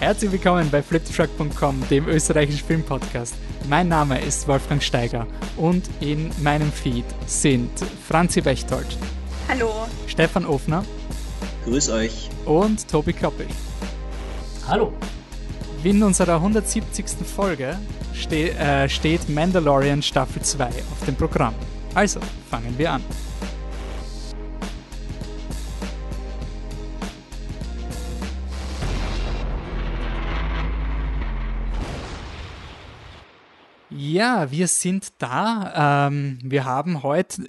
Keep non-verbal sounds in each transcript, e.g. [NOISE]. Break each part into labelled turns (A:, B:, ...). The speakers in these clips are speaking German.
A: Herzlich willkommen bei fliptruck.com, dem österreichischen Filmpodcast. Mein Name ist Wolfgang Steiger und in meinem Feed sind Franzi Bechtold.
B: Hallo.
A: Stefan Ofner.
C: Grüß euch.
A: Und Tobi Koppel.
D: Hallo.
A: In unserer 170. Folge ste äh, steht Mandalorian Staffel 2 auf dem Programm. Also fangen wir an. Ja, wir sind da. Ähm, wir haben heute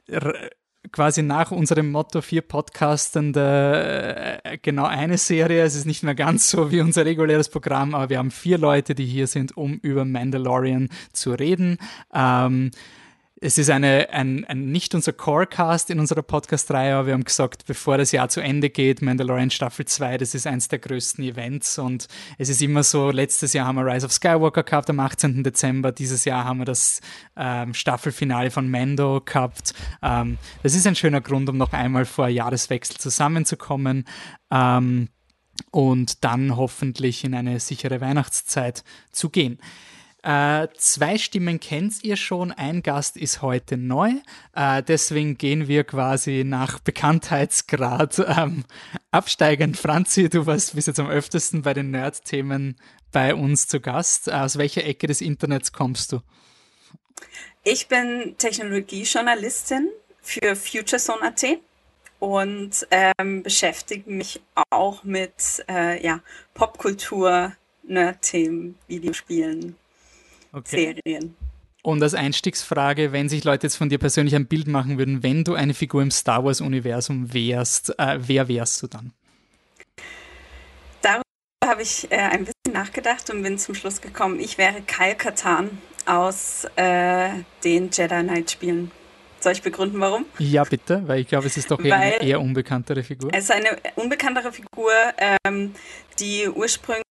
A: quasi nach unserem Motto vier Podcastende äh, genau eine Serie. Es ist nicht mehr ganz so wie unser reguläres Programm, aber wir haben vier Leute, die hier sind, um über Mandalorian zu reden. Ähm, es ist eine, ein, ein nicht unser Corecast in unserer Podcast-Reihe, aber wir haben gesagt, bevor das Jahr zu Ende geht, Mandalorian Staffel 2, das ist eins der größten Events und es ist immer so, letztes Jahr haben wir Rise of Skywalker gehabt am 18. Dezember, dieses Jahr haben wir das ähm, Staffelfinale von Mando gehabt. Ähm, das ist ein schöner Grund, um noch einmal vor Jahreswechsel zusammenzukommen. Ähm, und dann hoffentlich in eine sichere Weihnachtszeit zu gehen. Äh, zwei Stimmen kennt ihr schon, ein Gast ist heute neu. Äh, deswegen gehen wir quasi nach Bekanntheitsgrad ähm, absteigend. Franzi, du warst bis jetzt am öftesten bei den Nerd-Themen bei uns zu Gast. Aus welcher Ecke des Internets kommst du?
B: Ich bin Technologiejournalistin für FutureZone.at und ähm, beschäftige mich auch mit äh, ja, Popkultur, Nerd-Themen, Videospielen, okay. Serien.
A: Und als Einstiegsfrage, wenn sich Leute jetzt von dir persönlich ein Bild machen würden, wenn du eine Figur im Star Wars-Universum wärst, äh, wer wärst du dann?
B: Darüber habe ich äh, ein bisschen nachgedacht und bin zum Schluss gekommen, ich wäre Kyle Katan aus äh, den Jedi Knight-Spielen. Soll ich begründen, warum?
A: Ja, bitte, weil ich glaube, es ist doch eher weil eine eher unbekanntere Figur.
B: Es ist eine unbekanntere Figur, ähm, die ursprünglich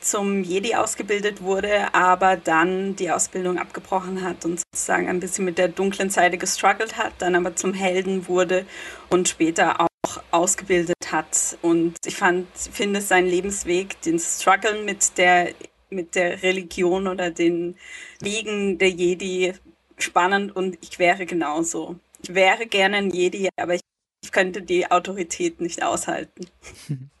B: zum Jedi ausgebildet wurde, aber dann die Ausbildung abgebrochen hat und sozusagen ein bisschen mit der dunklen Seite gestruggelt hat, dann aber zum Helden wurde und später auch ausgebildet hat. Und ich fand, finde seinen Lebensweg, den Struggle mit der, mit der Religion oder den Wegen der Jedi spannend und ich wäre genauso. Ich wäre gerne ein Jedi, aber ich, ich könnte die Autorität nicht aushalten. [LAUGHS]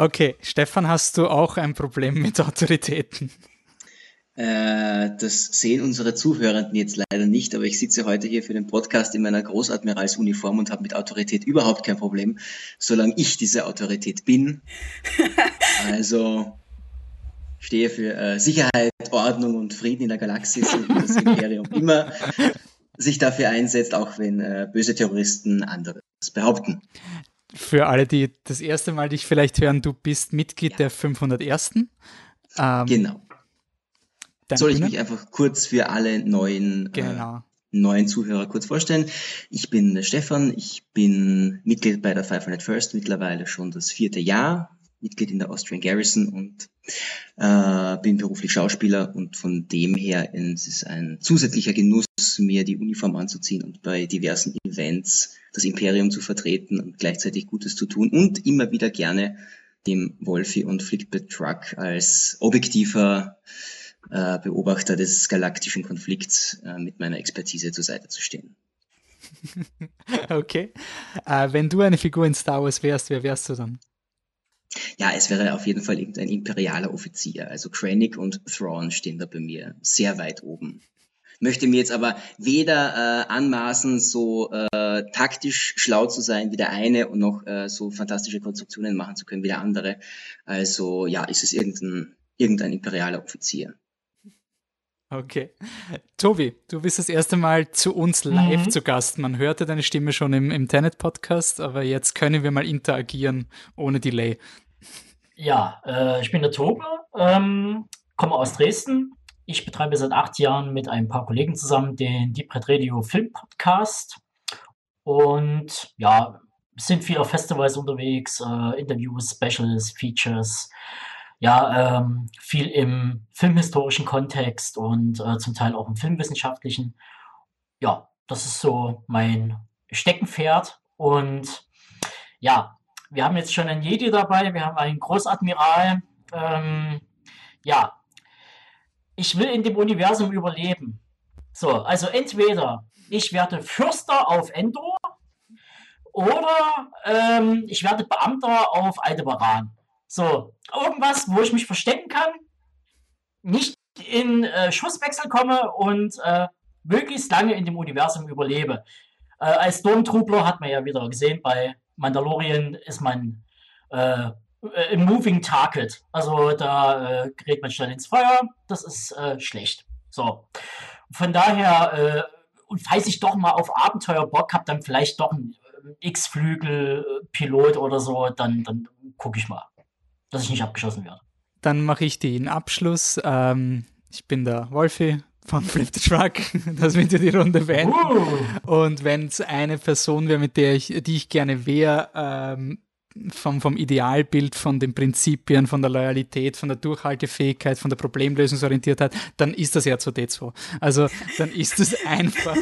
A: Okay, Stefan, hast du auch ein Problem mit Autoritäten?
C: Äh, das sehen unsere Zuhörenden jetzt leider nicht, aber ich sitze heute hier für den Podcast in meiner Großadmiralsuniform und habe mit Autorität überhaupt kein Problem, solange ich diese Autorität bin. [LAUGHS] Also stehe für äh, Sicherheit, Ordnung und Frieden in der Galaxis und das Imperium [LAUGHS] immer sich dafür einsetzt, auch wenn äh, böse Terroristen anderes behaupten
A: für alle, die das erste Mal dich vielleicht hören, du bist Mitglied ja. der 501.
C: Ähm, genau. Soll ich mich einfach kurz für alle neuen, äh, genau. äh, neuen Zuhörer kurz vorstellen? Ich bin Stefan, ich bin Mitglied bei der 500 First mittlerweile schon das vierte Jahr, Mitglied in der Austrian Garrison und äh, bin beruflich Schauspieler und von dem her ist es ein zusätzlicher Genuss, mir die Uniform anzuziehen und bei diversen Events das Imperium zu vertreten und gleichzeitig Gutes zu tun und immer wieder gerne dem Wolfi und Flickbit Truck als objektiver äh, Beobachter des galaktischen Konflikts äh, mit meiner Expertise zur Seite zu stehen. [LAUGHS]
A: okay. Äh, wenn du eine Figur in Star Wars wärst, wer wärst du dann?
C: Ja, es wäre auf jeden Fall irgendein imperialer Offizier. Also Krennic und Thrawn stehen da bei mir sehr weit oben möchte mir jetzt aber weder äh, anmaßen, so äh, taktisch schlau zu sein wie der eine und noch äh, so fantastische Konstruktionen machen zu können wie der andere. Also ja, ist es irgendein, irgendein imperialer Offizier.
A: Okay. Tobi, du bist das erste Mal zu uns live mhm. zu Gast. Man hörte deine Stimme schon im, im Tenet-Podcast, aber jetzt können wir mal interagieren ohne Delay.
D: Ja, äh, ich bin der Tobi, ähm, komme aus Dresden, ich betreibe seit acht Jahren mit ein paar Kollegen zusammen den Deep Red Radio Film Podcast und ja, sind viel auf Festivals unterwegs, äh, Interviews, Specials, Features, ja, ähm, viel im filmhistorischen Kontext und äh, zum Teil auch im filmwissenschaftlichen. Ja, das ist so mein Steckenpferd und ja, wir haben jetzt schon einen Jedi dabei, wir haben einen Großadmiral. Ähm, ja, ich will in dem Universum überleben. So, also entweder ich werde Fürster auf Endor oder ähm, ich werde Beamter auf Aldebaran. So, irgendwas, wo ich mich verstecken kann, nicht in äh, Schusswechsel komme und äh, möglichst lange in dem Universum überlebe. Äh, als Stormtrooper hat man ja wieder gesehen, bei Mandalorian ist man äh, ein Moving Target. Also da äh, gerät man schnell ins Feuer. Das ist äh, schlecht. So. Von daher, äh, und falls ich doch mal auf Abenteuer Bock habe, dann vielleicht doch ein äh, X-Flügel-Pilot oder so, dann, dann gucke ich mal, dass ich nicht abgeschossen werde.
A: Dann mache ich den Abschluss. Ähm, ich bin der Wolfi von [LAUGHS] Flip the Truck, dass wir die Runde beenden. Uh. Und wenn es eine Person wäre, mit der ich, die ich gerne wäre, ähm, vom, vom Idealbild, von den Prinzipien, von der Loyalität, von der Durchhaltefähigkeit, von der Problemlösungsorientiertheit, dann ist das R2D2. Also dann ist es [LAUGHS] einfach.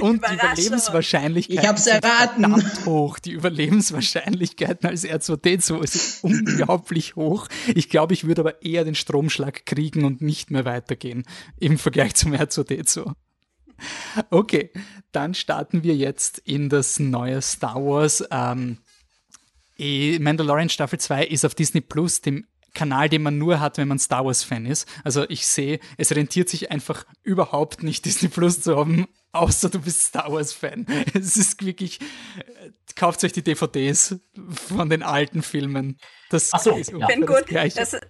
A: Und die Überlebenswahrscheinlichkeit
C: ich hab's erraten.
A: ist hoch. Die Überlebenswahrscheinlichkeiten als R2D2 ist [LAUGHS] unglaublich hoch. Ich glaube, ich würde aber eher den Stromschlag kriegen und nicht mehr weitergehen im Vergleich zum R2D2. Okay, dann starten wir jetzt in das neue Star Wars. Ähm, Mandalorian Staffel 2 ist auf Disney Plus, dem Kanal, den man nur hat, wenn man Star Wars-Fan ist. Also ich sehe, es rentiert sich einfach überhaupt nicht, [LAUGHS] Disney Plus zu haben, außer du bist Star Wars-Fan. [LAUGHS] Es ist wirklich, kauft euch die DVDs von den alten Filmen.
B: Das Ach so, ist ja. Ich gut, das dass,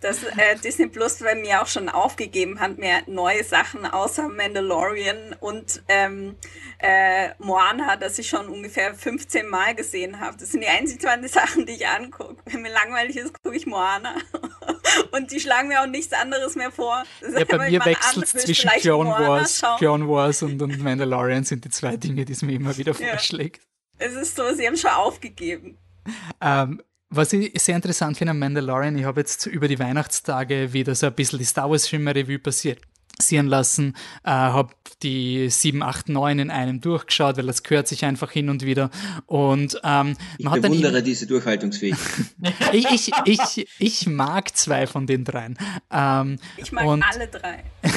B: dass äh, Disney Plus bei mir auch schon aufgegeben hat, mir neue Sachen außer Mandalorian und ähm, äh, Moana, das ich schon ungefähr 15 Mal gesehen habe. Das sind die einzigen zwei Sachen, die ich angucke. Wenn mir langweilig ist, gucke ich Moana. [LAUGHS] [LAUGHS] und die schlagen mir auch nichts anderes mehr vor.
A: Ja, bei mir wechselt es zwischen Clone Wars, Clone Wars und, und Mandalorian sind die zwei Dinge, die es mir immer wieder vorschlägt.
B: Ja. Es ist so, sie haben schon aufgegeben.
A: Ähm, was ich sehr interessant finde am Mandalorian, ich habe jetzt über die Weihnachtstage wieder so ein bisschen die Star Wars Filme Revue passiert passieren lassen, äh, habe die 7, 8, 9 in einem durchgeschaut, weil das gehört sich einfach hin und wieder. Und ähm,
C: ich man bewundere dann diese Durchhaltungsfähigkeit. [LAUGHS]
A: ich, ich, ich, ich, mag zwei von den dreien.
B: Ähm, ich mag und alle drei. [LAUGHS]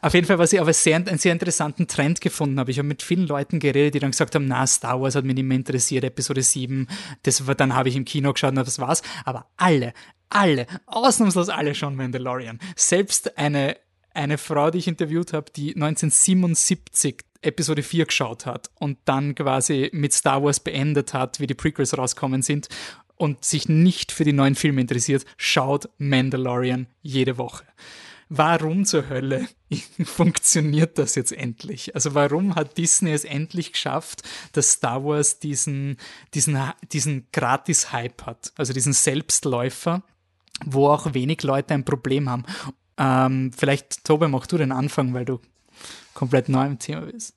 A: auf jeden Fall, was ich aber sehr, einen sehr interessanten Trend gefunden habe. Ich habe mit vielen Leuten geredet, die dann gesagt haben, na, Star Wars hat mich nicht mehr interessiert, Episode 7, das war, dann habe ich im Kino geschaut und das war's. Aber alle, alle, ausnahmslos alle schon Mandalorian. Selbst eine eine Frau, die ich interviewt habe, die 1977 Episode 4 geschaut hat und dann quasi mit Star Wars beendet hat, wie die Prequels rauskommen sind und sich nicht für die neuen Filme interessiert, schaut Mandalorian jede Woche. Warum zur Hölle [LAUGHS] funktioniert das jetzt endlich? Also warum hat Disney es endlich geschafft, dass Star Wars diesen, diesen, diesen Gratis-Hype hat, also diesen Selbstläufer, wo auch wenig Leute ein Problem haben. Ähm, vielleicht, Tobi, mach du den Anfang, weil du komplett neu im Thema bist.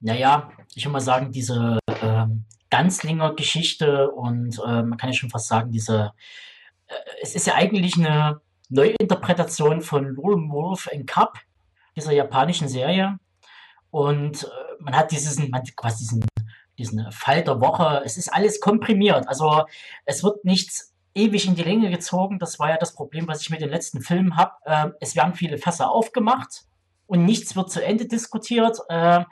D: Naja, ich würde mal sagen, diese ähm, Ganzlinger Geschichte und äh, man kann ja schon fast sagen, diese, äh, es ist ja eigentlich eine Neuinterpretation von Wolf in Cup, dieser japanischen Serie. Und äh, man hat dieses, man quasi diesen, diesen Fall der Woche. Es ist alles komprimiert. Also es wird nichts ewig in die Länge gezogen. Das war ja das Problem, was ich mit den letzten Filmen habe. Äh, es werden viele Fässer aufgemacht und nichts wird zu Ende diskutiert. Äh,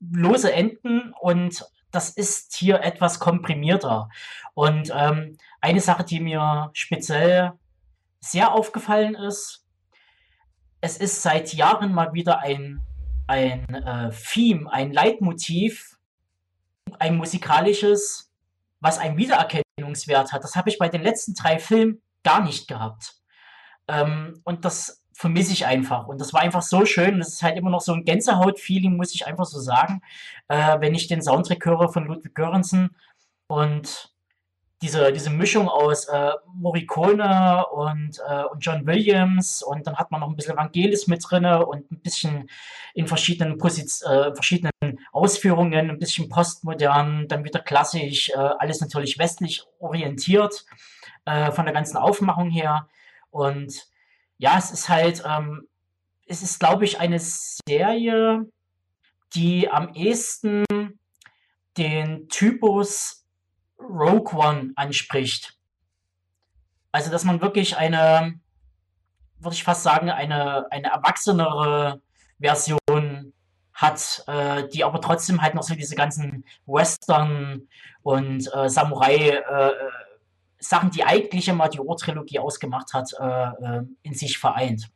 D: lose Enden und das ist hier etwas komprimierter. Und ähm, eine Sache, die mir speziell sehr aufgefallen ist, es ist seit Jahren mal wieder ein, ein äh, Theme, ein Leitmotiv, ein musikalisches, was ein Wiedererkennen Wiedererkennungswert hat. Das habe ich bei den letzten drei Filmen gar nicht gehabt. Ähm, und das vermisse ich einfach. Und das war einfach so schön. Das ist halt immer noch so ein Gänsehaut-Feeling, muss ich einfach so sagen, äh, wenn ich den Soundtrack höre von Ludwig Göransson und diese, diese Mischung aus äh, Morricone und, äh, und John Williams und dann hat man noch ein bisschen Evangelis mit drin und ein bisschen in verschiedenen, Posiz äh, verschiedenen Ausführungen, ein bisschen postmodern, dann wieder klassisch, äh, alles natürlich westlich orientiert äh, von der ganzen Aufmachung her. Und ja, es ist halt, ähm, es ist, glaube ich, eine Serie, die am ehesten den Typus Rogue One anspricht. Also, dass man wirklich eine, würde ich fast sagen, eine, eine erwachsenere Version hat, äh, die aber trotzdem halt noch so diese ganzen Western und äh, Samurai äh, Sachen, die eigentlich immer die Ur-Trilogie ausgemacht hat, äh, äh, in sich vereint.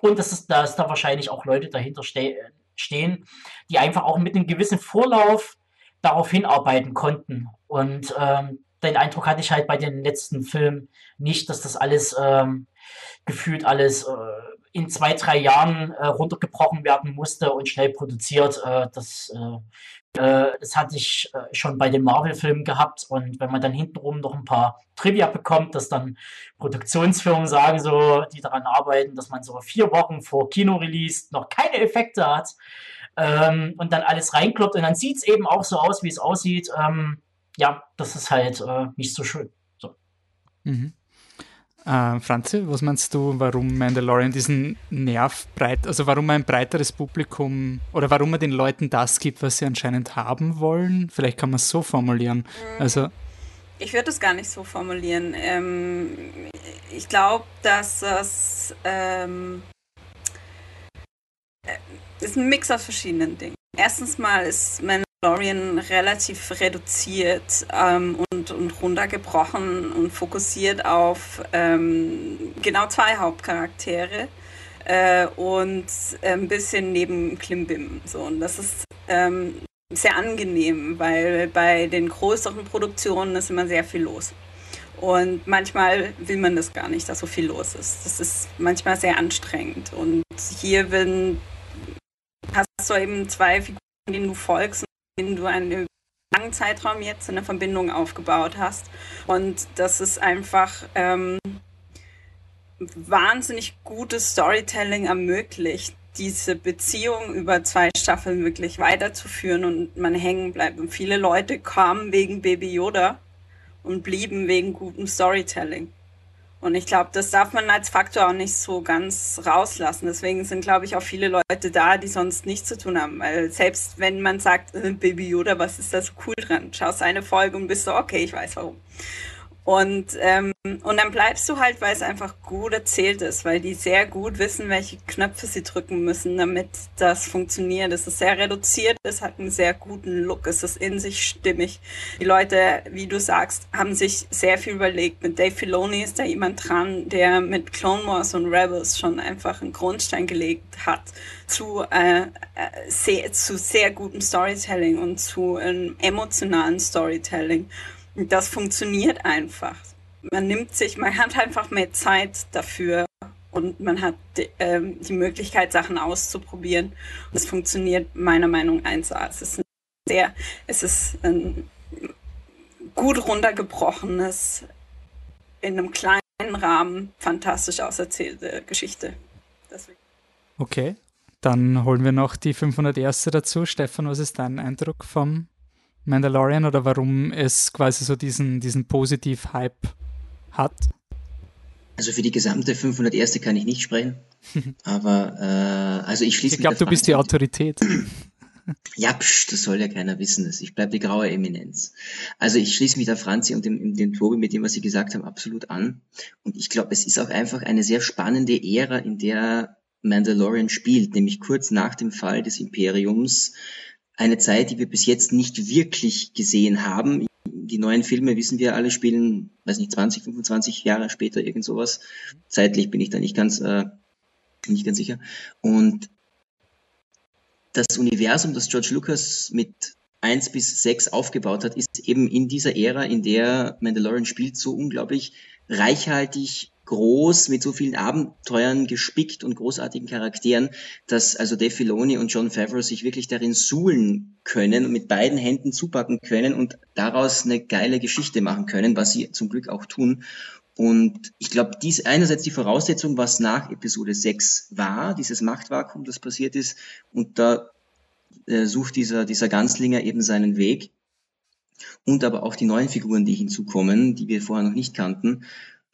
D: Und das ist, dass da wahrscheinlich auch Leute dahinter ste stehen, die einfach auch mit einem gewissen Vorlauf darauf hinarbeiten konnten. Und ähm, den Eindruck hatte ich halt bei den letzten Filmen nicht, dass das alles ähm, gefühlt alles äh, in zwei, drei Jahren äh, runtergebrochen werden musste und schnell produziert. Äh, das, äh, äh, das hatte ich äh, schon bei den Marvel-Filmen gehabt. Und wenn man dann hintenrum noch ein paar Trivia bekommt, dass dann Produktionsfirmen sagen, so, die daran arbeiten, dass man so vier Wochen vor Kino-Release noch keine Effekte hat ähm, und dann alles reinkloppt und dann sieht es eben auch so aus, wie es aussieht. Ähm, ja, das ist halt äh, nicht so schön. So.
A: Mhm. Äh, Franzi, was meinst du, warum Mandalorian diesen Nerv breit, also warum ein breiteres Publikum oder warum er den Leuten das gibt, was sie anscheinend haben wollen? Vielleicht kann man es so formulieren. Mhm. Also
B: ich würde es gar nicht so formulieren. Ähm, ich glaube, dass es ähm, äh, ist ein Mix aus verschiedenen Dingen. Erstens mal ist Mandalorian Mandalorian relativ reduziert ähm, und, und runtergebrochen und fokussiert auf ähm, genau zwei Hauptcharaktere äh, und ein bisschen neben Klimbim. So. Und das ist ähm, sehr angenehm, weil bei den größeren Produktionen ist immer sehr viel los. Und manchmal will man das gar nicht, dass so viel los ist. Das ist manchmal sehr anstrengend. Und hier wenn, hast du eben zwei Figuren, denen du folgst denen du einen langen Zeitraum jetzt eine Verbindung aufgebaut hast. Und das ist einfach ähm, wahnsinnig gutes Storytelling ermöglicht, diese Beziehung über zwei Staffeln wirklich weiterzuführen und man hängen bleibt. Und viele Leute kamen wegen Baby Yoda und blieben wegen gutem Storytelling. Und ich glaube, das darf man als Faktor auch nicht so ganz rauslassen. Deswegen sind, glaube ich, auch viele Leute da, die sonst nichts zu tun haben. Weil selbst wenn man sagt, äh, Baby Yoda, was ist da so cool dran? Schaust eine Folge und bist so, okay, ich weiß warum. Und, ähm, und dann bleibst du halt, weil es einfach gut erzählt ist, weil die sehr gut wissen, welche Knöpfe sie drücken müssen, damit das funktioniert. Es ist sehr reduziert, es hat einen sehr guten Look, es ist in sich stimmig. Die Leute, wie du sagst, haben sich sehr viel überlegt. Mit Dave Filoni ist da jemand dran, der mit Clone Wars und Rebels schon einfach einen Grundstein gelegt hat zu, äh, äh sehr, zu sehr gutem Storytelling und zu einem emotionalen Storytelling. Das funktioniert einfach. Man nimmt sich, man hat einfach mehr Zeit dafür und man hat die, ähm, die Möglichkeit, Sachen auszuprobieren. Und es funktioniert meiner Meinung nach 1A. Es ist ein sehr, es ist ein gut runtergebrochenes, in einem kleinen Rahmen fantastisch auserzählte Geschichte. Deswegen.
A: Okay, dann holen wir noch die 501. dazu. Stefan, was ist dein Eindruck vom Mandalorian oder warum es quasi so diesen, diesen Positiv-Hype hat?
C: Also für die gesamte 501. kann ich nicht sprechen, [LAUGHS] aber äh, also ich schließe
A: Ich glaube, du bist die Autorität. [CLEARS THROAT]
C: Ja, psch, das soll ja keiner wissen. Ich bleibe die graue Eminenz. Also ich schließe mich der Franzi und dem, dem Tobi mit dem, was sie gesagt haben, absolut an. Und ich glaube, es ist auch einfach eine sehr spannende Ära, in der Mandalorian spielt, nämlich kurz nach dem Fall des Imperiums eine Zeit, die wir bis jetzt nicht wirklich gesehen haben. Die neuen Filme, wissen wir alle, spielen, weiß nicht, 20, 25 Jahre später, irgend sowas. Zeitlich bin ich da nicht ganz, äh, nicht ganz sicher. Und das Universum, das George Lucas mit 1 bis 6 aufgebaut hat, ist eben in dieser Ära, in der Mandalorian spielt, so unglaublich reichhaltig groß, mit so vielen Abenteuern gespickt und großartigen Charakteren, dass also Dave Filoni und John Favreau sich wirklich darin suhlen können und mit beiden Händen zupacken können und daraus eine geile Geschichte machen können, was sie zum Glück auch tun. Und ich glaube, dies einerseits die Voraussetzung, was nach Episode 6 war, dieses Machtvakuum, das passiert ist, und da äh, sucht dieser, dieser Ganzlinger eben seinen Weg. Und aber auch die neuen Figuren, die hinzukommen, die wir vorher noch nicht kannten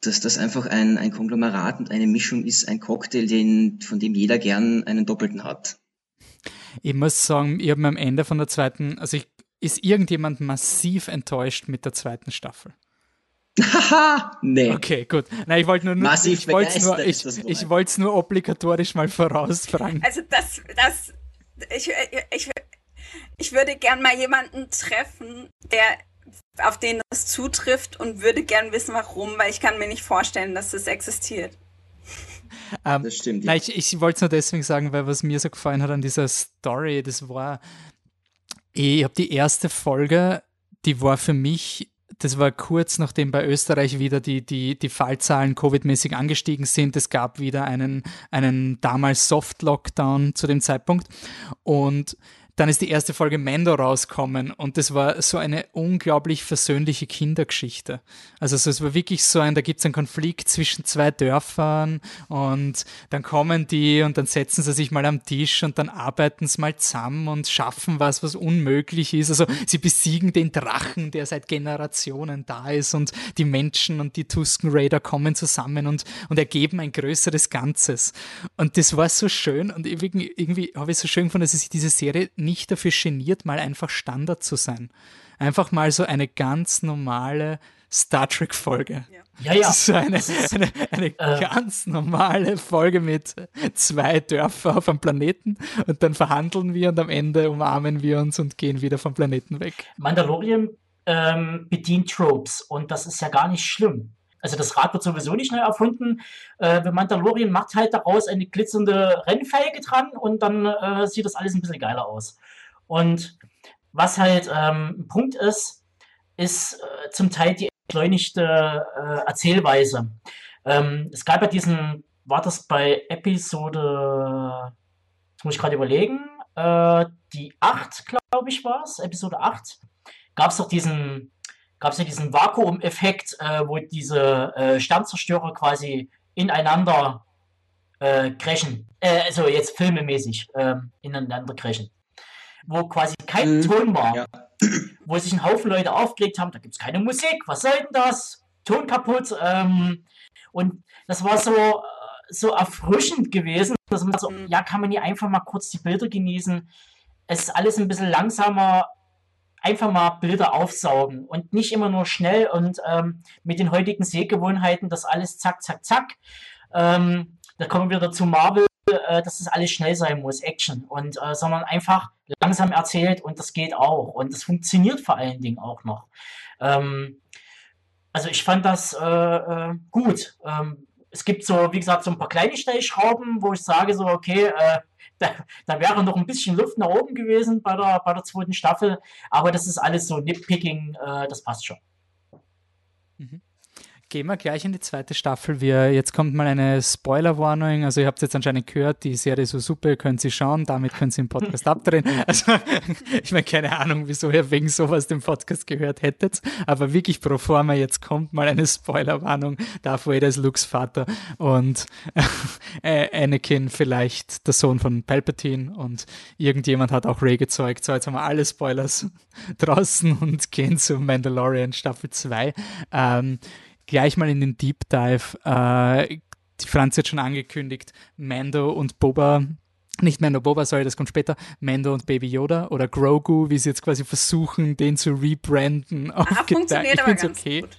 C: dass das einfach ein, ein Konglomerat und eine Mischung ist, ein Cocktail, den, von dem jeder gern einen Doppelten hat.
A: Ich muss sagen, ich habe mir am Ende von der zweiten, also ich ist irgendjemand massiv enttäuscht mit der zweiten Staffel?
C: Haha, nee.
A: Okay, gut. Nein, ich wollte nur, Massiv ich wollte nur, ich, ich wollte es nur obligatorisch mal vorausfragen.
B: Also das, das, ich, ich, ich würde gern mal jemanden treffen, der auf den das zutrifft und würde gern wissen, warum, weil ich kann mir nicht vorstellen, dass das existiert. [LAUGHS]
A: Ähm, das stimmt. Ja. Nein, ich, ich wollte es nur deswegen sagen, weil was mir so gefallen hat an dieser Story, das war, ich habe die erste Folge, die war für mich das war kurz nachdem bei Österreich wieder die, die, die Fallzahlen Covid-mäßig angestiegen sind. Es gab wieder einen, einen damals Soft-Lockdown zu dem Zeitpunkt. Und dann ist die erste Folge Mando rauskommen und das war so eine unglaublich versöhnliche Kindergeschichte. Also so, es war wirklich so ein, da gibt es einen Konflikt zwischen zwei Dörfern und dann kommen die und dann setzen sie sich mal am Tisch und dann arbeiten sie mal zusammen und schaffen was, was unmöglich ist. Also sie besiegen den Drachen, der seit Generationen da ist und die Menschen und die Tusken Raider kommen zusammen und, und ergeben ein größeres Ganzes. Und das war so schön und irgendwie, irgendwie habe ich so schön gefunden, dass sich diese Serie nicht dafür geniert, mal einfach Standard zu sein. Einfach mal so eine ganz normale Star Trek-Folge.
D: Ja, ja.
A: So eine, eine, eine äh, ganz normale Folge mit zwei Dörfern auf einem Planeten und dann verhandeln wir und am Ende umarmen wir uns und gehen wieder vom Planeten weg.
D: Mandalorian ähm, bedient Tropes und das ist ja gar nicht schlimm. Also das Rad wird sowieso nicht neu erfunden. Äh, Mandalorian macht halt daraus eine glitzernde Rennfelge dran und dann äh, sieht das alles ein bisschen geiler aus. Und was halt ähm, ein Punkt ist, ist äh, zum Teil die entschleunigte äh, Erzählweise. Ähm, es gab ja diesen, war das bei Episode, muss ich gerade überlegen, äh, die 8, glaube ich, war es, Episode 8, gab es doch diesen gab es ja diesen Vakuum-Effekt, äh, wo diese äh, Sternzerstörer quasi ineinander äh, crashen. Äh, also jetzt filmemäßig äh, ineinander crashen. Wo quasi kein mhm. Ton war. Ja. [CLEARS THROAT] Wo sich ein Haufen Leute aufgeregt haben, da gibt es keine Musik, was soll denn das? Ton kaputt. Ähm, und das war so, äh, so erfrischend gewesen, dass man so, ja, kann man hier einfach mal kurz die Bilder genießen. Es ist alles ein bisschen langsamer, einfach mal Bilder aufsaugen und nicht immer nur schnell und ähm, mit den heutigen Sehgewohnheiten das alles zack, zack, zack. Ähm, da kommen wir wieder zu Marvel, äh, dass das alles schnell sein muss, Action, und äh, sondern einfach langsam erzählt und das geht auch und das funktioniert vor allen Dingen auch noch. Ähm, also ich fand das äh, äh gut. Ähm, es gibt so, wie gesagt, so ein paar kleine Stellschrauben, wo ich sage so, okay, äh, da, da, wäre noch ein bisschen Luft nach oben gewesen bei der, bei der zweiten Staffel, aber das ist alles so Nitpicking, äh, das passt schon.
A: Mhm gehen wir gleich in die zweite Staffel. Wir, jetzt kommt mal eine Spoilerwarnung. Also ihr habt jetzt anscheinend gehört, die Serie ist so super, könnt sie schauen, damit können Sie den Podcast abdrehen. [LAUGHS] Also ich meine, keine Ahnung, wieso ihr wegen sowas den Podcast gehört hättet, aber wirklich pro forma, jetzt kommt mal eine Spoilerwarnung. Darth Vader ist Lukes Vater und [LAUGHS] äh, Anakin vielleicht der Sohn von Palpatine und irgendjemand hat auch Ray gezeugt. So, jetzt haben wir alle Spoilers [LAUGHS] draußen und gehen zu Mandalorian Staffel 2. Ähm, gleich mal in den Deep Dive. Äh, die Franz hat schon angekündigt, Mando und Boba nicht Mando Boba, sorry, das kommt später, Mando und Baby Yoda oder Grogu, wie sie jetzt quasi versuchen, den zu rebranden.
B: Ah, funktioniert aber ganz
A: okay.
B: gut.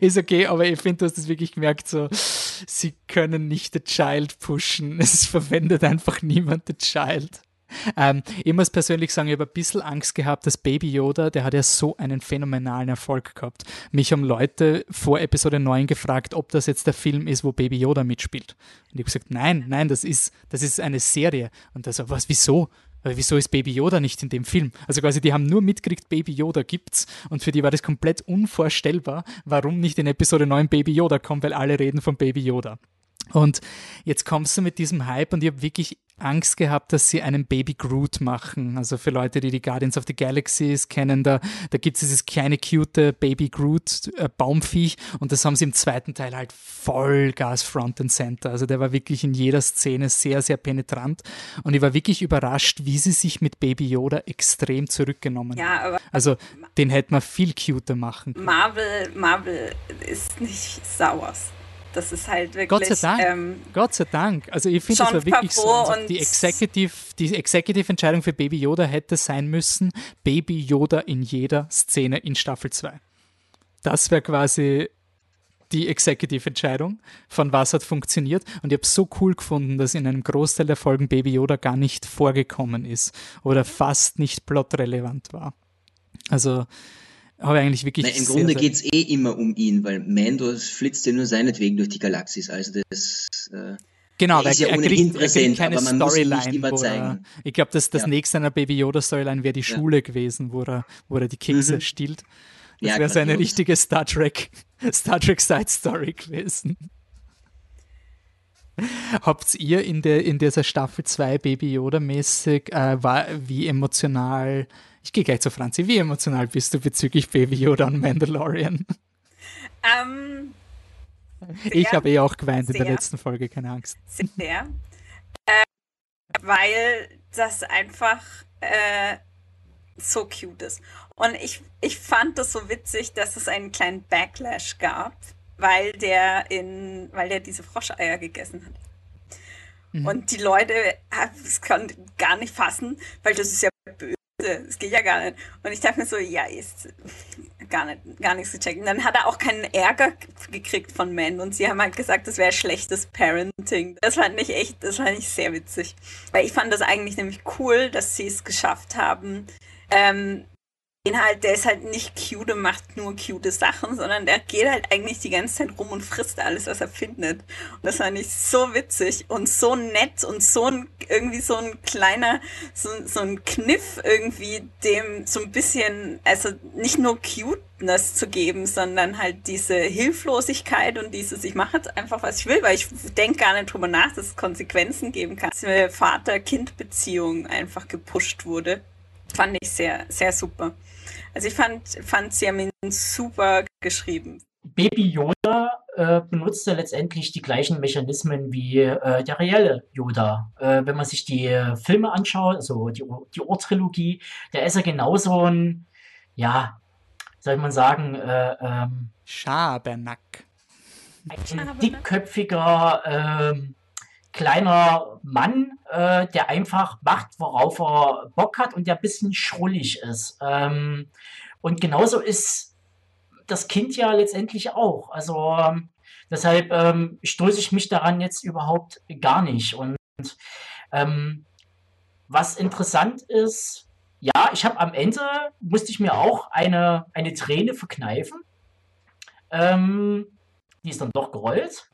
A: Ist okay, aber ich finde, du hast es wirklich gemerkt, so, sie können nicht The Child pushen. Es verwendet einfach niemand The Child. Ähm, ich muss persönlich sagen, ich habe ein bisschen Angst gehabt, dass Baby Yoda, der hat ja so einen phänomenalen Erfolg gehabt. Mich haben Leute vor Episode 9 gefragt, ob das jetzt der Film ist, wo Baby Yoda mitspielt. Und ich habe gesagt, nein, nein, das ist, das ist eine Serie. Und da so, was, wieso? wieso ist Baby Yoda nicht in dem Film? Also quasi, die haben nur mitgekriegt, Baby Yoda gibt's und für die war das komplett unvorstellbar, warum nicht in Episode 9 Baby Yoda kommt, weil alle reden von Baby Yoda. Und jetzt kommst du mit diesem Hype und ich habe wirklich Angst gehabt, dass sie einen Baby Groot machen. Also für Leute, die die Guardians of the Galaxies kennen, da, da gibt es dieses kleine, cute Baby Groot äh, Baumviech und das haben sie im zweiten Teil halt Vollgas Front and Center. Also der war wirklich in jeder Szene sehr, sehr penetrant und ich war wirklich überrascht, wie sie sich mit Baby Yoda extrem zurückgenommen
B: ja, aber
A: Also den hätte man viel cuter machen
B: können. Marvel, Marvel ist nicht sauer Das ist halt wirklich.
A: Gott sei Dank. Ähm, Gott sei Dank. Also ich finde, das war wirklich so. Also die Executive, die Executive Entscheidung für Baby Yoda hätte sein müssen: Baby Yoda in jeder Szene in Staffel 2. Das wäre quasi die Executive-Entscheidung, von was hat funktioniert. Und ich habe so cool gefunden, dass in einem Großteil der Folgen Baby Yoda gar nicht vorgekommen ist oder fast nicht plotrelevant war. Also habe ich eigentlich wirklich.
C: Na, Im Grunde geht es eh immer um ihn, weil Mando flitzt ja nur seinetwegen durch die Galaxis. Also das. Äh
A: Genau, er ist ja er ohnehin kriegt, präsent, er kriegt keine Storyline. Er, ich glaube, das, das ja. nächste einer Baby Yoda Storyline wäre die Schule gewesen, wo er, wo er die Kekse mhm. stiehlt. Das ja, wäre so eine richtige Star Trek, [LAUGHS] Star Trek Side Story gewesen. Habt ihr in, der, in dieser Staffel 2 Baby Yoda mäßig, äh, war, wie emotional, ich gehe gleich zu Franzi, wie emotional bist du bezüglich Baby Yoda und Mandalorian?
B: Um,
A: ich habe eh auch geweint sehr, in der letzten Folge, keine Angst.
B: Sehr. Äh, weil das einfach äh, so cute ist. Und ich, ich fand das so witzig, dass es einen kleinen Backlash gab, weil der in, weil der diese Froscheier gegessen hat. Mhm. Und die Leute, das kann gar nicht fassen, weil das ist ja böse. Das geht ja gar nicht. Und ich dachte mir so, ja, ist gar nicht, gar nichts gecheckt. Und dann hat er auch keinen Ärger gekriegt von Men und sie haben halt gesagt, das wäre schlechtes Parenting. Das fand ich echt, das fand ich sehr witzig. Weil ich fand das eigentlich nämlich cool, dass sie es geschafft haben, ähm, Inhalt, der ist halt nicht cute und macht nur cute Sachen, sondern der geht halt eigentlich die ganze Zeit rum und frisst alles, was er findet. Und das fand ich so witzig und so nett und so ein, irgendwie so ein kleiner, so, so ein Kniff irgendwie dem so ein bisschen, also nicht nur Cuteness zu geben, sondern halt diese Hilflosigkeit und dieses, ich mache jetzt einfach, was ich will, weil ich denke gar nicht drüber nach, dass es Konsequenzen geben kann. Diese Vater-Kind-Beziehung einfach gepusht wurde. Fand ich sehr, sehr super. Also ich fand, fand ihn super geschrieben.
D: Baby Yoda äh, benutzte letztendlich die gleichen Mechanismen wie äh, der reelle Yoda. Äh, wenn man sich die Filme anschaut, also die, die Ohr-Trilogie, da ist er genauso ein, ja, soll man sagen, äh, ähm,
A: Schabernack.
D: Ein dickköpfiger, ähm, kleiner Mann, äh, der einfach macht, worauf er Bock hat und der ein bisschen schrullig ist. Ähm, und genauso ist das Kind ja letztendlich auch. Also ähm, deshalb ähm, stoße ich mich daran jetzt überhaupt gar nicht. Und ähm, was interessant ist, ja, ich habe am Ende, musste ich mir auch eine, eine Träne verkneifen. Ähm, die ist dann doch gerollt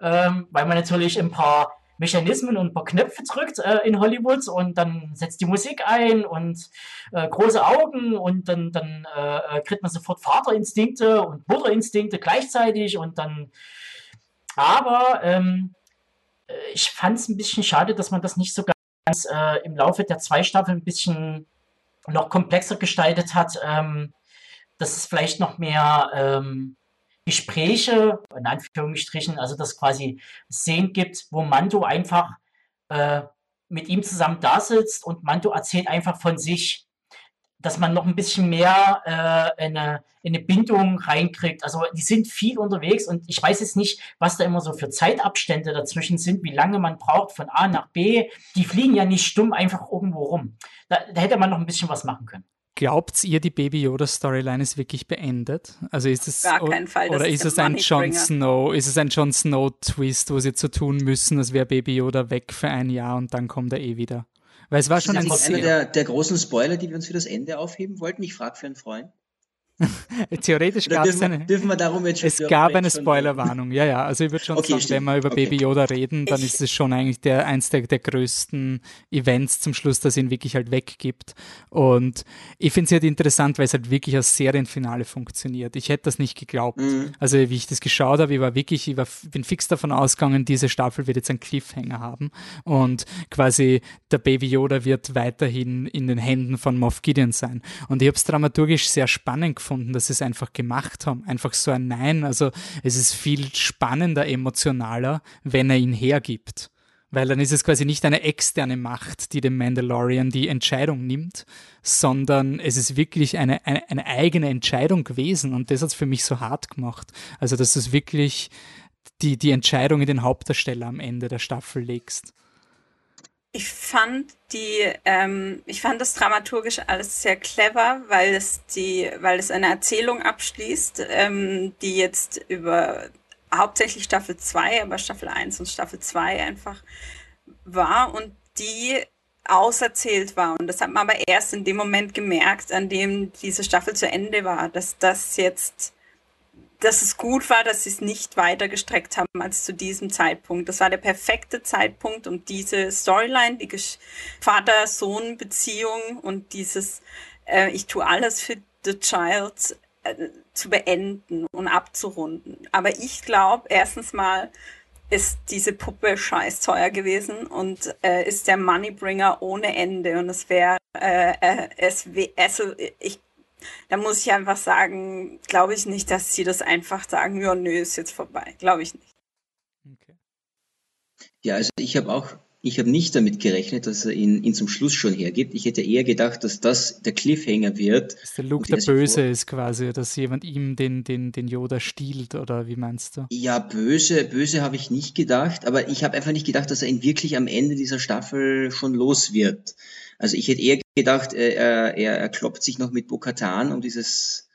D: ähm, weil man natürlich ein paar Mechanismen und ein paar Knöpfe drückt äh, in Hollywood und dann setzt die Musik ein und äh, große Augen und dann, dann äh, kriegt man sofort Vaterinstinkte und Mutterinstinkte gleichzeitig und dann aber ähm, ich fand es ein bisschen schade, dass man das nicht so ganz äh, im Laufe der zwei Staffeln ein bisschen noch komplexer gestaltet hat, ähm, dass es vielleicht noch mehr ähm, Gespräche, in Anführungsstrichen, also dass quasi Szenen gibt, wo Mando einfach äh, mit ihm zusammen da sitzt und Mando erzählt einfach von sich, dass man noch ein bisschen mehr äh, eine, eine Bindung reinkriegt. Also die sind viel unterwegs und ich weiß jetzt nicht, was da immer so für Zeitabstände dazwischen sind, wie lange man braucht von A nach B. Die fliegen ja nicht stumm einfach irgendwo rum. Da, da hätte man noch ein bisschen was machen können.
A: Glaubt ihr, die Baby Yoda Storyline ist wirklich beendet? Also ist es
B: Gar keinen Fall.
A: oder ist, ist es ein Jon Snow? Ist es ein Jon Snow Twist, wo sie zu tun müssen, als wäre Baby Yoda weg für ein Jahr und dann kommt er eh wieder? Weil es war schon
C: ein einer der, der großen Spoiler, die wir uns für das Ende aufheben wollten. Ich frage für einen Freund. [LAUGHS]
A: Theoretisch gab es eine.
C: Dürfen wir darum jetzt
A: es gab eine Spoilerwarnung, ja, ja. Also ich würde schon okay, sagen, stimmt. wenn wir über okay. Baby Yoda reden, dann ist es schon eigentlich der, eins der, der größten Events zum Schluss, das ihn wirklich halt weggibt. Und ich finde es halt interessant, weil es halt wirklich als Serienfinale funktioniert. Ich hätte das nicht geglaubt. Mhm. Also wie ich das geschaut habe, ich war wirklich, ich war, bin fix davon ausgegangen, diese Staffel wird jetzt einen Cliffhanger haben. Und quasi der Baby Yoda wird weiterhin in den Händen von Moff Gideon sein. Und ich habe es dramaturgisch sehr spannend gefunden gefunden, dass sie es einfach gemacht haben. Einfach so ein Nein. Also es ist viel spannender, emotionaler, wenn er ihn hergibt. Weil dann ist es quasi nicht eine externe Macht, die dem Mandalorian die Entscheidung nimmt, sondern es ist wirklich eine, eine, eine eigene Entscheidung gewesen und das hat es für mich so hart gemacht. Also dass es wirklich die, die Entscheidung in den Hauptdarsteller am Ende der Staffel legst.
B: Ich fand die, ähm, ich fand das dramaturgisch alles sehr clever, weil es die, weil es eine Erzählung abschließt, ähm, die jetzt über hauptsächlich Staffel 2, aber Staffel 1 und Staffel 2 einfach war und die auserzählt war. Und das hat man aber erst in dem Moment gemerkt, an dem diese Staffel zu Ende war, dass das jetzt, dass es gut war, dass sie es nicht weiter gestreckt haben als zu diesem Zeitpunkt. Das war der perfekte Zeitpunkt, um diese Storyline, die Vater-Sohn-Beziehung und dieses äh, Ich tue alles für the child äh, zu beenden und abzurunden. Aber ich glaube, erstens mal, ist diese Puppe scheiß teuer gewesen und äh, ist der Moneybringer ohne Ende. Und es wäre, äh, äh, es wär, also ich, da muss ich einfach sagen, glaube ich nicht, dass sie das einfach sagen, ja, nö, ist jetzt vorbei. Glaube ich nicht. Okay.
C: Ja, also ich habe auch ich habe nicht damit gerechnet, dass er ihn, ihn zum Schluss schon hergibt. Ich hätte eher gedacht, dass das der Cliffhanger wird.
A: Dass der Luke der Böse ist quasi, dass jemand ihm den, den, den Yoda stiehlt, oder wie meinst du?
C: Ja, böse, böse habe ich nicht gedacht, aber ich habe einfach nicht gedacht, dass er ihn wirklich am Ende dieser Staffel schon los wird. Also ich hätte eher gedacht, er, er, er kloppt sich noch mit Bo-Katan um dieses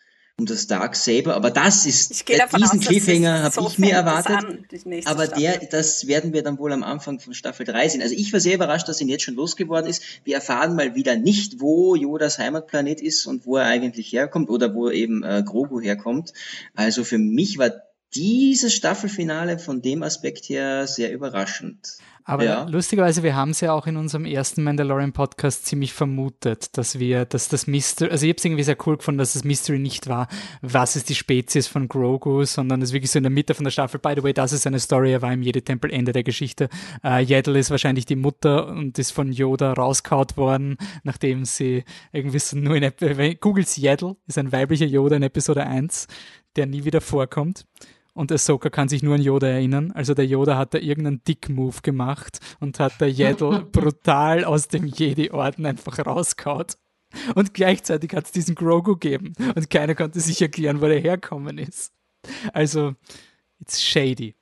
C: um das Dark Saber, aber das ist äh, diesen aus, Cliffhanger habe so ich mir erwartet. An, aber der, das werden wir dann wohl am Anfang von Staffel 3 sehen. Also ich war sehr überrascht, dass ihn jetzt schon losgeworden ist. Wir erfahren mal wieder nicht, wo Yodas Heimatplanet ist und wo er eigentlich herkommt oder wo eben äh, Grogu herkommt. Also für mich war dieses Staffelfinale von dem Aspekt her sehr überraschend.
A: Aber ja. lustigerweise, wir haben es ja auch in unserem ersten Mandalorian-Podcast ziemlich vermutet, dass wir, dass das Mystery, also ich habe es irgendwie sehr cool gefunden, dass das Mystery nicht war, was ist die Spezies von Grogu, sondern es wirklich so in der Mitte von der Staffel, by the way, das ist eine Story, er war im Jedi-Tempel Ende der Geschichte. Äh, Yaddle ist wahrscheinlich die Mutter und ist von Yoda rauskaut worden, nachdem sie irgendwie so nur in, Googles Yaddle, ist ein weiblicher Yoda in Episode 1, der nie wieder vorkommt und Ahsoka kann sich nur an Yoda erinnern. Also der Yoda hat da irgendeinen Dick-Move gemacht und hat der Yaddle [LAUGHS] brutal aus dem Jedi-Orden einfach rauskaut. Und gleichzeitig hat es diesen Grogu gegeben und keiner konnte sich erklären, wo der herkommen ist. Also, it's shady.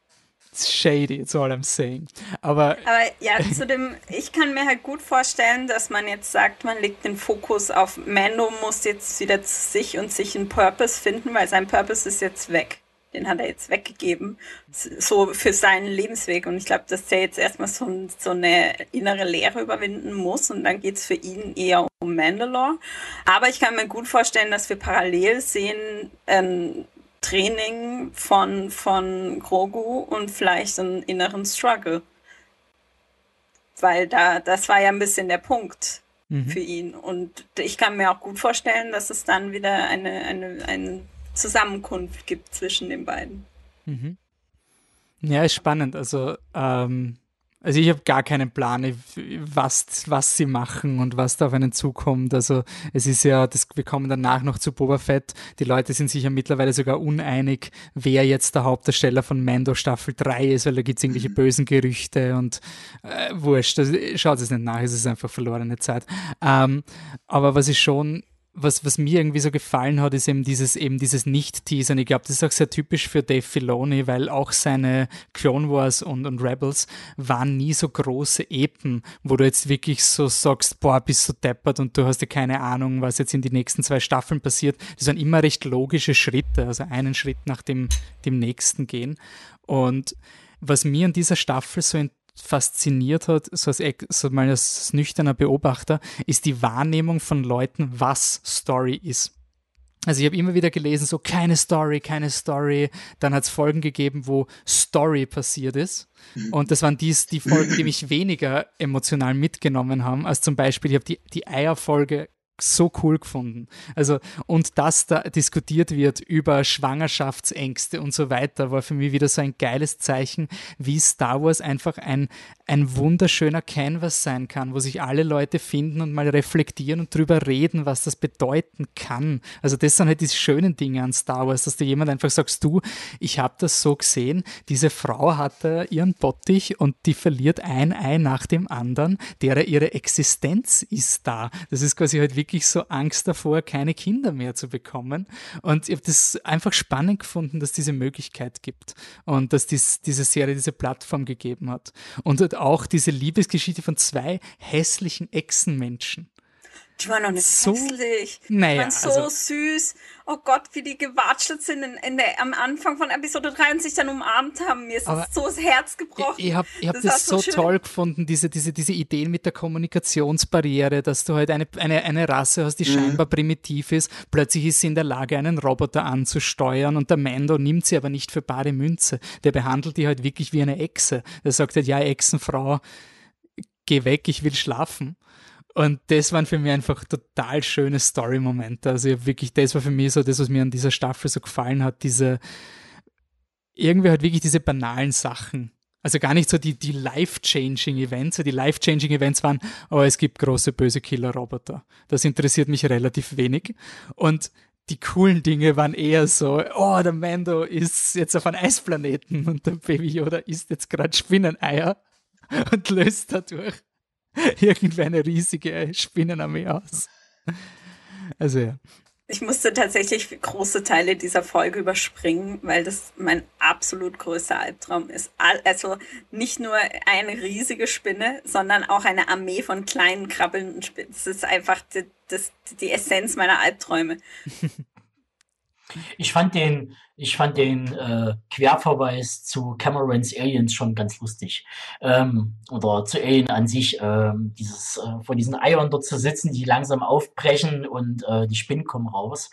A: It's shady, it's all I'm saying. Aber,
B: Aber ja, zu dem, ich kann mir halt gut vorstellen, dass man jetzt sagt, man legt den Fokus auf Mando muss jetzt wieder zu sich und sich einen Purpose finden, weil sein Purpose ist jetzt weg den hat er jetzt weggegeben, so für seinen Lebensweg. Und ich glaube, dass er jetzt erstmal so, so, eine innere Leere überwinden muss und dann geht es für ihn eher um Mandalore. Aber ich kann mir gut vorstellen, dass wir parallel sehen, ein Training von, von Grogu und vielleicht einen inneren Struggle. Weil da, das war ja ein bisschen der Punkt mhm. für ihn. Und ich kann mir auch gut vorstellen, dass es dann wieder eine, eine, ein Zusammenkunft gibt zwischen den beiden. Mhm.
A: Ja, ist spannend. Also, ähm, also ich habe gar keinen Plan, was, was sie machen und was da auf einen zukommt. Also es ist ja, das, wir kommen danach noch zu Boba Fett. Die Leute sind sich ja mittlerweile sogar uneinig, wer jetzt der Hauptdarsteller von Mando Staffel 3 ist, weil da gibt es irgendwelche bösen Gerüchte und äh, wurscht. Also, schaut es nicht nach, es ist einfach verlorene Zeit. Ähm, aber was ich schon was, was mir irgendwie so gefallen hat, ist eben dieses, eben dieses Nicht-Teasern. Ich glaube, das ist auch sehr typisch für Dave Filoni, weil auch seine Clone Wars und, und Rebels waren nie so große Epen, wo du jetzt wirklich so sagst, boah, bist du deppert und du hast ja keine Ahnung, was jetzt in den nächsten zwei Staffeln passiert. Das sind immer recht logische Schritte, also einen Schritt nach dem, dem nächsten gehen. Und was mir an dieser Staffel so fasziniert hat, so als, so mal als nüchterner Beobachter, ist die Wahrnehmung von Leuten, was Story ist. Also ich habe immer wieder gelesen, so keine Story, keine Story. Dann hat es Folgen gegeben, wo Story passiert ist. Mhm. Und das waren dies, die Folgen, die mich weniger emotional mitgenommen haben, als zum Beispiel, ich habe die, die Eierfolge so cool gefunden. Also, und dass da diskutiert wird über Schwangerschaftsängste und so weiter, war für mich wieder so ein geiles Zeichen, wie Star Wars einfach ein, ein wunderschöner Canvas sein kann, wo sich alle Leute finden und mal reflektieren und drüber reden, was das bedeuten kann. Also das sind halt diese schönen Dinge an Star Wars, dass du jemand einfach sagst, du, ich habe das so gesehen, diese Frau hatte ihren Bottich und die verliert ein Ei nach dem anderen, derer ihre Existenz ist da. Das ist quasi halt wirklich so Angst davor, keine Kinder mehr zu bekommen. Und ich habe das einfach spannend gefunden, dass diese Möglichkeit gibt und dass dies, diese Serie diese Plattform gegeben hat. Und halt auch diese Liebesgeschichte von zwei hässlichen Echsenmenschen.
B: Die waren noch nicht so, hässlich. Naja, die waren so also, süß. Oh Gott, wie die gewatschelt sind in, in der, am Anfang von Episode 3 und sich dann umarmt haben. Mir ist das so das Herz gebrochen.
A: Ich, ich habe ich hab das, das so, so toll gefunden, diese, diese, diese Ideen mit der Kommunikationsbarriere, dass du halt eine, eine, eine Rasse hast, die mhm. scheinbar primitiv ist. Plötzlich ist sie in der Lage, einen Roboter anzusteuern und der Mando nimmt sie aber nicht für bare Münze. Der behandelt die halt wirklich wie eine Echse. Der sagt halt, ja, Echsenfrau, geh weg, ich will schlafen. Und das waren für mich einfach total schöne Story-Momente. Also wirklich, das war für mich so das, was mir an dieser Staffel so gefallen hat, diese, irgendwie halt wirklich diese banalen Sachen. Also gar nicht so die, die life-changing Events. Die life-changing Events waren, oh, es gibt große böse Killer-Roboter. Das interessiert mich relativ wenig. Und die coolen Dinge waren eher so, oh, der Mando ist jetzt auf einem Eisplaneten und der Baby Yoda isst jetzt gerade Spinneneier und [LAUGHS] löst dadurch [LAUGHS] irgendwie eine riesige Spinnenarmee aus. Also ja.
B: Ich musste tatsächlich große Teile dieser Folge überspringen, weil das mein absolut größter Albtraum ist. Also nicht nur eine riesige Spinne, sondern auch eine Armee von kleinen krabbelnden Spinnen. Das ist einfach die, das, die Essenz meiner Albträume. [LAUGHS]
D: Ich fand den, ich fand den äh, Querverweis zu Camerons Aliens schon ganz lustig. Ähm, oder zu Alien an sich, ähm, dieses äh, vor diesen Eiern dort zu sitzen, die langsam aufbrechen und äh, die Spinnen kommen raus.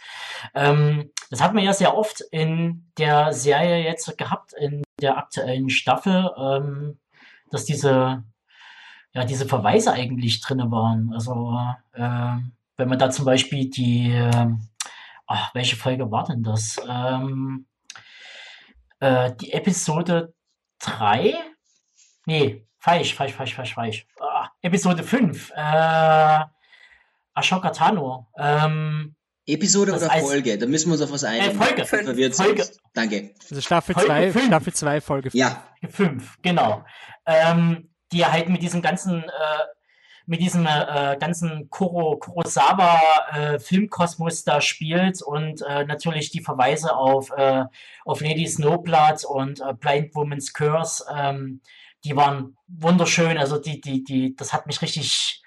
D: Ähm, das hat man ja sehr oft in der Serie jetzt gehabt, in der aktuellen Staffel, ähm, dass diese, ja, diese Verweise eigentlich drin waren. Also äh, wenn man da zum Beispiel die äh, ach, welche Folge war denn das? Ähm, äh, die Episode 3? Nee, falsch, falsch, falsch, falsch, falsch. Ah, Episode 5. Äh, Ashoka Tano. Ähm,
C: Episode oder Folge? Da müssen wir uns auf was einigen.
D: Äh, Folge.
C: Verwirrt Folge. Danke.
A: Also Staffel 2, Staffel 2, Folge
C: 5. Ja.
D: 5, genau. Ähm, die halt mit diesem ganzen äh, mit diesem äh, ganzen Kuro, Kurosawa äh, Filmkosmos da spielt und äh, natürlich die Verweise auf, äh, auf Lady Snowblood und äh, Blind Woman's Curse, ähm, die waren wunderschön. Also die, die, die, das hat mich richtig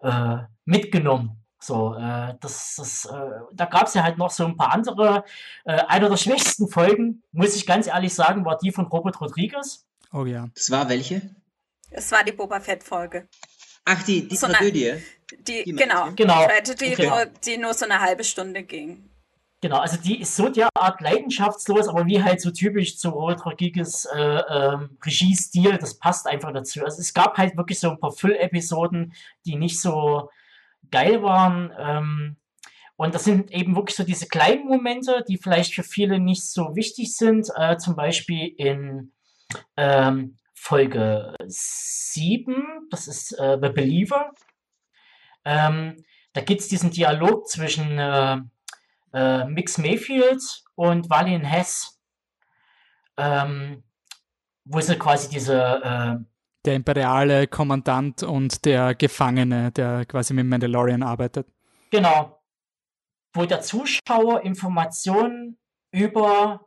D: äh, mitgenommen. So, äh, das, das, äh, da gab es ja halt noch so ein paar andere. Äh, einer der schwächsten Folgen, muss ich ganz ehrlich sagen, war die von Robert Rodriguez.
A: Oh ja.
C: Das war welche?
B: Es war die Boba Fett-Folge.
C: Ach, die, die so Tragödie?
B: Eine, die, die genau,
D: genau.
B: Die, die, okay. nur, die nur so eine halbe Stunde ging.
D: Genau, also die ist so derart leidenschaftslos, aber wie halt so typisch zu Rodriguez äh, ähm, Regiestil, das passt einfach dazu. Also es gab halt wirklich so ein paar Füllepisoden, die nicht so geil waren. Ähm, und das sind eben wirklich so diese kleinen Momente, die vielleicht für viele nicht so wichtig sind. Äh, zum Beispiel in ähm, Folge 7, das ist äh, The Believer. Ähm, da gibt es diesen Dialog zwischen äh, äh, Mix Mayfield und Valin Hess, ähm, wo sie quasi diese äh,
A: der imperiale Kommandant und der Gefangene, der quasi mit Mandalorian arbeitet.
D: Genau. Wo der Zuschauer Informationen über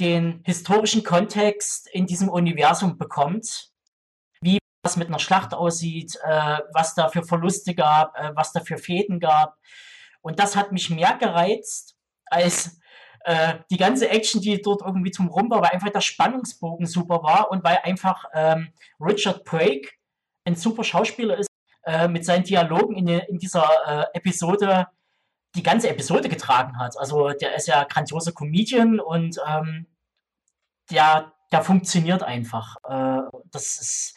D: den historischen Kontext in diesem Universum bekommt, wie das mit einer Schlacht aussieht, äh, was da für Verluste gab, äh, was da für Fäden gab. Und das hat mich mehr gereizt als äh, die ganze Action, die dort irgendwie zum Rum war, weil einfach der Spannungsbogen super war und weil einfach ähm, Richard Brake ein super Schauspieler ist, äh, mit seinen Dialogen in, in dieser äh, Episode die ganze Episode getragen hat. Also der ist ja grandioser Comedian und ähm, der, der funktioniert einfach. Äh, das ist,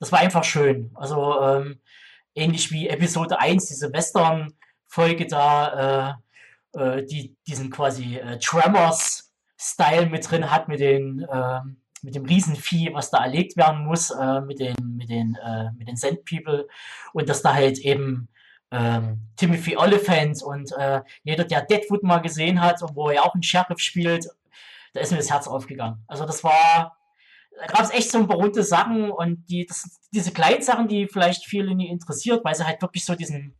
D: das war einfach schön. Also ähm, ähnlich wie Episode 1, diese Western-Folge da, äh, äh, die diesen quasi äh, Tremors-Style mit drin hat, mit den, äh, mit dem Riesenvieh, was da erlegt werden muss, äh, mit den, mit den, äh, mit den Sand People und dass da halt eben ähm, Timothy Oliphant und äh, jeder, der Deadwood mal gesehen hat und wo er auch einen Sheriff spielt, da ist mir das Herz aufgegangen. Also das war, da gab es echt so runde Sachen und die, das, diese kleinen Sachen, die vielleicht viele nie interessiert, weil sie halt wirklich so diesen,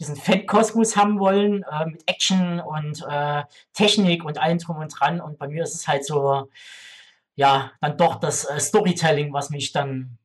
D: diesen Fan-Kosmos haben wollen, äh, mit Action und äh, Technik und allem drum und dran. Und bei mir ist es halt so, ja, dann doch das äh, Storytelling, was mich dann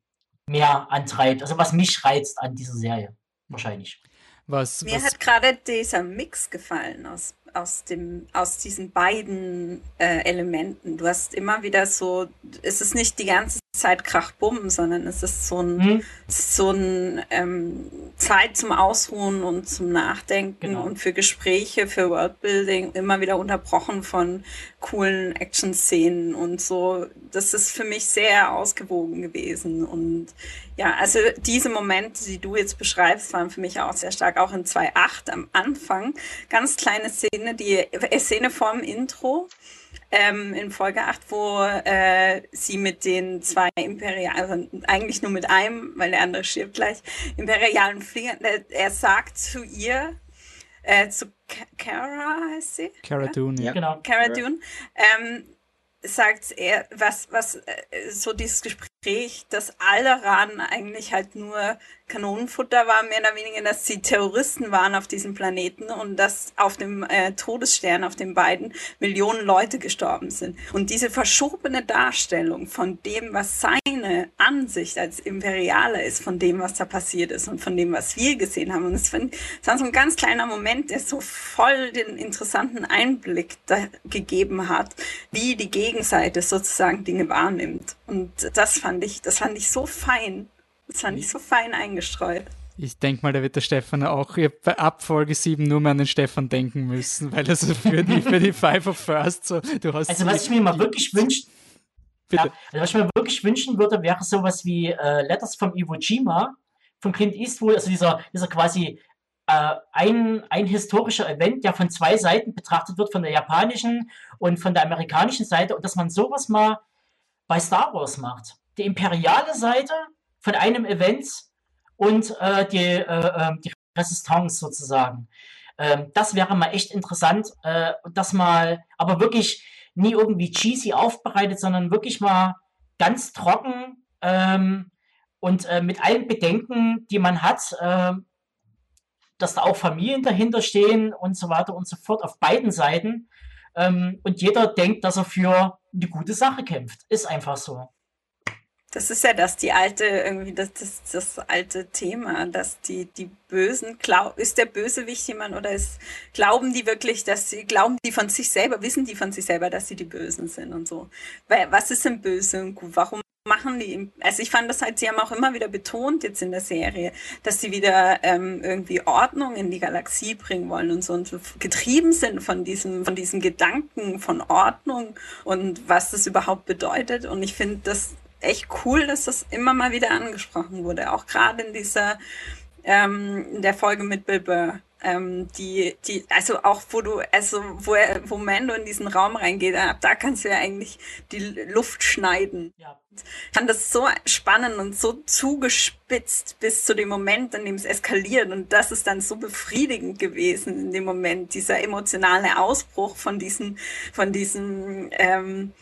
D: mehr antreibt, also was mich reizt an dieser Serie, wahrscheinlich.
B: Was, Mir was... hat gerade dieser Mix gefallen aus, aus, dem, aus diesen beiden äh, Elementen. Du hast immer wieder so, es ist nicht die ganze Zeit Krachbumm, sondern es ist so ein, mhm. so ein ähm, Zeit zum Ausruhen und zum Nachdenken genau. und für Gespräche, für Worldbuilding, immer wieder unterbrochen von coolen Action-Szenen und so. Das ist für mich sehr ausgewogen gewesen. Und ja, also diese Momente, die du jetzt beschreibst, waren für mich auch sehr stark, auch in 2.8 am Anfang. Ganz kleine Szene, die äh, Szene vorm Intro ähm, in Folge 8, wo äh, sie mit den zwei imperialen, also eigentlich nur mit einem, weil der andere stirbt gleich, imperialen Fliegern, äh, er sagt zu ihr, äh, zu Cara heißt sie?
A: Cara Dune, ja.
B: Genau. Cara Dune, ähm, sagt er, was, was, äh, so dieses Gespräch, dass Alderan eigentlich halt nur Kanonenfutter war, mehr oder weniger, dass sie Terroristen waren auf diesem Planeten und dass auf dem äh, Todesstern, auf den beiden, Millionen Leute gestorben sind. Und diese verschobene Darstellung von dem, was seine Ansicht als Imperialer ist, von dem, was da passiert ist und von dem, was wir gesehen haben. Und es war so ein ganz kleiner Moment, der so voll den interessanten Einblick gegeben hat, wie die Gegenseite sozusagen Dinge wahrnimmt. Und das fand ich, das fand ich so fein das war nicht so fein eingestreut.
A: Ich denke mal, da wird der Stefan auch ab Folge 7 nur mehr an den Stefan denken müssen, weil also für die, für die Five of First so, du hast.
D: Also, was ich mir mal wirklich wünsche, ja, also was ich mir wirklich wünschen würde, wäre sowas wie äh, Letters from Iwo Jima von Clint Eastwood, also dieser, dieser quasi äh, ein, ein historischer Event, der von zwei Seiten betrachtet wird, von der japanischen und von der amerikanischen Seite, und dass man sowas mal bei Star Wars macht. Die imperiale Seite von einem Event und äh, die, äh, ähm, die Resistance sozusagen. Ähm, das wäre mal echt interessant, äh, das mal, aber wirklich nie irgendwie cheesy aufbereitet, sondern wirklich mal ganz trocken ähm, und äh, mit allen Bedenken, die man hat, äh, dass da auch Familien dahinter stehen und so weiter und so fort auf beiden Seiten. Ähm, und jeder denkt, dass er für eine gute Sache kämpft. Ist einfach so.
B: Das ist ja das, die alte, irgendwie, das, das, das alte Thema, dass die, die Bösen, glaub, ist der Bösewicht jemand oder ist, glauben die wirklich, dass sie, glauben die von sich selber, wissen die von sich selber, dass sie die Bösen sind und so. Was ist denn böse und gut? Warum machen die, also ich fand das halt, sie haben auch immer wieder betont jetzt in der Serie, dass sie wieder ähm, irgendwie Ordnung in die Galaxie bringen wollen und so und so getrieben sind von diesem, von diesem Gedanken von Ordnung und was das überhaupt bedeutet. Und ich finde, das echt cool, dass das immer mal wieder angesprochen wurde. Auch gerade in dieser ähm, in der Folge mit Bill Burr. Ähm, die, die, also auch wo du, also wo er, wo Mando in diesen Raum reingeht, ab da kannst du ja eigentlich die Luft schneiden. Ja. Ich fand das so spannend und so zugespitzt bis zu dem Moment, in dem es eskaliert. Und das ist dann so befriedigend gewesen in dem Moment, dieser emotionale Ausbruch von diesen, von diesen ähm,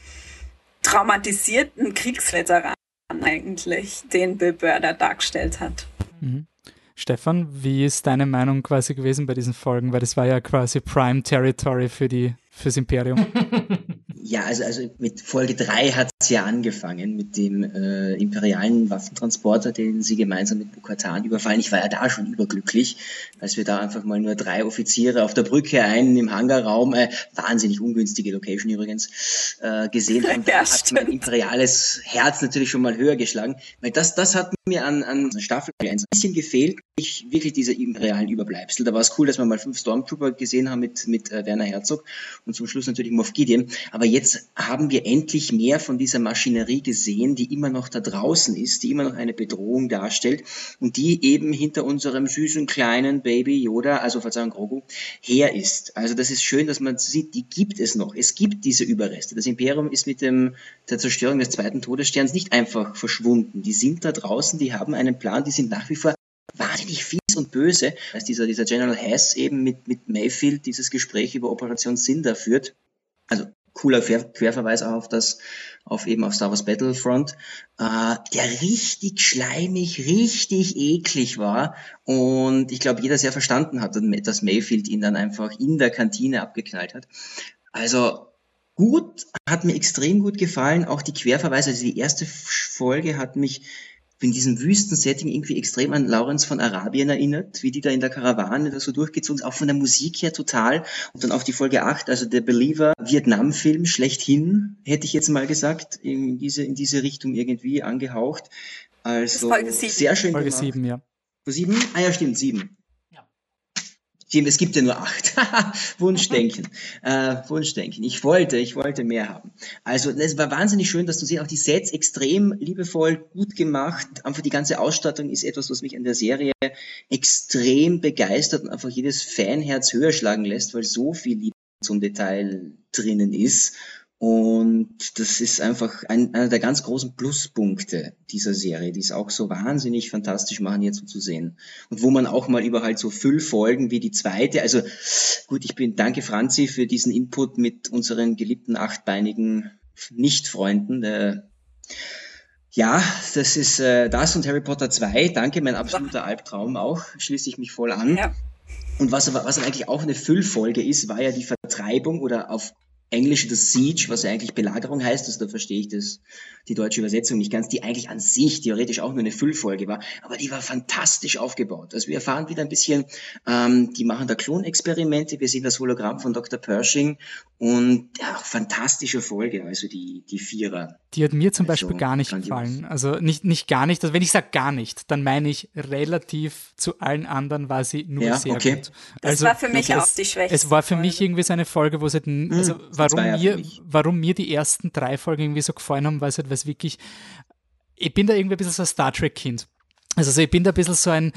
B: traumatisierten Kriegsveteran eigentlich, den Bill da dargestellt hat.
A: Mhm. Stefan, wie ist deine Meinung quasi gewesen bei diesen Folgen? Weil das war ja quasi Prime Territory für die, fürs Imperium. [LAUGHS]
C: Ja, also, also mit Folge 3 hat es ja angefangen, mit dem äh, imperialen Waffentransporter, den sie gemeinsam mit Bukatan überfallen. Ich war ja da schon überglücklich, als wir da einfach mal nur drei Offiziere auf der Brücke, einen im Hangarraum, äh, wahnsinnig ungünstige Location übrigens, äh, gesehen haben. [LAUGHS] Da ja, hat mein imperiales Herz natürlich schon mal höher geschlagen, weil das, das hat mir an, an Staffel 1 ein bisschen gefehlt, ich wirklich diese realen Überbleibsel. Da war es cool, dass wir mal fünf Stormtrooper gesehen haben mit, mit äh, Werner Herzog und zum Schluss natürlich Moff Gideon. Aber jetzt haben wir endlich mehr von dieser Maschinerie gesehen, die immer noch da draußen ist, die immer noch eine Bedrohung darstellt und die eben hinter unserem süßen kleinen Baby Yoda, also Verzeihung Grogu, her ist. Also das ist schön, dass man sieht, die gibt es noch. Es gibt diese Überreste. Das Imperium ist mit dem, der Zerstörung des zweiten Todessterns nicht einfach verschwunden. Die sind da draußen, die haben einen Plan, die sind nach wie vor wahnsinnig fies und böse, als dieser, dieser General Hess eben mit, mit Mayfield dieses Gespräch über Operation Cinder führt. Also cooler Querverweis auch auf das, auf eben auf Star Wars Battlefront, äh, der richtig schleimig, richtig eklig war und ich glaube, jeder sehr verstanden hat, dass Mayfield ihn dann einfach in der Kantine abgeknallt hat. Also gut, hat mir extrem gut gefallen, auch die Querverweise, also die erste Folge hat mich in diesem Wüstensetting irgendwie extrem an Lawrence von Arabien erinnert, wie die da in der Karawane da so durchgezogen sind, auch von der Musik her total. Und dann auch die Folge 8, also der Believer Vietnam-Film schlechthin, hätte ich jetzt mal gesagt, in diese, in diese Richtung irgendwie angehaucht. Also sehr schön
A: Folge gemacht. 7, ja.
C: 7? Ah ja, stimmt, 7 es gibt ja nur acht. [LAUGHS] Wunschdenken. [LAUGHS] äh, Wunschdenken. Ich wollte, ich wollte mehr haben. Also es war wahnsinnig schön, dass du siehst, auch die Sets extrem liebevoll, gut gemacht. Einfach die ganze Ausstattung ist etwas, was mich an der Serie extrem begeistert und einfach jedes Fanherz höher schlagen lässt, weil so viel Liebe zum Detail drinnen ist. Und das ist einfach ein, einer der ganz großen Pluspunkte dieser Serie, die es auch so wahnsinnig fantastisch machen, jetzt so zu sehen. Und wo man auch mal über halt so Füllfolgen wie die zweite, also gut, ich bin, danke Franzi für diesen Input mit unseren geliebten achtbeinigen Nichtfreunden. Äh, ja, das ist äh, das und Harry Potter 2. Danke, mein absoluter Albtraum auch. Schließe ich mich voll an. Ja. Und was aber, was eigentlich auch eine Füllfolge ist, war ja die Vertreibung oder auf Englische das Siege, was ja eigentlich Belagerung heißt, also da verstehe ich das, die deutsche Übersetzung nicht ganz, die eigentlich an sich theoretisch auch nur eine Füllfolge war, aber die war fantastisch aufgebaut. Also wir erfahren wieder ein bisschen, ähm, die machen da Klonexperimente, wir sehen das Hologramm von Dr. Pershing und ja, fantastische Folge, also die, die Vierer.
A: Die hat mir zum also, Beispiel gar nicht grandios. gefallen. Also nicht, nicht gar nicht, also wenn ich sage gar nicht, dann meine ich relativ zu allen anderen war sie nur ja, sehr okay. gut.
B: Also, das war für mich es, auch die schwächste
A: Es war für mich irgendwie so eine Folge, wo es halt, also hm, warum mir, warum mir die ersten drei Folgen irgendwie so gefallen haben, weil es halt was wirklich, ich bin da irgendwie ein bisschen so ein Star Trek-Kind. Also, also ich bin da ein bisschen so ein,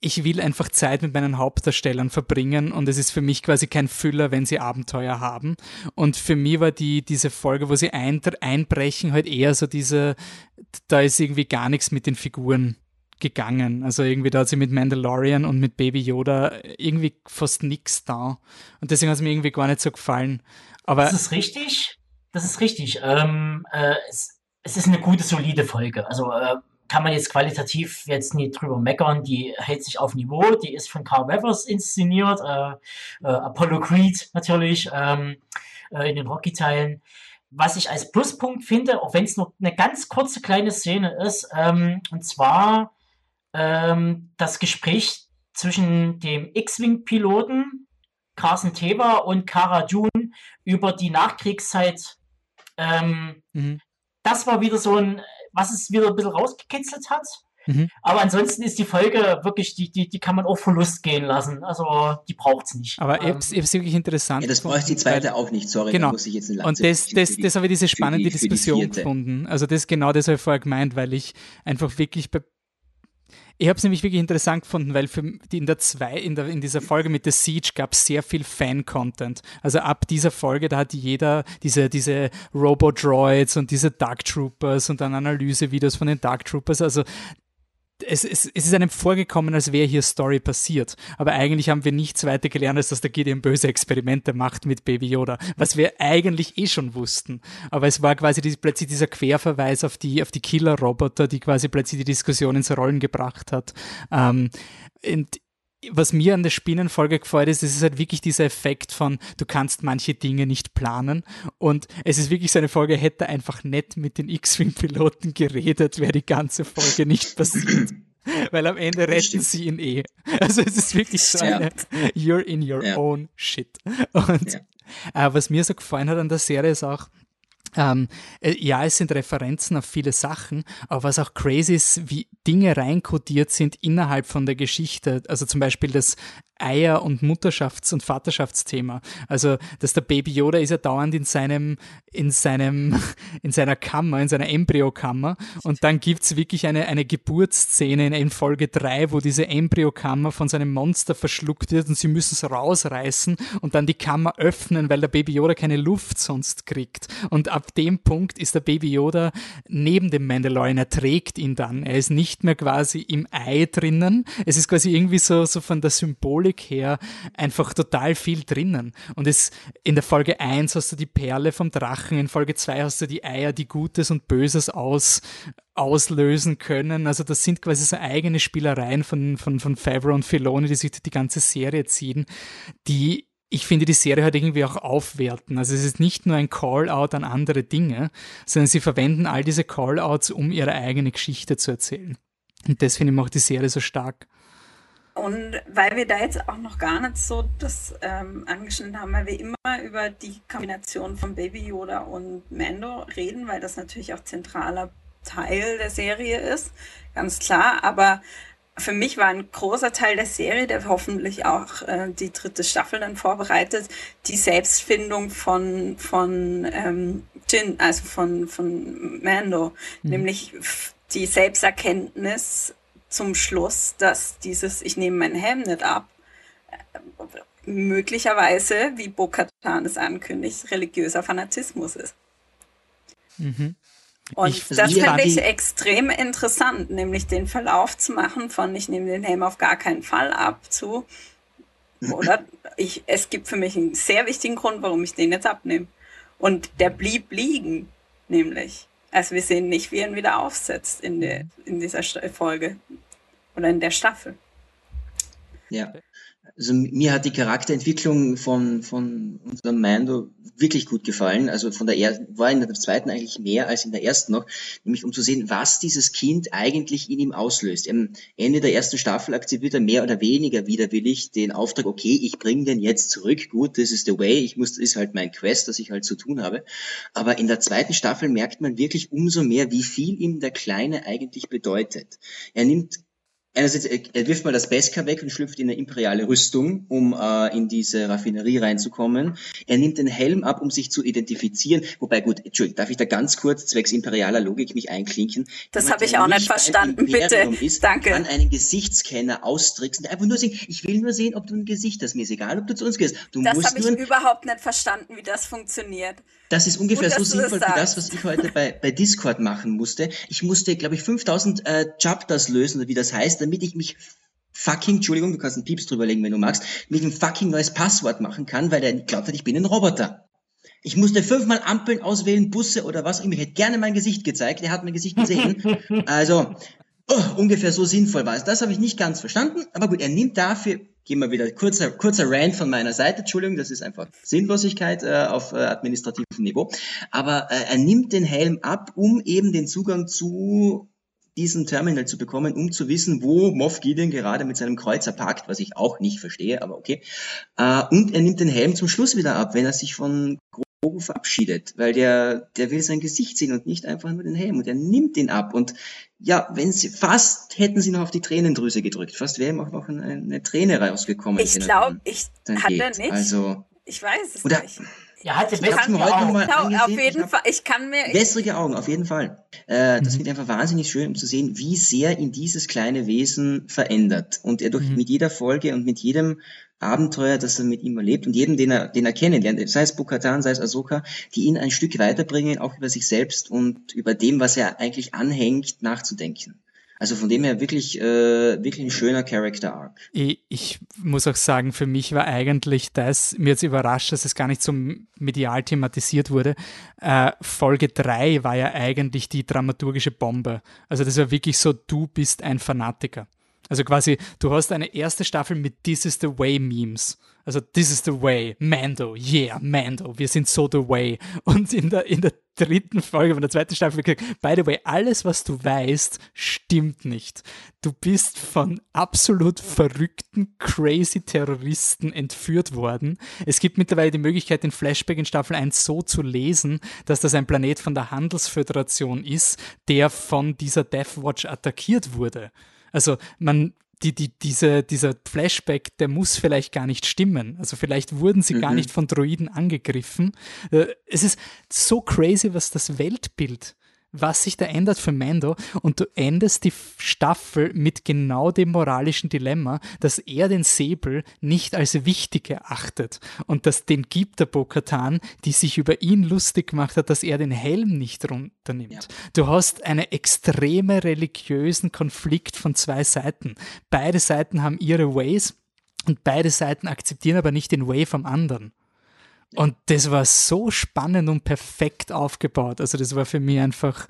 A: ich will einfach Zeit mit meinen Hauptdarstellern verbringen und es ist für mich quasi kein Füller, wenn sie Abenteuer haben. Und für mich war die, diese Folge, wo sie ein, einbrechen, halt eher so diese, da ist irgendwie gar nichts mit den Figuren gegangen. Also irgendwie da hat sie mit Mandalorian und mit Baby Yoda irgendwie fast nichts da. Und deswegen hat es mir irgendwie gar nicht so gefallen. Aber
D: das ist richtig. Das ist richtig. Ähm, äh, es, es, ist eine gute, solide Folge. Also äh, kann man jetzt qualitativ jetzt nicht drüber meckern. Die hält sich auf Niveau. Die ist von Carl Weathers inszeniert. Äh, äh Apollo Creed natürlich ähm, äh, in den Rocky-Teilen. Was ich als Pluspunkt finde, auch wenn es nur eine ganz kurze kleine Szene ist, ähm, und zwar ähm, das Gespräch zwischen dem X-Wing-Piloten Carson Teva und Kara June über die Nachkriegszeit. Ähm, mhm. Das war wieder so ein, was es wieder ein bisschen rausgekitzelt hat. Mhm. Aber ansonsten ist die Folge wirklich, die, die, die kann man auch Verlust gehen lassen. Also die braucht es nicht.
A: Aber ähm, es ist wirklich interessant.
C: Ja, das braucht die zweite auch nicht, sorry,
A: genau. muss ich jetzt eine Und das, das, das habe ich diese spannende die, Diskussion gefunden. Also das genau das habe ich vorher gemeint, weil ich einfach wirklich bei, ich habe es nämlich wirklich interessant gefunden, weil für in der zwei, in, der, in dieser Folge mit The Siege gab es sehr viel Fan-Content. Also ab dieser Folge, da hat jeder diese, diese Robo-Droids und diese Dark Troopers und dann Analysevideos von den Dark Troopers. Also es, es, es ist einem vorgekommen, als wäre hier Story passiert. Aber eigentlich haben wir nichts weiter gelernt, als dass der Gideon böse Experimente macht mit Baby Yoda, was wir eigentlich eh schon wussten. Aber es war quasi die, plötzlich dieser Querverweis auf die, auf die Killer-Roboter, die quasi plötzlich die Diskussion ins Rollen gebracht hat. Ähm, und was mir an der Spinnenfolge gefällt ist, es ist halt wirklich dieser Effekt von, du kannst manche Dinge nicht planen. Und es ist wirklich so eine Folge, hätte einfach nett mit den X-Wing-Piloten geredet, wäre die ganze Folge nicht passiert. [LAUGHS] Weil am Ende retten sie ihn eh. Also es ist wirklich so eine, you're in your ja. own shit. Und ja. äh, was mir so gefallen hat an der Serie ist auch, ähm, äh, ja, es sind Referenzen auf viele Sachen, aber was auch crazy ist, wie Dinge reinkodiert sind innerhalb von der Geschichte. Also zum Beispiel das Eier- und Mutterschafts- und Vaterschaftsthema. Also, dass der Baby Yoda ist ja dauernd in seinem, in seinem, [LAUGHS] in seiner Kammer, in seiner Embryokammer. Und dann gibt's wirklich eine, eine Geburtsszene in, in Folge drei, wo diese Embryokammer von seinem Monster verschluckt wird und sie müssen es rausreißen und dann die Kammer öffnen, weil der Baby Yoda keine Luft sonst kriegt. Und ab dem Punkt ist der Baby Yoda neben dem Mandalorian, er trägt ihn dann. Er ist nicht mehr quasi im Ei drinnen. Es ist quasi irgendwie so, so von der Symbolik Symbolik her einfach total viel drinnen. Und es, in der Folge 1 hast du die Perle vom Drachen, in Folge 2 hast du die Eier, die Gutes und Böses aus, auslösen können. Also das sind quasi so eigene Spielereien von, von, von Favreau und Filoni, die sich die ganze Serie ziehen, die ich finde, die Serie hat irgendwie auch aufwerten. Also es ist nicht nur ein Call-out an andere Dinge, sondern sie verwenden all diese Call-outs, um ihre eigene Geschichte zu erzählen. Und das finde ich macht die Serie so stark.
B: Und weil wir da jetzt auch noch gar nicht so das ähm, angeschnitten haben, weil wir immer über die Kombination von Baby Yoda und Mando reden, weil das natürlich auch zentraler Teil der Serie ist, ganz klar. Aber für mich war ein großer Teil der Serie, der hoffentlich auch äh, die dritte Staffel dann vorbereitet, die Selbstfindung von, von ähm, Jin, also von, von Mando, mhm. nämlich die Selbsterkenntnis zum Schluss, dass dieses Ich nehme meinen Helm nicht ab, möglicherweise, wie Bo-Katan es ankündigt, religiöser Fanatismus ist. Mhm. Und ich, das finde ich extrem interessant, nämlich den Verlauf zu machen von ich nehme den Helm auf gar keinen Fall ab zu oder [LAUGHS] ich, es gibt für mich einen sehr wichtigen Grund, warum ich den jetzt abnehme. Und der blieb liegen, nämlich. Also wir sehen nicht, wie er ihn wieder aufsetzt in, der, in dieser Folge oder in der Staffel.
C: Ja. Also mir hat die Charakterentwicklung von, von unserem Mando wirklich gut gefallen. Also von der ersten, war in der zweiten eigentlich mehr als in der ersten noch, nämlich um zu sehen, was dieses Kind eigentlich in ihm auslöst. Am Ende der ersten Staffel akzeptiert er mehr oder weniger widerwillig den Auftrag, okay, ich bringe den jetzt zurück, gut, this is the way, ich muss, das ist halt mein Quest, das ich halt zu tun habe. Aber in der zweiten Staffel merkt man wirklich umso mehr, wie viel ihm der Kleine eigentlich bedeutet. Er nimmt einerseits, er wirft mal das Beskar weg und schlüpft in eine imperiale Rüstung, um äh, in diese Raffinerie reinzukommen. Er nimmt den Helm ab, um sich zu identifizieren. Wobei, gut, Entschuldigung, darf ich da ganz kurz zwecks imperialer Logik mich einklinken?
B: Das habe ich auch nicht verstanden, bitte.
C: Ist, Danke. Kann einen Gesichtsscanner austricksen, einfach nur sehen, ich will nur sehen, ob du ein Gesicht hast. Mir ist egal, ob du zu uns gehst. Du
B: das habe ich überhaupt nicht verstanden, wie das funktioniert.
C: Das ist ungefähr Gut, so sinnvoll wie das, was ich heute bei, bei Discord machen musste. Ich musste, glaube ich, 5000 äh, Chapters lösen, oder wie das heißt, damit ich mich fucking, Entschuldigung, du kannst einen Pieps drüberlegen, wenn du magst, mit ein fucking neues Passwort machen kann, weil der glaubt hat, ich bin ein Roboter. Ich musste fünfmal Ampeln auswählen, Busse oder was. Ich hätte gerne mein Gesicht gezeigt. Er hat mein Gesicht gesehen. [LAUGHS] Also, oh, ungefähr so sinnvoll war es. Das habe ich nicht ganz verstanden. Aber gut, er nimmt dafür, gehen wir wieder, kurzer, kurzer Rant von meiner Seite. Entschuldigung, das ist einfach Sinnlosigkeit äh, auf äh, administrativem Niveau. Aber äh, er nimmt den Helm ab, um eben den Zugang zu diesen Terminal zu bekommen, um zu wissen, wo Moff Gideon gerade mit seinem Kreuzer parkt, was ich auch nicht verstehe, aber okay. Äh, und er nimmt den Helm zum Schluss wieder ab, wenn er sich von Grogu verabschiedet, weil der, der will sein Gesicht sehen und nicht einfach nur den Helm und er nimmt ihn ab und ja, wenn sie, fast hätten sie noch auf die Tränendrüse gedrückt, fast wäre ihm auch noch eine, eine Träne rausgekommen.
B: Ich glaube, ich hatte nicht. Also, ich weiß es
C: oder,
B: nicht.
C: Ja, hat ich habe mir heute nochmal
B: angesehen. Auf jeden ich Fall, ich kann mir...
C: Wässrige Augen, auf jeden Fall. Äh, das mhm. wird einfach wahnsinnig schön, um zu sehen, wie sehr ihn dieses kleine Wesen verändert. Und er durch mhm. mit jeder Folge und mit jedem Abenteuer, das er mit ihm erlebt und jedem, den er, den er kennenlernt, sei es Bukatan, sei es Ahsoka, die ihn ein Stück weiterbringen, auch über sich selbst und über dem, was er eigentlich anhängt, nachzudenken. Also von dem her wirklich, äh, wirklich ein schöner Character Arc.
A: Ich, ich, muss auch sagen, für mich war eigentlich das, mir jetzt überrascht, dass es gar nicht so medial thematisiert wurde. Äh, Folge 3 war ja eigentlich die dramaturgische Bombe. Also das war wirklich so, du bist ein Fanatiker. Also quasi, du hast eine erste Staffel mit This is the Way Memes. Also This is the Way, Mando, yeah, Mando, wir sind so the way. Und in der, in der dritten Folge von der zweiten Staffel gesagt, by the way, alles, was du weißt, stimmt nicht. Du bist von absolut verrückten, crazy Terroristen entführt worden. Es gibt mittlerweile die Möglichkeit, den Flashback in Staffel 1 so zu lesen, dass das ein Planet von der Handelsföderation ist, der von dieser Death Watch attackiert wurde. Also man die, die, diese, dieser Flashback, der muss vielleicht gar nicht stimmen. Also vielleicht wurden sie mhm. gar nicht von Droiden angegriffen. Äh, es ist so crazy, was das Weltbild was sich da ändert für Mando und du endest die Staffel mit genau dem moralischen Dilemma, dass er den Säbel nicht als wichtig erachtet und dass den gibt der Bo-Katan, die sich über ihn lustig gemacht hat, dass er den Helm nicht runternimmt. Ja. Du hast einen extreme religiösen Konflikt von zwei Seiten. Beide Seiten haben ihre Ways und beide Seiten akzeptieren aber nicht den Way vom anderen. Und das war so spannend und perfekt aufgebaut. Also das war für mich einfach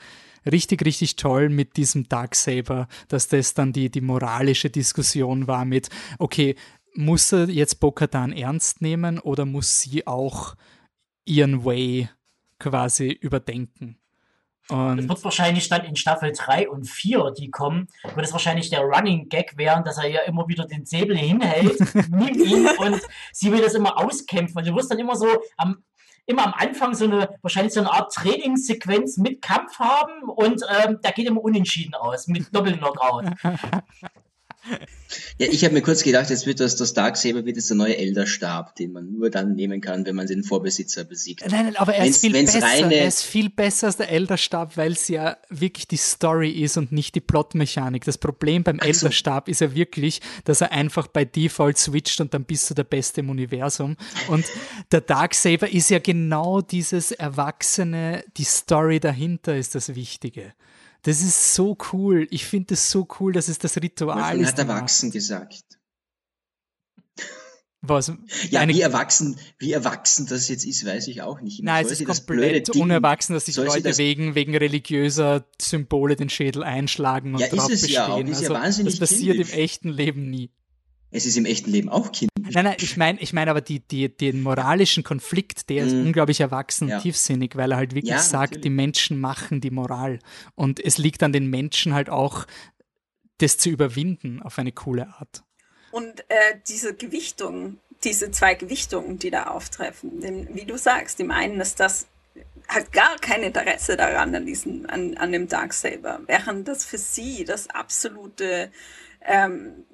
A: richtig, richtig toll mit diesem Darksaber, dass das dann die, die moralische Diskussion war mit, okay, muss er jetzt Bokatan ernst nehmen oder muss sie auch ihren Way quasi überdenken?
D: Und das wird wahrscheinlich dann in Staffel 3 und 4, die kommen, wird es wahrscheinlich der Running Gag werden, dass er ja immer wieder den Säbel hinhält, [LAUGHS] nimmt ihn und sie will das immer auskämpfen. Und du wirst dann immer so am, immer am Anfang so eine, wahrscheinlich so eine Art Trainingssequenz mit Kampf haben und ähm, da geht immer unentschieden aus, mit Doppel-Knockout. [LAUGHS]
C: Ja, ich habe mir kurz gedacht, jetzt wird das, das Darksaber wird jetzt der neue Elderstab, den man nur dann nehmen kann, wenn man den Vorbesitzer besiegt.
A: Nein, nein aber er ist viel besser. Reine... Er ist viel besser als der Elderstab, weil es ja wirklich die Story ist und nicht die Plotmechanik. Das Problem beim so. Elderstab ist ja wirklich, dass er einfach bei Default switcht und dann bist du der Beste im Universum. Und der Darksaber ist ja genau dieses Erwachsene, die Story dahinter ist das Wichtige. Das ist so cool. Ich finde es so cool, dass es das Ritual ist.
C: hat erwachsen gesagt.
A: Was?
C: Ja, wie erwachsen, wie erwachsen das jetzt ist, weiß ich auch nicht.
A: Nein, es ist komplett unerwachsen, dass sich Leute das wegen, wegen religiöser Symbole den Schädel einschlagen und ja, drauf bestehen. Ja auch, ist also, ja wahnsinnig das passiert kindisch. im echten Leben nie.
C: Es ist im echten Leben auch kindisch.
A: Nein, nein, ich meine ich mein aber die, die, den moralischen Konflikt, der ist mm. unglaublich erwachsen ja. tiefsinnig, weil er halt wirklich ja, sagt, natürlich. die Menschen machen die Moral. Und es liegt an den Menschen halt auch, das zu überwinden auf eine coole Art.
B: Und äh, diese Gewichtung, diese zwei Gewichtungen, die da auftreffen, denn wie du sagst, dem einen ist das hat gar kein Interesse daran, an, diesen, an, an dem Darksaber, während das für sie das absolute ähm,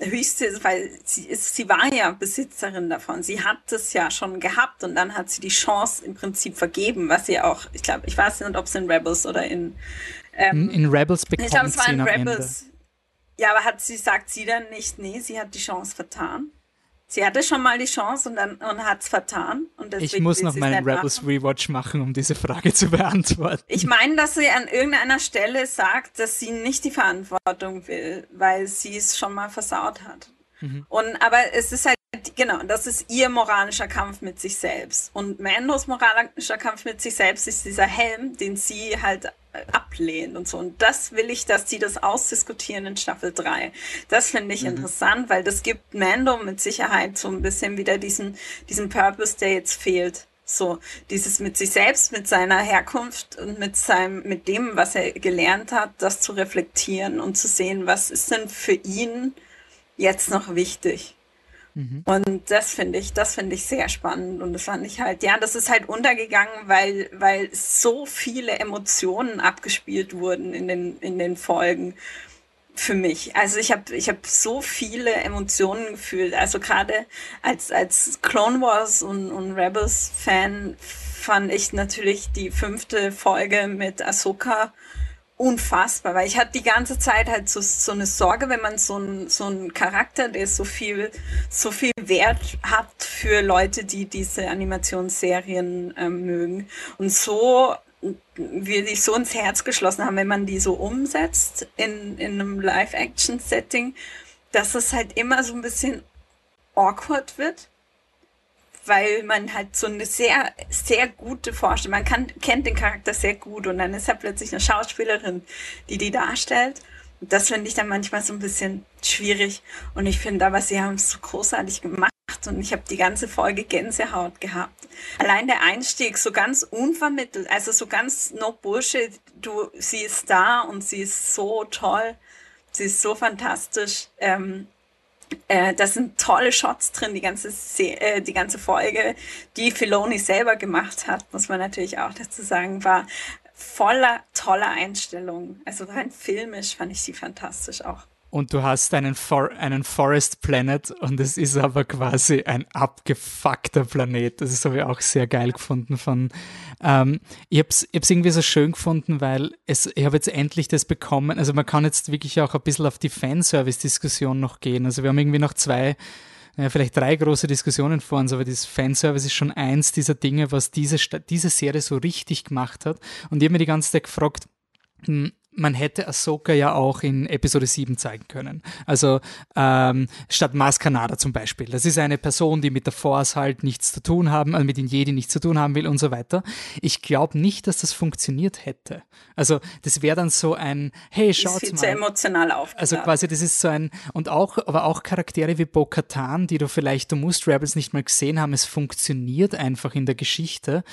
B: höchste, weil sie ist, sie war ja Besitzerin davon. Sie hat es ja schon gehabt und dann hat sie die Chance im Prinzip vergeben, was sie auch, ich glaube, ich weiß nicht, ob es in Rebels oder in
A: ähm, in Rebels bekommt ich glaube, es war in Rebels.
B: Ende. Ja, aber hat sie sagt sie dann nicht, nee, sie hat die Chance vertan? Sie hatte schon mal die Chance und dann und hat es vertan. Und
A: ich muss noch mal einen Rebels machen. Rewatch machen, um diese Frage zu beantworten.
B: Ich meine, dass sie an irgendeiner Stelle sagt, dass sie nicht die Verantwortung will, weil sie es schon mal versaut hat. Mhm. Und aber es ist halt genau, das ist ihr moralischer Kampf mit sich selbst. Und Mandos moralischer Kampf mit sich selbst ist dieser Helm, den sie halt ablehnt und so. Und das will ich, dass die das ausdiskutieren in Staffel 3. Das finde ich mhm. interessant, weil das gibt Mando mit Sicherheit so ein bisschen wieder diesen, diesen Purpose, der jetzt fehlt. So, dieses mit sich selbst, mit seiner Herkunft und mit seinem, mit dem, was er gelernt hat, das zu reflektieren und zu sehen, was ist denn für ihn jetzt noch wichtig. Mhm. Und das finde ich, das finde ich sehr spannend. Und das fand ich halt, ja, das ist halt untergegangen, weil, weil so viele Emotionen abgespielt wurden in den, in den Folgen für mich. Also ich habe ich hab so viele Emotionen gefühlt. Also gerade als, als Clone Wars und, und Rebels Fan fand ich natürlich die fünfte Folge mit Ahsoka unfassbar, weil ich hatte die ganze Zeit halt so, so eine Sorge, wenn man so ein so Charakter, der so viel, so viel Wert hat für Leute, die diese Animationsserien äh, mögen. Und so wir die so ins Herz geschlossen haben, wenn man die so umsetzt in, in einem Live-Action-Setting, dass es halt immer so ein bisschen awkward wird weil man halt so eine sehr, sehr gute Vorstellung, man kann, kennt den Charakter sehr gut und dann ist er plötzlich eine Schauspielerin, die die darstellt. das finde ich dann manchmal so ein bisschen schwierig. Und ich finde aber, sie haben es so großartig gemacht und ich habe die ganze Folge Gänsehaut gehabt. Allein der Einstieg so ganz unvermittelt, also so ganz no bullshit. Du, sie ist da und sie ist so toll, sie ist so fantastisch. Ähm, äh, da sind tolle Shots drin, die ganze, Se äh, die ganze Folge, die Filoni selber gemacht hat, muss man natürlich auch dazu sagen, war voller toller Einstellungen. Also rein filmisch fand ich sie fantastisch auch
A: und du hast einen, For einen Forest Planet und es ist aber quasi ein abgefuckter Planet. Das habe ich auch sehr geil gefunden von. Ähm, ich habe es irgendwie so schön gefunden, weil es, ich habe jetzt endlich das bekommen. Also man kann jetzt wirklich auch ein bisschen auf die Fanservice-Diskussion noch gehen. Also wir haben irgendwie noch zwei ja, vielleicht drei große Diskussionen vor uns, aber das Fanservice ist schon eins dieser Dinge, was diese, diese Serie so richtig gemacht hat. Und ich habe mir die ganze Zeit gefragt, hm, man hätte Ahsoka ja auch in Episode 7 zeigen können. Also ähm, statt Mars Kanada zum Beispiel. Das ist eine Person, die mit der Force halt nichts zu tun haben, also mit den Jedi nichts zu tun haben will und so weiter. Ich glaube nicht, dass das funktioniert hätte. Also das wäre dann so ein, hey, schaut mal.
B: Zu emotional auf.
A: Also quasi, das ist so ein, und auch, aber auch Charaktere wie Bo-Katan, die du vielleicht, du musst Rebels nicht mal gesehen haben, es funktioniert einfach in der Geschichte.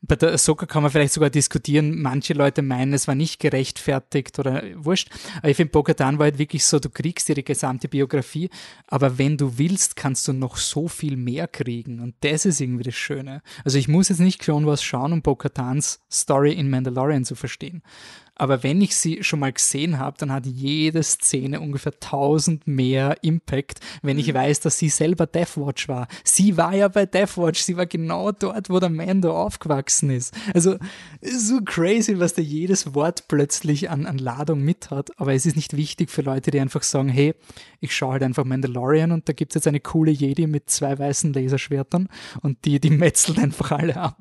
A: Bei der Ahsoka kann man vielleicht sogar diskutieren, manche Leute meinen, es war nicht gerechtfertigt beschäftigt oder wurscht. Aber ich finde, Bogatan war halt wirklich so, du kriegst ihre gesamte Biografie, aber wenn du willst, kannst du noch so viel mehr kriegen. Und das ist irgendwie das Schöne. Also ich muss jetzt nicht Clone Wars schauen, um Bokatans Story in Mandalorian zu verstehen. Aber wenn ich sie schon mal gesehen habe, dann hat jede Szene ungefähr 1000 mehr Impact, wenn ich mhm. weiß, dass sie selber Deathwatch war. Sie war ja bei Deathwatch, sie war genau dort, wo der Mando aufgewachsen ist. Also so crazy, was da jedes Wort plötzlich an, an Ladung mit hat. Aber es ist nicht wichtig für Leute, die einfach sagen, hey, ich schaue halt einfach Mandalorian und da gibt es jetzt eine coole Jedi mit zwei weißen Laserschwertern und die, die metzelt einfach alle ab.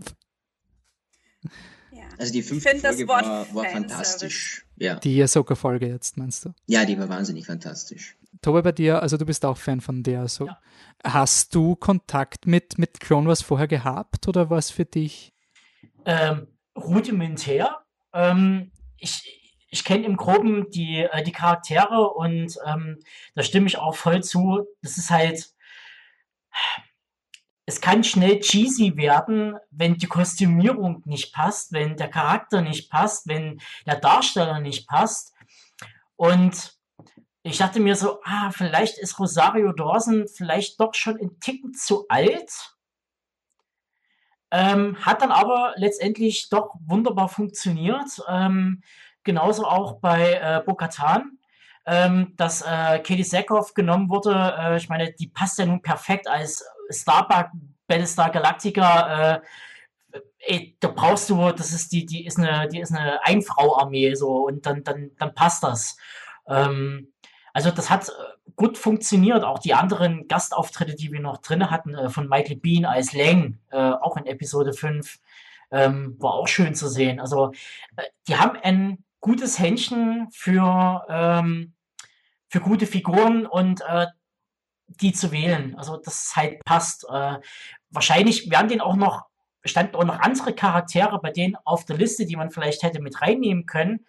C: Also die fünfte Folge war, war fantastisch.
A: Ja. Die Ahsoka-Folge jetzt, meinst du?
C: Ja, die war wahnsinnig fantastisch.
A: Tobi, bei dir, also du bist auch Fan von der. So. Ja. Hast du Kontakt mit, mit Clone Wars vorher gehabt oder was für dich?
D: Ähm, rudimentär. Ähm, ich, ich kenne im Groben die, äh, die Charaktere und ähm, da stimme ich auch voll zu. Das ist halt es kann schnell cheesy werden, wenn die Kostümierung nicht passt, wenn der Charakter nicht passt, wenn der Darsteller nicht passt. Und ich dachte mir so, ah, vielleicht ist Rosario Dawson vielleicht doch schon ein Ticken zu alt. Ähm, hat dann aber letztendlich doch wunderbar funktioniert. Ähm, genauso auch bei äh, Bo-Katan, ähm, dass äh, Katie Sackhoff genommen wurde. Äh, ich meine, die passt ja nun perfekt als Starbuck Battlestar Galactica, äh, ey, da brauchst du, das ist die, die ist eine, die ist eine Einfrau-Armee so und dann, dann, dann passt das. Ähm, also das hat äh, gut funktioniert. Auch die anderen Gastauftritte, die wir noch drin hatten, äh, von Michael Bean als Lang, äh, auch in Episode 5, ähm, war auch schön zu sehen. Also äh, die haben ein gutes Händchen für, ähm, für gute Figuren und äh, die zu wählen. Also das halt passt. Äh, wahrscheinlich werden den auch noch, standen auch noch andere Charaktere bei denen auf der Liste, die man vielleicht hätte mit reinnehmen können.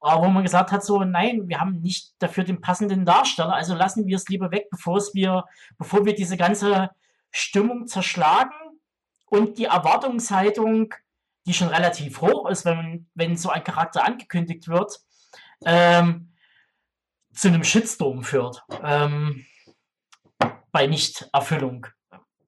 D: Aber wo man gesagt hat, so, nein, wir haben nicht dafür den passenden Darsteller, also lassen wir es lieber weg, bevor es wir, bevor wir diese ganze Stimmung zerschlagen und die Erwartungshaltung, die schon relativ hoch ist, wenn, wenn so ein Charakter angekündigt wird, ähm, zu einem Shitstorm führt. Ähm, bei Nichterfüllung.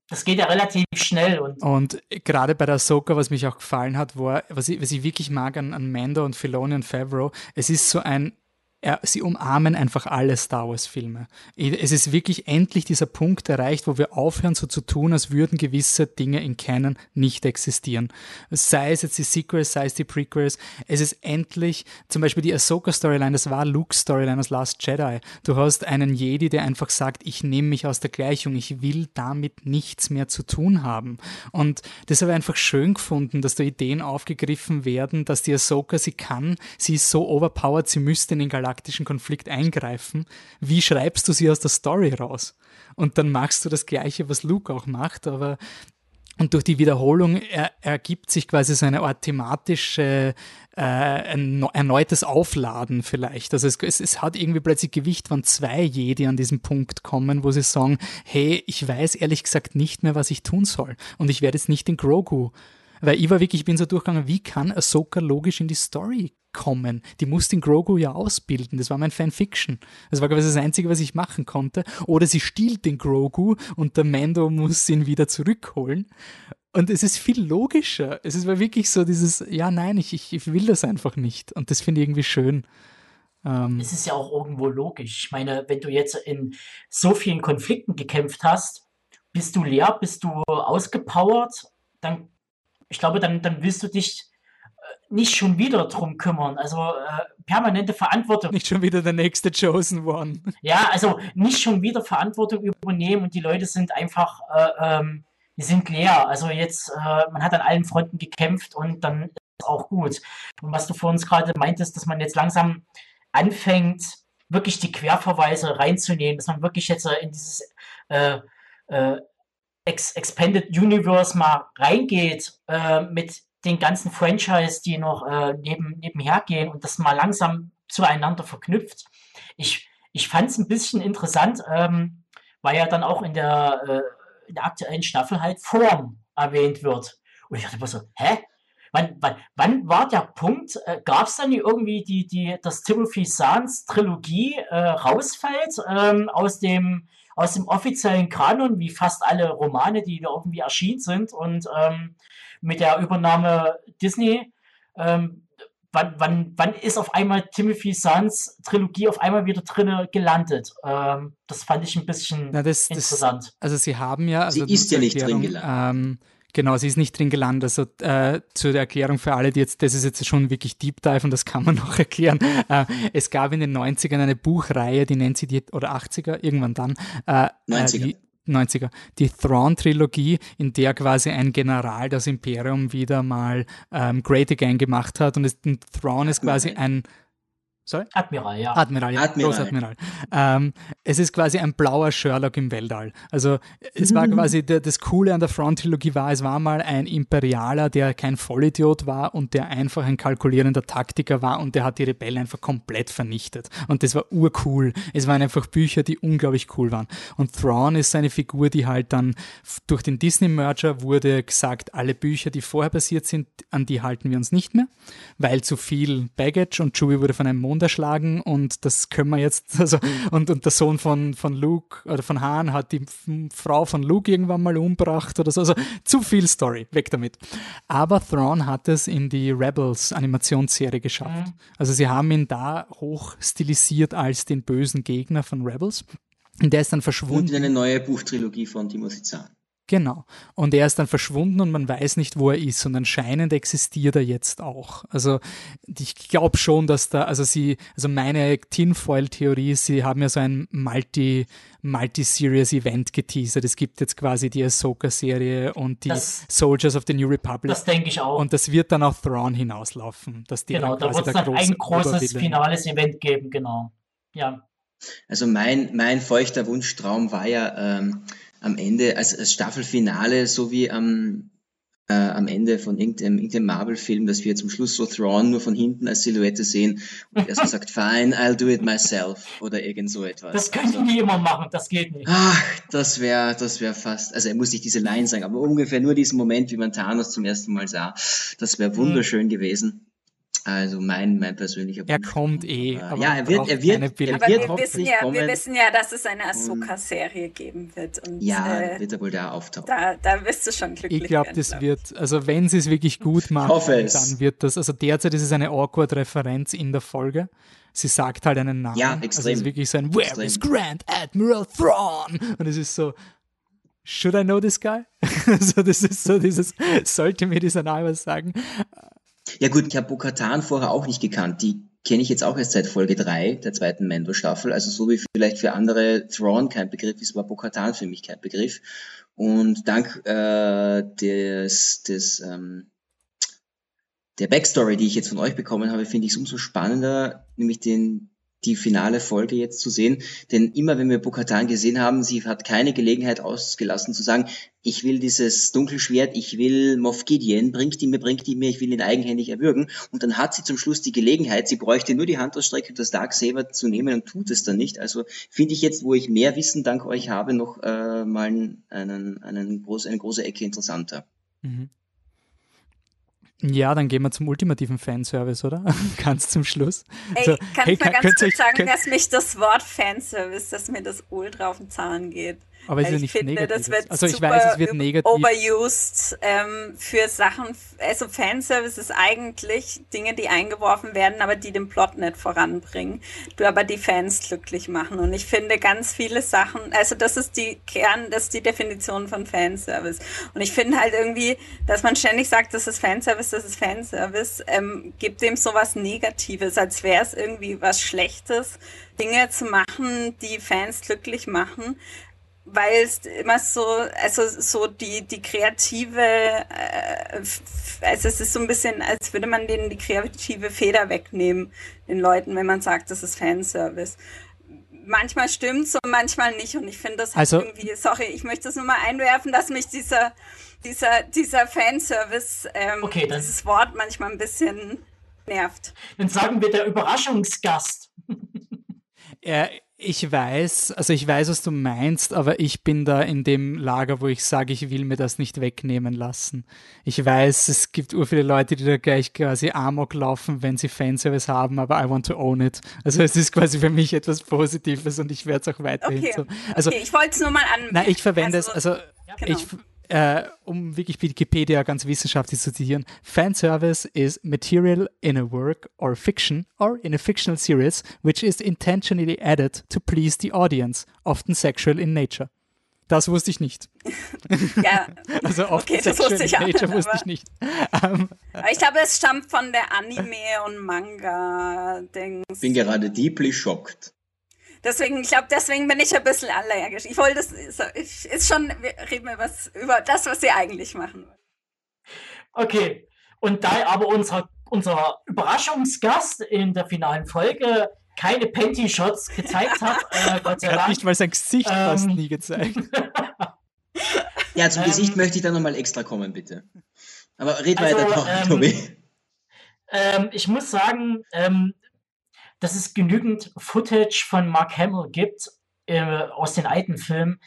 D: Das geht ja relativ schnell. Und,
A: und gerade bei der Soka, was mich auch gefallen hat, war, was ich, was ich wirklich mag an, an Mando und Filoni und Favreau, es ist so ein er, sie umarmen einfach alle Star Wars-Filme. Es ist wirklich endlich dieser Punkt erreicht, wo wir aufhören, so zu tun, als würden gewisse Dinge in Canon nicht existieren. Sei es jetzt die Sequels, sei es die Prequels. Es ist endlich, zum Beispiel die Ahsoka-Storyline, das war Luke's Storyline aus Last Jedi. Du hast einen Jedi, der einfach sagt, ich nehme mich aus der Gleichung, ich will damit nichts mehr zu tun haben. Und das habe ich einfach schön gefunden, dass da Ideen aufgegriffen werden, dass die Ahsoka sie kann, sie ist so overpowered, sie müsste in den Galaxien galaktischen Konflikt eingreifen, wie schreibst du sie aus der Story raus? Und dann machst du das Gleiche, was Luke auch macht, aber und durch die Wiederholung er, ergibt sich quasi so eine Art thematische, äh, erneutes Aufladen vielleicht. Also es, es, es hat irgendwie plötzlich Gewicht, wenn zwei Jedi an diesen Punkt kommen, wo sie sagen, hey, ich weiß ehrlich gesagt nicht mehr, was ich tun soll. Und ich werde jetzt nicht den Grogu weil ich war wirklich, ich bin so durchgegangen, wie kann Ahsoka logisch in die Story kommen? Die muss den Grogu ja ausbilden. Das war mein Fanfiction. Das war quasi das Einzige, was ich machen konnte. Oder sie stiehlt den Grogu und der Mando muss ihn wieder zurückholen. Und es ist viel logischer. Es ist wirklich so dieses, ja, nein, ich, ich, will das einfach nicht. Und das finde ich irgendwie schön.
D: Ähm, es ist ja auch irgendwo logisch. Ich meine, wenn du jetzt in so vielen Konflikten gekämpft hast, bist du leer, bist du ausgepowert, dann ich glaube, dann, dann willst du dich äh, nicht schon wieder drum kümmern. Also äh, permanente Verantwortung.
A: Nicht schon wieder der nächste Chosen One.
D: Ja, also nicht schon wieder Verantwortung übernehmen und die Leute sind einfach, äh, ähm, die sind leer. Also jetzt, äh, man hat an allen Fronten gekämpft und dann ist es auch gut. Und was du vor uns gerade meintest, dass man jetzt langsam anfängt, wirklich die Querverweise reinzunehmen, dass man wirklich jetzt in dieses äh, äh, Ex Expanded Universe mal reingeht äh, mit den ganzen Franchise, die noch äh, neben, nebenher gehen und das mal langsam zueinander verknüpft. Ich, ich fand es ein bisschen interessant, ähm, weil ja dann auch in der, äh, in der aktuellen Staffel halt Form erwähnt wird. Und ich dachte immer so, hä? Wann, wann, wann war der Punkt? Äh, Gab es dann irgendwie die, die, dass Timothy Sans Trilogie äh, rausfällt ähm, aus dem aus dem offiziellen Kanon, wie fast alle Romane, die da irgendwie erschienen sind. Und ähm, mit der Übernahme Disney, ähm, wann, wann, wann ist auf einmal Timothy Sans Trilogie auf einmal wieder drin gelandet? Ähm, das fand ich ein bisschen
A: Na, das, interessant. Das, also sie haben ja... Also
C: sie ist ja nicht drin gelandet.
A: Genau, sie ist nicht drin gelandet. Also äh, zur Erklärung für alle, die jetzt, das ist jetzt schon wirklich Deep Dive und das kann man [LAUGHS] noch erklären. Äh, es gab in den 90ern eine Buchreihe, die nennt sie die, oder 80er, irgendwann dann. Äh, 90er. Äh, die, 90er, die Thrawn-Trilogie, in der quasi ein General das Imperium wieder mal ähm, Great Again gemacht hat. Und es, Thrawn ist quasi ein
D: Sorry? Admiral, ja.
A: Admiral, ja. Admiral. Großadmiral. Ähm, es ist quasi ein blauer Sherlock im Weltall. Also es war quasi, der, das Coole an der Front-Trilogie war, es war mal ein Imperialer, der kein Vollidiot war und der einfach ein kalkulierender Taktiker war und der hat die Rebellen einfach komplett vernichtet. Und das war urcool. Es waren einfach Bücher, die unglaublich cool waren. Und Thrawn ist eine Figur, die halt dann durch den Disney-Merger wurde gesagt, alle Bücher, die vorher passiert sind, an die halten wir uns nicht mehr, weil zu viel Baggage und Chewie wurde von einem Mond erschlagen und das können wir jetzt, [LAUGHS] also, und, und der Sohn von, von Luke oder von Han hat die Frau von Luke irgendwann mal umgebracht oder so. Also zu viel Story, weg damit. Aber Thrawn hat es in die Rebels Animationsserie geschafft. Mhm. Also sie haben ihn da hoch stilisiert als den bösen Gegner von Rebels. Und der ist dann verschwunden. Und
C: eine neue Buchtrilogie von Timothy Zahn.
A: Genau. Und er ist dann verschwunden und man weiß nicht, wo er ist. Und anscheinend existiert er jetzt auch. Also ich glaube schon, dass da, also sie, also meine Tinfoil-Theorie, sie haben ja so ein Multi, Multi-Series-Event geteasert. Es gibt jetzt quasi die Ahsoka-Serie und die das, Soldiers of the New Republic.
D: Das denke ich auch.
A: Und das wird dann auf Thrawn hinauslaufen. Dass die
D: genau, da wird es dann ein großes finales Event geben, genau. Ja.
C: Also mein, mein feuchter Wunschtraum war ja, ähm, am Ende, als, als Staffelfinale, so wie am, äh, am Ende von irgendeinem, irgendeinem Marvel-Film, dass wir zum Schluss so Thrawn nur von hinten als Silhouette sehen und er so [LAUGHS] sagt, fine, I'll do it myself oder irgend so etwas.
D: Das könnten also, die immer machen, das geht nicht.
C: Ach, das wäre das wäre fast, also er muss nicht diese Line sagen, aber ungefähr nur diesen Moment, wie man Thanos zum ersten Mal sah, das wäre mhm. wunderschön mhm. gewesen. Also mein, mein persönlicher
A: Er kommt eh.
C: Aber ja, er wird, er wird, er wird
B: aber wir wissen, ja, kommen. wir wissen ja, dass es eine Ahsoka-Serie geben wird. Und,
C: ja, äh, wird er wohl da auftauchen.
B: Da, da wirst du schon glücklich
A: Ich glaube, das wird, also wenn sie es wirklich gut machen, dann wird das, also derzeit ist es eine awkward Referenz in der Folge. Sie sagt halt einen Namen.
C: Ja, extrem. Also es
A: ist wirklich so ein Where extrem. is Grand Admiral Thrawn? Und es ist so, should I know this guy? [LAUGHS] also das ist so dieses, sollte mir dieser Name sagen?
C: Ja gut, ich habe Bokatan vorher auch nicht gekannt. Die kenne ich jetzt auch erst seit Folge 3 der zweiten Mando-Staffel. Also so wie vielleicht für andere Thrawn kein Begriff ist, war Bokatan für mich kein Begriff. Und dank äh, des, des ähm, der Backstory, die ich jetzt von euch bekommen habe, finde ich es umso spannender, nämlich den die finale Folge jetzt zu sehen. Denn immer wenn wir Bokatan gesehen haben, sie hat keine Gelegenheit ausgelassen zu sagen, ich will dieses Dunkelschwert, ich will Moff Gideon, bringt ihn mir, bringt ihn mir, ich will ihn eigenhändig erwürgen. Und dann hat sie zum Schluss die Gelegenheit, sie bräuchte nur die Hand ausstrecken und das Darksaber zu nehmen und tut es dann nicht. Also finde ich jetzt, wo ich mehr Wissen dank euch habe, noch äh, mal einen, einen groß, eine große Ecke interessanter. Mhm.
A: Ja, dann gehen wir zum ultimativen Fanservice, oder? [LAUGHS] Ganz zum Schluss.
B: Ey, so, kannst hey, mal ganz kurz sagen, dass mich das Wort Fanservice, dass mir das ultra auf den Zahn geht.
A: Aber es ist ja nicht finde, negativ.
B: Das wird also ich weiß, es wird negativ. Overused ähm, für Sachen, also Fanservice ist eigentlich Dinge, die eingeworfen werden, aber die den Plot nicht voranbringen, du aber die Fans glücklich machen. Und ich finde ganz viele Sachen, also das ist die Kern, das ist die Definition von Fanservice. Und ich finde halt irgendwie, dass man ständig sagt, das ist Fanservice, das ist Fanservice, ähm, gibt dem sowas Negatives, als wäre es irgendwie was Schlechtes, Dinge zu machen, die Fans glücklich machen weil es immer so, also so die, die kreative, äh, also es ist so ein bisschen, als würde man denen die kreative Feder wegnehmen, den Leuten, wenn man sagt, das ist Fanservice. Manchmal stimmt's und manchmal nicht und ich finde das
A: also,
B: irgendwie, sorry, ich möchte das nur mal einwerfen, dass mich dieser, dieser, dieser Fanservice, ähm, okay, dann, dieses Wort manchmal ein bisschen nervt.
D: Dann sagen wir der Überraschungsgast.
A: er, ich weiß, also ich weiß, was du meinst, aber ich bin da in dem Lager, wo ich sage, ich will mir das nicht wegnehmen lassen. Ich weiß, es gibt ur viele Leute, die da gleich quasi Amok laufen, wenn sie Fanservice haben, aber I want to own it. Also es ist quasi für mich etwas Positives und ich werde es auch weiterhin
B: okay.
A: so. Also,
B: okay, ich wollte es nur mal an.
A: Nein, ich verwende also, es, also ja, genau. ich äh, um wirklich Wikipedia ganz wissenschaftlich zu zitieren, Fanservice is material in a work or fiction or in a fictional series which is intentionally added to please the audience, often sexual in nature. Das wusste ich nicht.
B: Ja, [LAUGHS]
A: also oft okay, das wusste ich Nature auch, wusste ich nicht.
B: Um, ich glaube, es stammt von der Anime- und Manga-Dings.
C: Bin gerade deeply shocked.
B: Deswegen, ich glaube, deswegen bin ich ein bisschen allergisch. Ich wollte das, ist schon, wir reden wir was über das, was sie eigentlich machen.
D: Okay. Und da aber unser, unser Überraschungsgast in der finalen Folge keine Panty-Shots gezeigt hat, [LAUGHS] äh, Gott sei Dank.
A: Nicht, weil sein Gesicht ähm, fast nie gezeigt. [LAUGHS]
C: ja, zum ähm, Gesicht möchte ich dann nochmal extra kommen, bitte. Aber red also, weiter, Tobi. Ähm,
D: ähm, ich muss sagen, ähm, dass es genügend Footage von Mark Hamill gibt äh, aus den alten Filmen,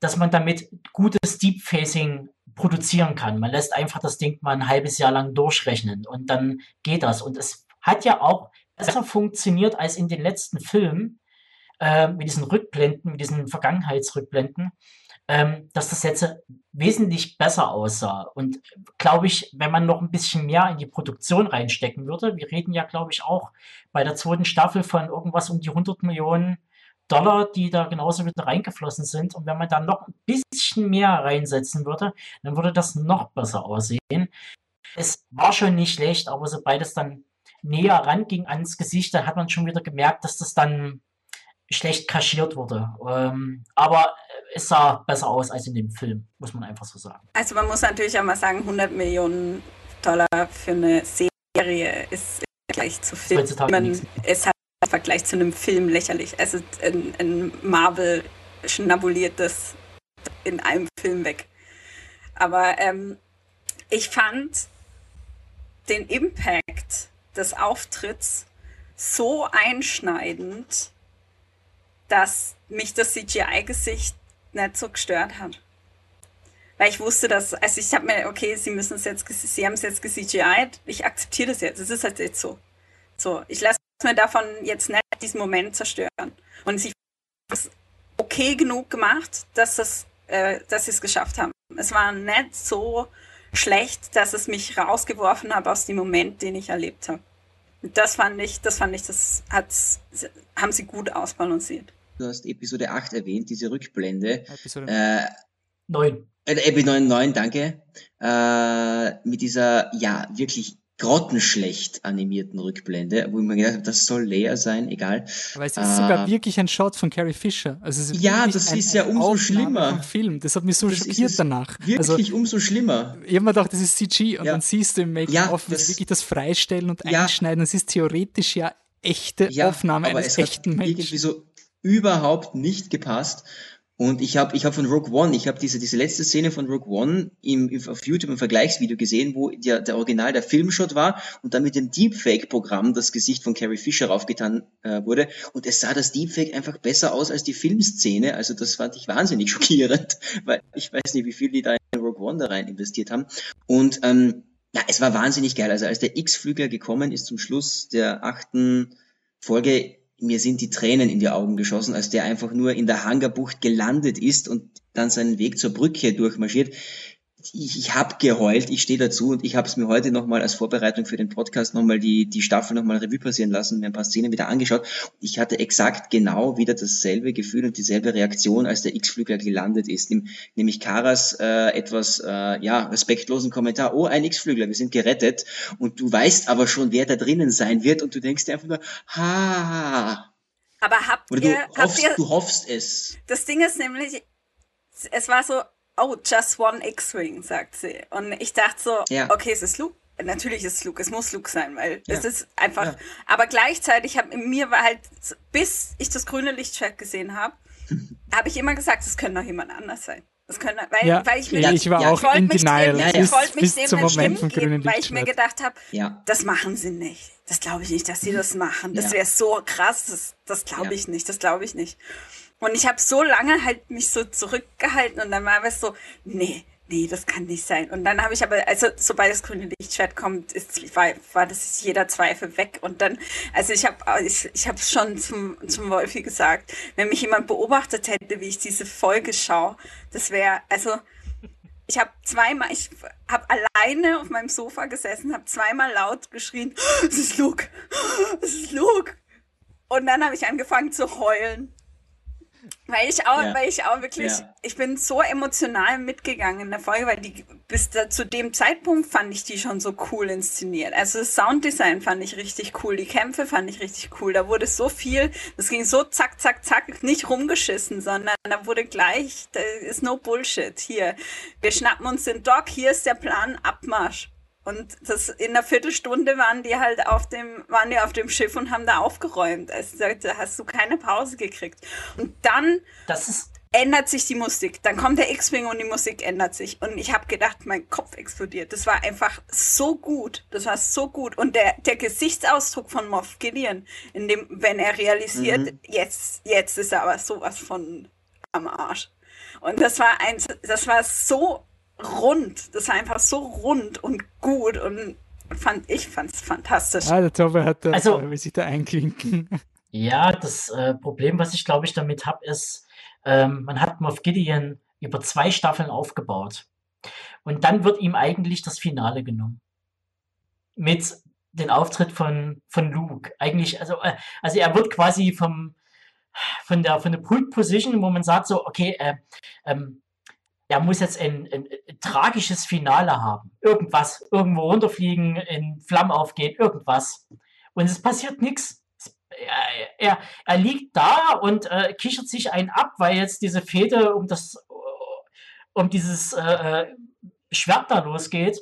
D: dass man damit gutes Deep-Facing produzieren kann. Man lässt einfach das Ding mal ein halbes Jahr lang durchrechnen und dann geht das. Und es hat ja auch besser funktioniert als in den letzten Filmen äh, mit diesen Rückblenden, mit diesen Vergangenheitsrückblenden ähm, dass das jetzt wesentlich besser aussah. Und glaube ich, wenn man noch ein bisschen mehr in die Produktion reinstecken würde, wir reden ja, glaube ich, auch bei der zweiten Staffel von irgendwas um die 100 Millionen Dollar, die da genauso wieder reingeflossen sind. Und wenn man da noch ein bisschen mehr reinsetzen würde, dann würde das noch besser aussehen. Es war schon nicht schlecht, aber sobald es dann näher ranging ans Gesicht, dann hat man schon wieder gemerkt, dass das dann schlecht kaschiert wurde. Ähm, aber es sah besser aus als in dem Film, muss man einfach so sagen.
B: Also man muss natürlich auch mal sagen, 100 Millionen Dollar für eine Serie ist im Vergleich zu Filmen, es hat im Vergleich zu einem Film lächerlich. Also ein, ein Marvel schnabuliert das in einem Film weg. Aber ähm, ich fand den Impact des Auftritts so einschneidend, dass mich das CGI-Gesicht nicht so gestört hat. Weil ich wusste, dass, also ich habe mir, okay, sie müssen es jetzt, sie haben es jetzt gecgi'd, ich akzeptiere das jetzt, es ist halt jetzt so. So, ich lasse mir davon jetzt nicht diesen Moment zerstören. Und sie haben es okay genug gemacht, dass, das, äh, dass sie es geschafft haben. Es war nicht so schlecht, dass es mich rausgeworfen hat aus dem Moment, den ich erlebt habe. Das fand ich, das fand ich, das hat's, haben sie gut ausbalanciert
C: du hast Episode 8 erwähnt, diese Rückblende.
A: Episode äh,
D: 9.
C: Äh, Episode 9, 9, danke. Äh, mit dieser, ja, wirklich grottenschlecht animierten Rückblende, wo ich mir gedacht habe, das soll leer sein, egal.
A: Aber es ist äh, sogar wirklich ein Shot von Carrie Fisher. Also
C: ja, das ein, ist ja umso Aufnahme schlimmer.
A: Film. Das hat mich so das schockiert danach.
C: Wirklich also, umso schlimmer.
A: Ich habe mir gedacht, das ist CG und ja. dann siehst du im Making-of, ja, wirklich das Freistellen und ja. Einschneiden. Das ist theoretisch ja echte ja, Aufnahme
C: aber
A: eines
C: es
A: echten
C: hat Menschen. irgendwie so überhaupt nicht gepasst. Und ich habe ich hab von Rogue One, ich habe diese, diese letzte Szene von Rogue One im, auf YouTube im Vergleichsvideo gesehen, wo der, der Original der Filmshot war und dann mit dem Deepfake-Programm das Gesicht von Carrie Fisher raufgetan äh, wurde. Und es sah das Deepfake einfach besser aus als die Filmszene. Also das fand ich wahnsinnig [LAUGHS] schockierend, weil ich weiß nicht, wie viel die da in Rogue One da rein investiert haben. Und ähm, ja, es war wahnsinnig geil. Also als der X-Flügler gekommen ist zum Schluss der achten Folge, mir sind die Tränen in die Augen geschossen, als der einfach nur in der Hangarbucht gelandet ist und dann seinen Weg zur Brücke durchmarschiert ich, ich habe geheult, ich stehe dazu und ich habe es mir heute nochmal als Vorbereitung für den Podcast nochmal die, die Staffel nochmal Revue passieren lassen, mir ein paar Szenen wieder angeschaut. Ich hatte exakt genau wieder dasselbe Gefühl und dieselbe Reaktion, als der X-Flügler gelandet ist. Nämlich Karas äh, etwas äh, ja, respektlosen Kommentar, oh, ein X-Flügler, wir sind gerettet. Und du weißt aber schon, wer da drinnen sein wird und du denkst dir einfach nur, ha.
B: Aber habt
C: Oder
B: ihr,
C: du, hoffst, ihr, du hoffst es.
B: Das Ding ist nämlich, es war so, oh, just one X-Wing, sagt sie. Und ich dachte so, ja. okay, es ist Luke. Natürlich ist es Luke, es muss Luke sein, weil ja. es ist einfach. Ja. Aber gleichzeitig habe mir war halt, bis ich das grüne Lichtschwert gesehen habe, [LAUGHS] habe ich immer gesagt, es könnte noch jemand anders sein. Das können, weil,
A: ja,
B: weil ich
A: mir ich war auch in denial
B: dem, ich wollte mich dem nicht Moment geben, weil ich mir gedacht habe, ja. das machen sie nicht. Das glaube ich nicht, dass sie das machen. Das wäre so krass, das, das glaube ich nicht, das glaube ich nicht. Und ich habe so lange halt mich so zurückgehalten und dann war es so, nee, nee, das kann nicht sein. Und dann habe ich aber, also sobald das grüne Lichtschwert kommt, ist, war, war das jeder Zweifel weg. Und dann, also ich habe ich, ich hab schon zum, zum Wolfi gesagt, wenn mich jemand beobachtet hätte, wie ich diese Folge schaue, das wäre, also ich habe zweimal, ich habe alleine auf meinem Sofa gesessen, habe zweimal laut geschrien, es ist Luke, es ist Luke. Und dann habe ich angefangen zu heulen. Weil ich auch, ja. weil ich auch wirklich, ja. ich bin so emotional mitgegangen in der Folge, weil die bis da, zu dem Zeitpunkt fand ich die schon so cool inszeniert. Also das Sounddesign fand ich richtig cool, die Kämpfe fand ich richtig cool. Da wurde so viel, das ging so zack, zack, zack, nicht rumgeschissen, sondern da wurde gleich, da ist no Bullshit. Hier, wir schnappen uns den Doc, hier ist der Plan, Abmarsch. Und das in einer Viertelstunde waren die halt auf dem, waren die auf dem Schiff und haben da aufgeräumt. Also da hast du keine Pause gekriegt. Und dann ändert sich die Musik. Dann kommt der X-Wing und die Musik ändert sich. Und ich habe gedacht, mein Kopf explodiert. Das war einfach so gut. Das war so gut. Und der, der Gesichtsausdruck von Moff Gideon, in dem, wenn er realisiert, mhm. jetzt, jetzt ist er aber sowas von am Arsch. Und das war ein, das war so rund. Das war einfach so rund und gut und fand ich fand es fantastisch.
A: Ah, der Tobi hat da, also, will sich da einklinken.
D: Ja, das äh, Problem, was ich glaube ich damit habe, ist, ähm, man hat Moff Gideon über zwei Staffeln aufgebaut. Und dann wird ihm eigentlich das Finale genommen. Mit dem Auftritt von, von Luke. Eigentlich, also, äh, also er wird quasi vom, von der, von der Pult Position, wo man sagt so, okay, äh, ähm, er muss jetzt ein, ein, ein, tragisches Finale haben. Irgendwas, irgendwo runterfliegen, in Flammen aufgehen, irgendwas. Und es passiert nichts. Er, er, er, liegt da und äh, kichert sich einen ab, weil jetzt diese Fehde um das, um dieses äh, äh, Schwert da losgeht.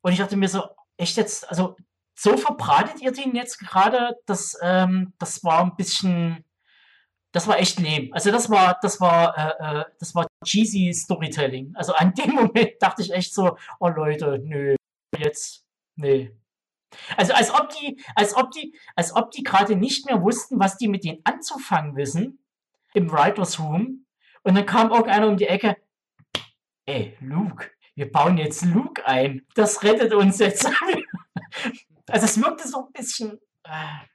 D: Und ich dachte mir so, echt jetzt, also so verbratet ihr den jetzt gerade, das, ähm, das war ein bisschen, das war echt lame. Also das war, das war, äh, äh, das war cheesy Storytelling. Also an dem [LAUGHS] Moment dachte ich echt so, oh Leute, nö, jetzt, nee. Also als ob die, als ob die, als ob die gerade nicht mehr wussten, was die mit denen anzufangen wissen im Writers Room. Und dann kam irgendeiner um die Ecke, ey, Luke, wir bauen jetzt Luke ein. Das rettet uns jetzt. [LAUGHS] also es wirkte so ein bisschen. Äh,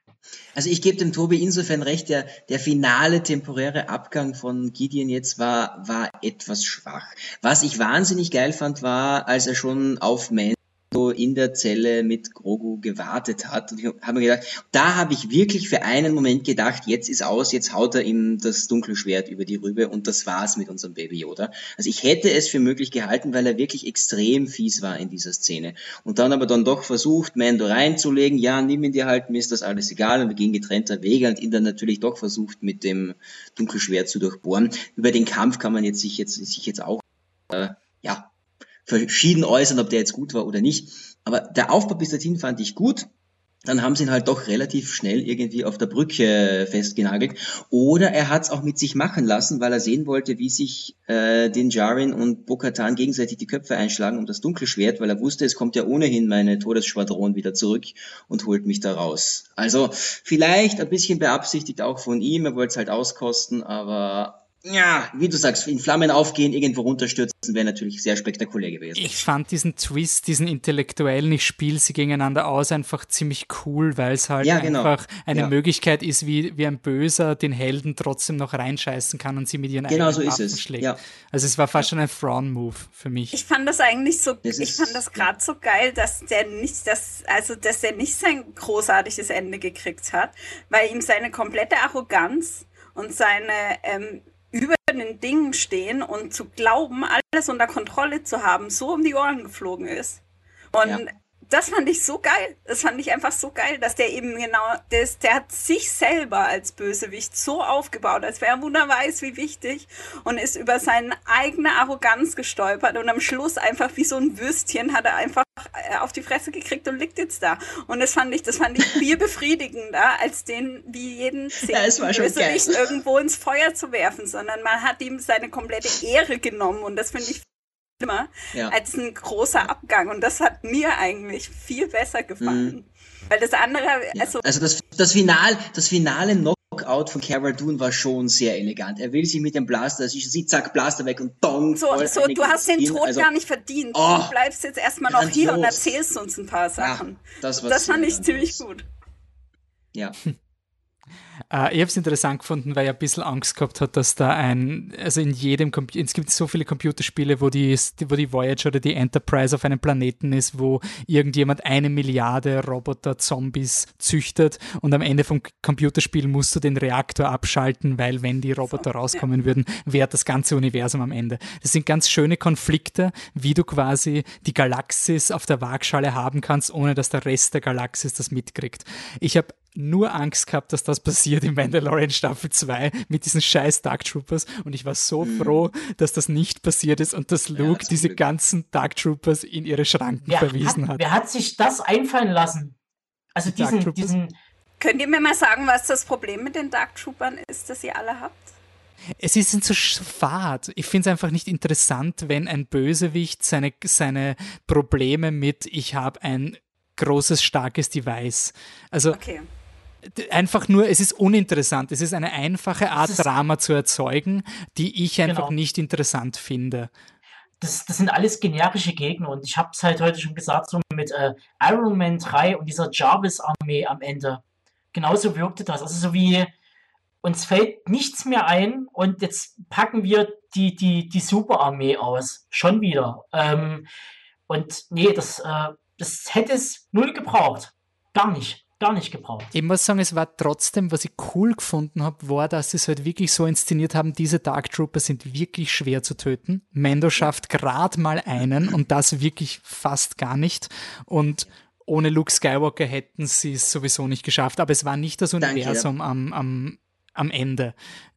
C: also ich gebe dem Tobi insofern recht, der, der finale temporäre Abgang von Gideon jetzt war, war etwas schwach. Was ich wahnsinnig geil fand, war, als er schon auf Man in der Zelle mit Grogu gewartet hat. Und ich habe mir gedacht, da habe ich wirklich für einen Moment gedacht, jetzt ist aus, jetzt haut er ihm das Dunkelschwert über die Rübe und das war's mit unserem Baby Yoda. Also ich hätte es für möglich gehalten, weil er wirklich extrem fies war in dieser Szene. Und dann aber dann doch versucht, Mando reinzulegen, ja, nimm ihn dir halt, mir ist das alles egal und wir gehen getrennter Wege und ihn dann natürlich doch versucht, mit dem Dunkelschwert zu durchbohren. Über den Kampf kann man jetzt sich jetzt, sich jetzt auch, äh, ja, verschieden äußern, ob der jetzt gut war oder nicht. Aber der Aufbau bis dorthin fand ich gut. dann haben sie ihn halt doch relativ schnell irgendwie auf der Brücke festgenagelt. Oder er hat es auch mit sich machen lassen, weil er sehen wollte, wie sich äh, den Jarin und Bokatan gegenseitig die Köpfe einschlagen um das dunkle Schwert, weil er wusste, es kommt ja ohnehin meine Todesschwadron wieder zurück und holt mich da raus. Also vielleicht ein bisschen beabsichtigt auch von ihm, er wollte es halt auskosten, aber ja, wie du sagst, in Flammen aufgehen, irgendwo runterstürzen, wäre natürlich sehr spektakulär gewesen.
A: Ich fand diesen Twist, diesen intellektuellen, ich spiele sie gegeneinander aus, einfach ziemlich cool, weil es halt ja, genau. einfach eine ja. Möglichkeit ist, wie, wie ein Böser den Helden trotzdem noch reinscheißen kann und sie mit ihren
C: genau eigenen so Waffen schlägt.
A: Ja. Also es war fast schon ein Thrawn-Move für mich.
B: Ich fand das eigentlich so, das ich fand das gerade so geil, dass der nicht das, also dass der nicht sein großartiges Ende gekriegt hat, weil ihm seine komplette Arroganz und seine ähm, über den Dingen stehen und zu glauben, alles unter Kontrolle zu haben, so um die Ohren geflogen ist. Und ja das fand ich so geil. Das fand ich einfach so geil, dass der eben genau, das, der hat sich selber als Bösewicht so aufgebaut, als wäre er wunderbar weiß, wie wichtig und ist über seine eigene Arroganz gestolpert und am Schluss einfach wie so ein Würstchen hat er einfach äh, auf die Fresse gekriegt und liegt jetzt da. Und das fand ich, das fand ich viel befriedigender, als den wie jeden [LAUGHS]
C: Bösewicht
B: irgendwo ins Feuer zu werfen, sondern man hat ihm seine komplette Ehre genommen und das finde ich schlimmer ja. als ein großer Abgang. Und das hat mir eigentlich viel besser gefallen. Mhm. Weil das andere,
C: also. Ja. Also das, das, Final, das finale Knockout von Cara Dune war schon sehr elegant. Er will sich mit dem Blaster, also sie zack, Blaster weg und dong.
B: So, so du hast den Tod also, gar nicht verdient. Oh, du bleibst jetzt erstmal noch hier und erzählst uns ein paar Sachen. Ja, das, das fand ich ziemlich gut.
C: Ja. [LAUGHS]
A: Äh, ich habe es interessant gefunden, weil ich ein bisschen Angst gehabt hat, dass da ein, also in jedem, es gibt so viele Computerspiele, wo die, wo die Voyager oder die Enterprise auf einem Planeten ist, wo irgendjemand eine Milliarde Roboter-Zombies züchtet und am Ende vom Computerspiel musst du den Reaktor abschalten, weil wenn die Roboter rauskommen würden, wäre das ganze Universum am Ende. Das sind ganz schöne Konflikte, wie du quasi die Galaxis auf der Waagschale haben kannst, ohne dass der Rest der Galaxis das mitkriegt. Ich habe nur Angst gehabt, dass das passiert in Mandalorian Staffel 2 mit diesen scheiß Dark Troopers und ich war so froh, dass das nicht passiert ist und dass Luke ja, das diese Glück. ganzen Dark Troopers in ihre Schranken wer verwiesen hat, hat,
D: Wer hat sich das einfallen lassen? Also Die diesen, diesen
B: Könnt ihr mir mal sagen, was das Problem mit den Dark Troopern ist, das ihr alle habt?
A: Es ist so fad. Ich finde es einfach nicht interessant, wenn ein Bösewicht seine, seine Probleme mit ich habe ein großes, starkes Device. Also okay einfach nur, es ist uninteressant. Es ist eine einfache Art, Drama zu erzeugen, die ich einfach genau. nicht interessant finde.
D: Das, das, sind alles generische Gegner und ich habe es halt heute schon gesagt, so mit äh, Iron Man 3 und dieser Jarvis-Armee am Ende. Genauso wirkte das. Also so wie uns fällt nichts mehr ein und jetzt packen wir die, die, die Superarmee aus. Schon wieder. Ähm, und nee, das, äh, das hätte es null gebraucht. Gar nicht gar nicht gebraucht.
A: Ich muss sagen, es war trotzdem, was ich cool gefunden habe, war, dass sie es halt wirklich so inszeniert haben, diese Dark Trooper sind wirklich schwer zu töten. Mando schafft gerade mal einen und das wirklich fast gar nicht. Und ohne Luke Skywalker hätten sie es sowieso nicht geschafft. Aber es war nicht das Universum Danke, ja. am, am, am Ende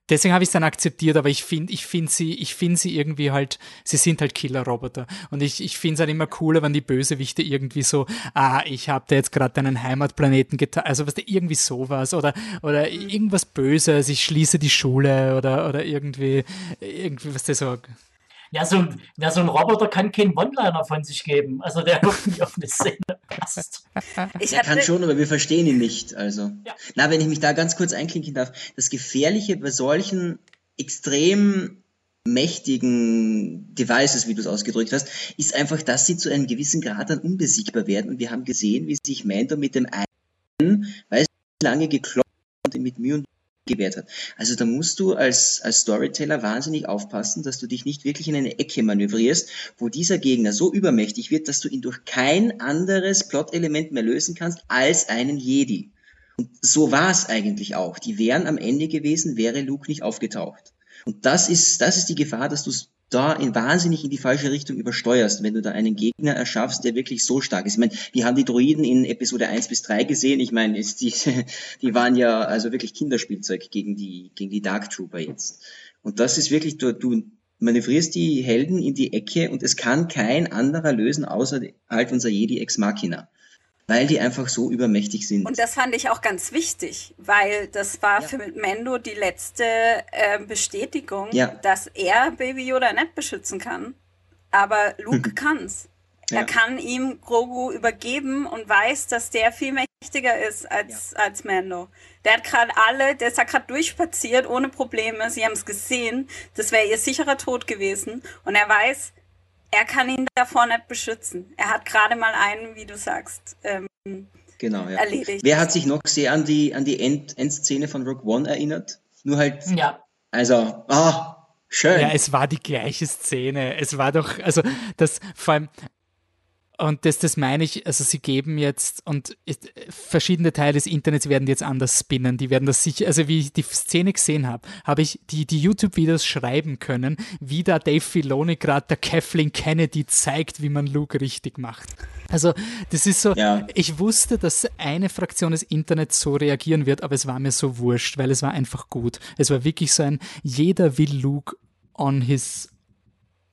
A: deswegen habe ich es dann akzeptiert, aber ich finde ich finde sie, ich sie irgendwie halt, sie sind halt Killer-Roboter. Und ich, ich finde es halt immer cooler, wenn die Bösewichte irgendwie so, ah, ich habe da jetzt gerade deinen Heimatplaneten getan, also was da irgendwie sowas oder, oder irgendwas Böses, ich schließe die Schule oder, oder irgendwie, irgendwie, was der so
D: ja, so, ja, so ein Roboter kann keinen One-Liner von sich geben. Also der irgendwie auf eine Szene passt.
C: Ich er kann schon, aber wir verstehen ihn nicht. Also. Ja. Na, wenn ich mich da ganz kurz einklinken darf, das Gefährliche bei solchen extrem mächtigen Devices, wie du es ausgedrückt hast, ist einfach, dass sie zu einem gewissen Grad dann unbesiegbar werden. Und wir haben gesehen, wie sich Mando mit dem einen, weiß lange geklopft und mit Mühe und gewährt hat. Also da musst du als, als Storyteller wahnsinnig aufpassen, dass du dich nicht wirklich in eine Ecke manövrierst, wo dieser Gegner so übermächtig wird, dass du ihn durch kein anderes Plot-Element mehr lösen kannst als einen Jedi. Und so war es eigentlich auch. Die wären am Ende gewesen, wäre Luke nicht aufgetaucht. Und das ist, das ist die Gefahr, dass du da in wahnsinnig in die falsche Richtung übersteuerst, wenn du da einen Gegner erschaffst, der wirklich so stark ist. Ich meine, wir haben die Droiden in Episode 1 bis 3 gesehen. Ich meine, die, [LAUGHS] die waren ja also wirklich Kinderspielzeug gegen die, gegen die Dark Trooper jetzt. Und das ist wirklich, du, du manövrierst die Helden in die Ecke und es kann kein anderer lösen, außer halt unser Jedi Ex Machina. Weil die einfach so übermächtig sind.
B: Und das fand ich auch ganz wichtig, weil das war ja. für Mendo die letzte äh, Bestätigung, ja. dass er Baby Yoda nicht beschützen kann, aber Luke [LAUGHS] kann's. Ja. Er kann ihm Grogu übergeben und weiß, dass der viel mächtiger ist als, ja. als Mando. Der hat gerade alle, der ist da gerade durchspaziert ohne Probleme. Sie haben es gesehen. Das wäre ihr sicherer Tod gewesen. Und er weiß, er kann ihn davor nicht beschützen. Er hat gerade mal einen, wie du sagst, ähm,
C: genau, ja. erledigt. Wer hat sich noch sehr an die, an die End Endszene von Rogue One erinnert? Nur halt, ja. also, ah, schön.
A: Ja, es war die gleiche Szene. Es war doch, also das, vor allem, und das, das meine ich, also sie geben jetzt, und verschiedene Teile des Internets werden jetzt anders spinnen. Die werden das sicher, also wie ich die Szene gesehen habe, habe ich die, die YouTube-Videos schreiben können, wie da Dave Filoni gerade der Kathleen Kennedy zeigt, wie man Luke richtig macht. Also, das ist so, ja. ich wusste, dass eine Fraktion des Internets so reagieren wird, aber es war mir so wurscht, weil es war einfach gut. Es war wirklich so ein, jeder will Luke on his,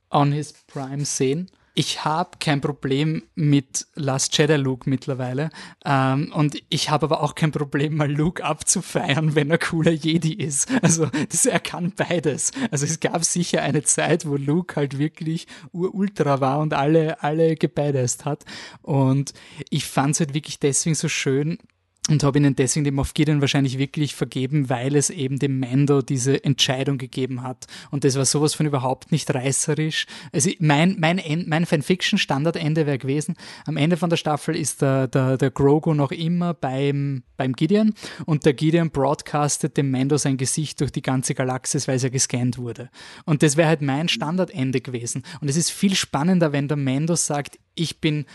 A: on his Prime sehen ich habe kein Problem mit Last Jedi Luke mittlerweile. Ähm, und ich habe aber auch kein Problem, mal Luke abzufeiern, wenn er cooler Jedi ist. Also das, er kann beides. Also es gab sicher eine Zeit, wo Luke halt wirklich ultra war und alle, alle gebeidest hat. Und ich fand es halt wirklich deswegen so schön, und habe ihnen deswegen dem Moff Gideon wahrscheinlich wirklich vergeben, weil es eben dem Mando diese Entscheidung gegeben hat. Und das war sowas von überhaupt nicht reißerisch. Also mein, mein, mein Fanfiction-Standardende wäre gewesen, am Ende von der Staffel ist der, der, der Grogu noch immer beim, beim Gideon und der Gideon broadcastet dem Mando sein Gesicht durch die ganze Galaxis, weil es ja gescannt wurde. Und das wäre halt mein Standardende gewesen. Und es ist viel spannender, wenn der Mando sagt, ich bin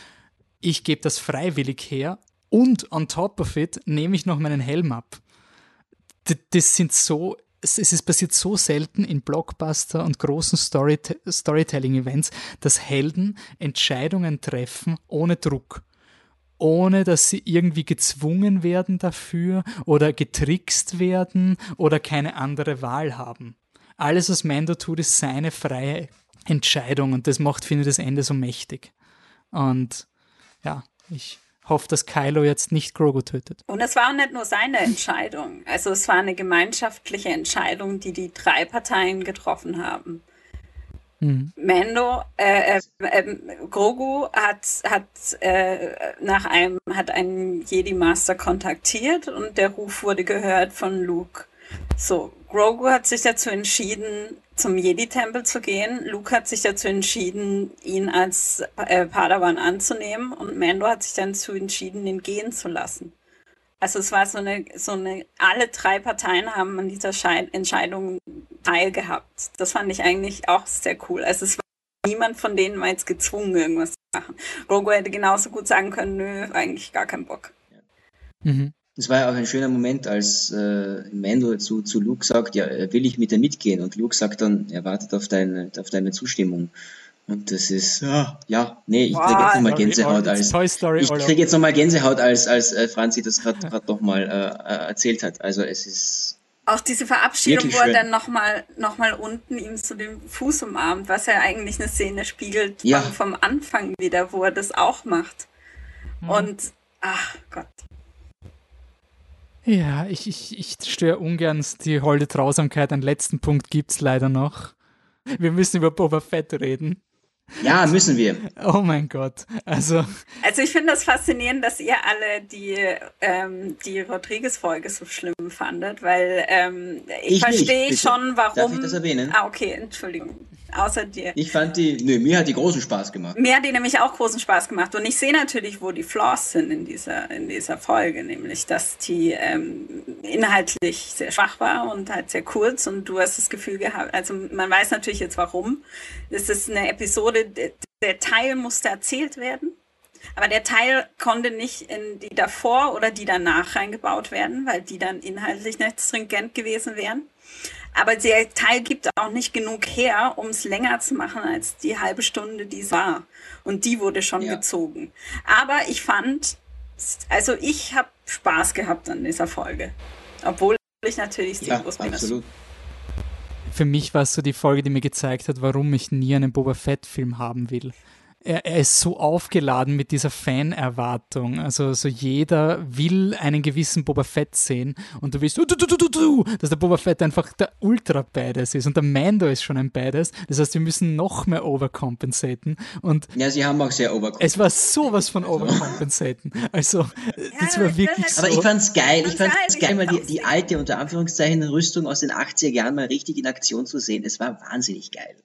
A: ich gebe das freiwillig her und on top of it nehme ich noch meinen Helm ab. Das sind so, es ist passiert so selten in Blockbuster und großen Story Storytelling-Events, dass Helden Entscheidungen treffen ohne Druck ohne dass sie irgendwie gezwungen werden dafür oder getrickst werden oder keine andere Wahl haben. Alles, was Mando tut, ist seine freie Entscheidung und das macht, finde ich, das Ende so mächtig. Und ja, ich hofft, dass Kylo jetzt nicht Grogu tötet.
B: Und es war auch nicht nur seine Entscheidung. Also es war eine gemeinschaftliche Entscheidung, die die drei Parteien getroffen haben. Mhm. Mando, äh, äh, äh, Grogu hat, hat, äh, nach einem, hat einen Jedi-Master kontaktiert und der Ruf wurde gehört von Luke. So, Grogu hat sich dazu entschieden, zum Jedi-Tempel zu gehen. Luke hat sich dazu entschieden, ihn als äh, Padawan anzunehmen und Mando hat sich dann dazu entschieden, ihn gehen zu lassen. Also es war so eine, so eine, alle drei Parteien haben an dieser Schei Entscheidung teilgehabt. Das fand ich eigentlich auch sehr cool. Also es war niemand von denen war jetzt gezwungen, irgendwas zu machen. Grogu hätte genauso gut sagen können, nö, eigentlich gar keinen Bock.
C: Mhm. Das war ja auch ein schöner Moment, als äh, Mando zu, zu Luke sagt, ja, will ich mit dir mitgehen? Und Luke sagt dann, er wartet auf deine, auf deine Zustimmung. Und das ist, ja, ja nee, ich kriege jetzt nochmal Gänsehaut als, ich kriege jetzt nochmal Gänsehaut als, als äh, Franzi das gerade nochmal äh, äh, erzählt hat. Also es ist,
B: auch diese Verabschiedung, wo er dann nochmal noch mal unten ihm zu dem Fuß umarmt, was ja eigentlich eine Szene spiegelt ja. vom, vom Anfang wieder, wo er das auch macht. Mhm. Und, ach Gott.
A: Ja, ich, ich, ich störe ungern die holde Trausamkeit. Einen letzten Punkt gibt es leider noch. Wir müssen über Boba Fett reden.
C: Ja, müssen wir.
A: Oh mein Gott. Also,
B: also ich finde das faszinierend, dass ihr alle die, ähm, die Rodriguez-Folge so schlimm fandet, weil ähm, ich, ich verstehe schon, warum. Darf
C: ich das erwähnen?
B: Ah, okay, Entschuldigung außer dir.
C: Ich fand die, nö, mir hat die großen Spaß gemacht.
B: Mir hat die nämlich auch großen Spaß gemacht. Und ich sehe natürlich, wo die Flaws sind in dieser, in dieser Folge, nämlich, dass die ähm, inhaltlich sehr schwach war und halt sehr kurz und du hast das Gefühl gehabt, also man weiß natürlich jetzt warum. Es ist eine Episode, der Teil musste erzählt werden. Aber der Teil konnte nicht in die davor oder die danach reingebaut werden, weil die dann inhaltlich nicht stringent gewesen wären. Aber der Teil gibt auch nicht genug her, um es länger zu machen als die halbe Stunde, die es war. Und die wurde schon ja. gezogen. Aber ich fand, also ich habe Spaß gehabt an dieser Folge. Obwohl ich natürlich
C: Star ja, absolut.
A: Für mich war es so die Folge, die mir gezeigt hat, warum ich nie einen Boba Fett-Film haben will. Er, er, ist so aufgeladen mit dieser Fan-Erwartung. Also so jeder will einen gewissen Boba Fett sehen und du willst, du, du, du, du, du, dass der Boba Fett einfach der Ultra-Badass ist und der Mando ist schon ein Badass. Das heißt, wir müssen noch mehr overcompensaten. Und
C: ja, sie haben auch sehr overcompensated.
A: Es war sowas von overcompensaten. Also, das war wirklich
C: so. Aber ich fand's geil. Ich fand's geil, mal die, die alte, unter Anführungszeichen, Rüstung aus den 80er Jahren mal richtig in Aktion zu sehen. Es war wahnsinnig geil.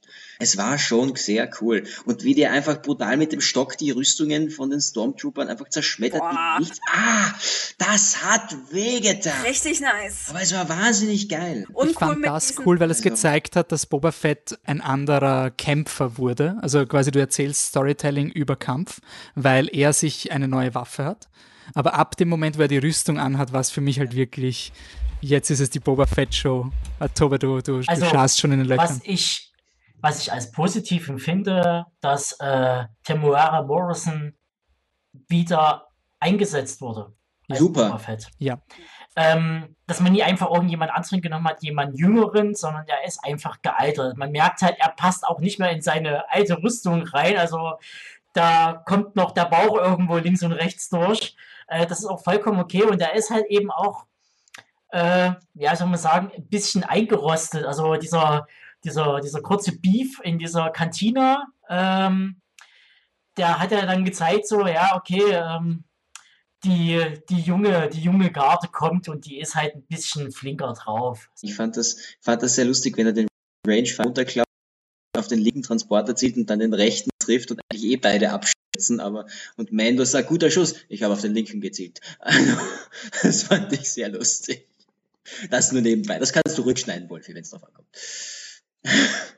C: Es war schon sehr cool. Und wie der einfach brutal mit dem Stock die Rüstungen von den Stormtroopern einfach zerschmettert. Nichts. Ah, das hat wehgetan.
B: Richtig nice.
C: Aber es war wahnsinnig geil.
A: Und ich cool fand das cool, weil es also. gezeigt hat, dass Boba Fett ein anderer Kämpfer wurde. Also quasi du erzählst Storytelling über Kampf, weil er sich eine neue Waffe hat. Aber ab dem Moment, wo er die Rüstung anhat, war es für mich halt wirklich, jetzt ist es die Boba Fett Show. Toba, du, du,
D: also,
A: du schaust schon in den Löchern.
D: Was ich was ich als positiv empfinde, dass äh, Temuera Morrison wieder eingesetzt wurde.
C: Super.
A: Ja.
D: Ähm, dass man nie einfach irgendjemand anderen genommen hat, jemand Jüngeren, sondern er ist einfach gealtert. Man merkt halt, er passt auch nicht mehr in seine alte Rüstung rein. Also da kommt noch der Bauch irgendwo links und rechts durch. Äh, das ist auch vollkommen okay. Und er ist halt eben auch, äh, ja, soll man sagen, ein bisschen eingerostet. Also dieser dieser, dieser kurze Beef in dieser Kantine, ähm, der hat ja dann gezeigt, so, ja, okay, ähm, die, die, junge, die junge Garde kommt und die ist halt ein bisschen flinker drauf.
C: Ich fand das, fand das sehr lustig, wenn er den Range runterklappt, auf den linken Transporter zieht und dann den rechten trifft und eigentlich eh beide abschätzen, aber und Mando sagt, guter Schuss, ich habe auf den linken gezielt. Also, [LAUGHS] das fand ich sehr lustig. Das nur nebenbei. Das kannst du rückschneiden, Wolfi, wenn es drauf ankommt.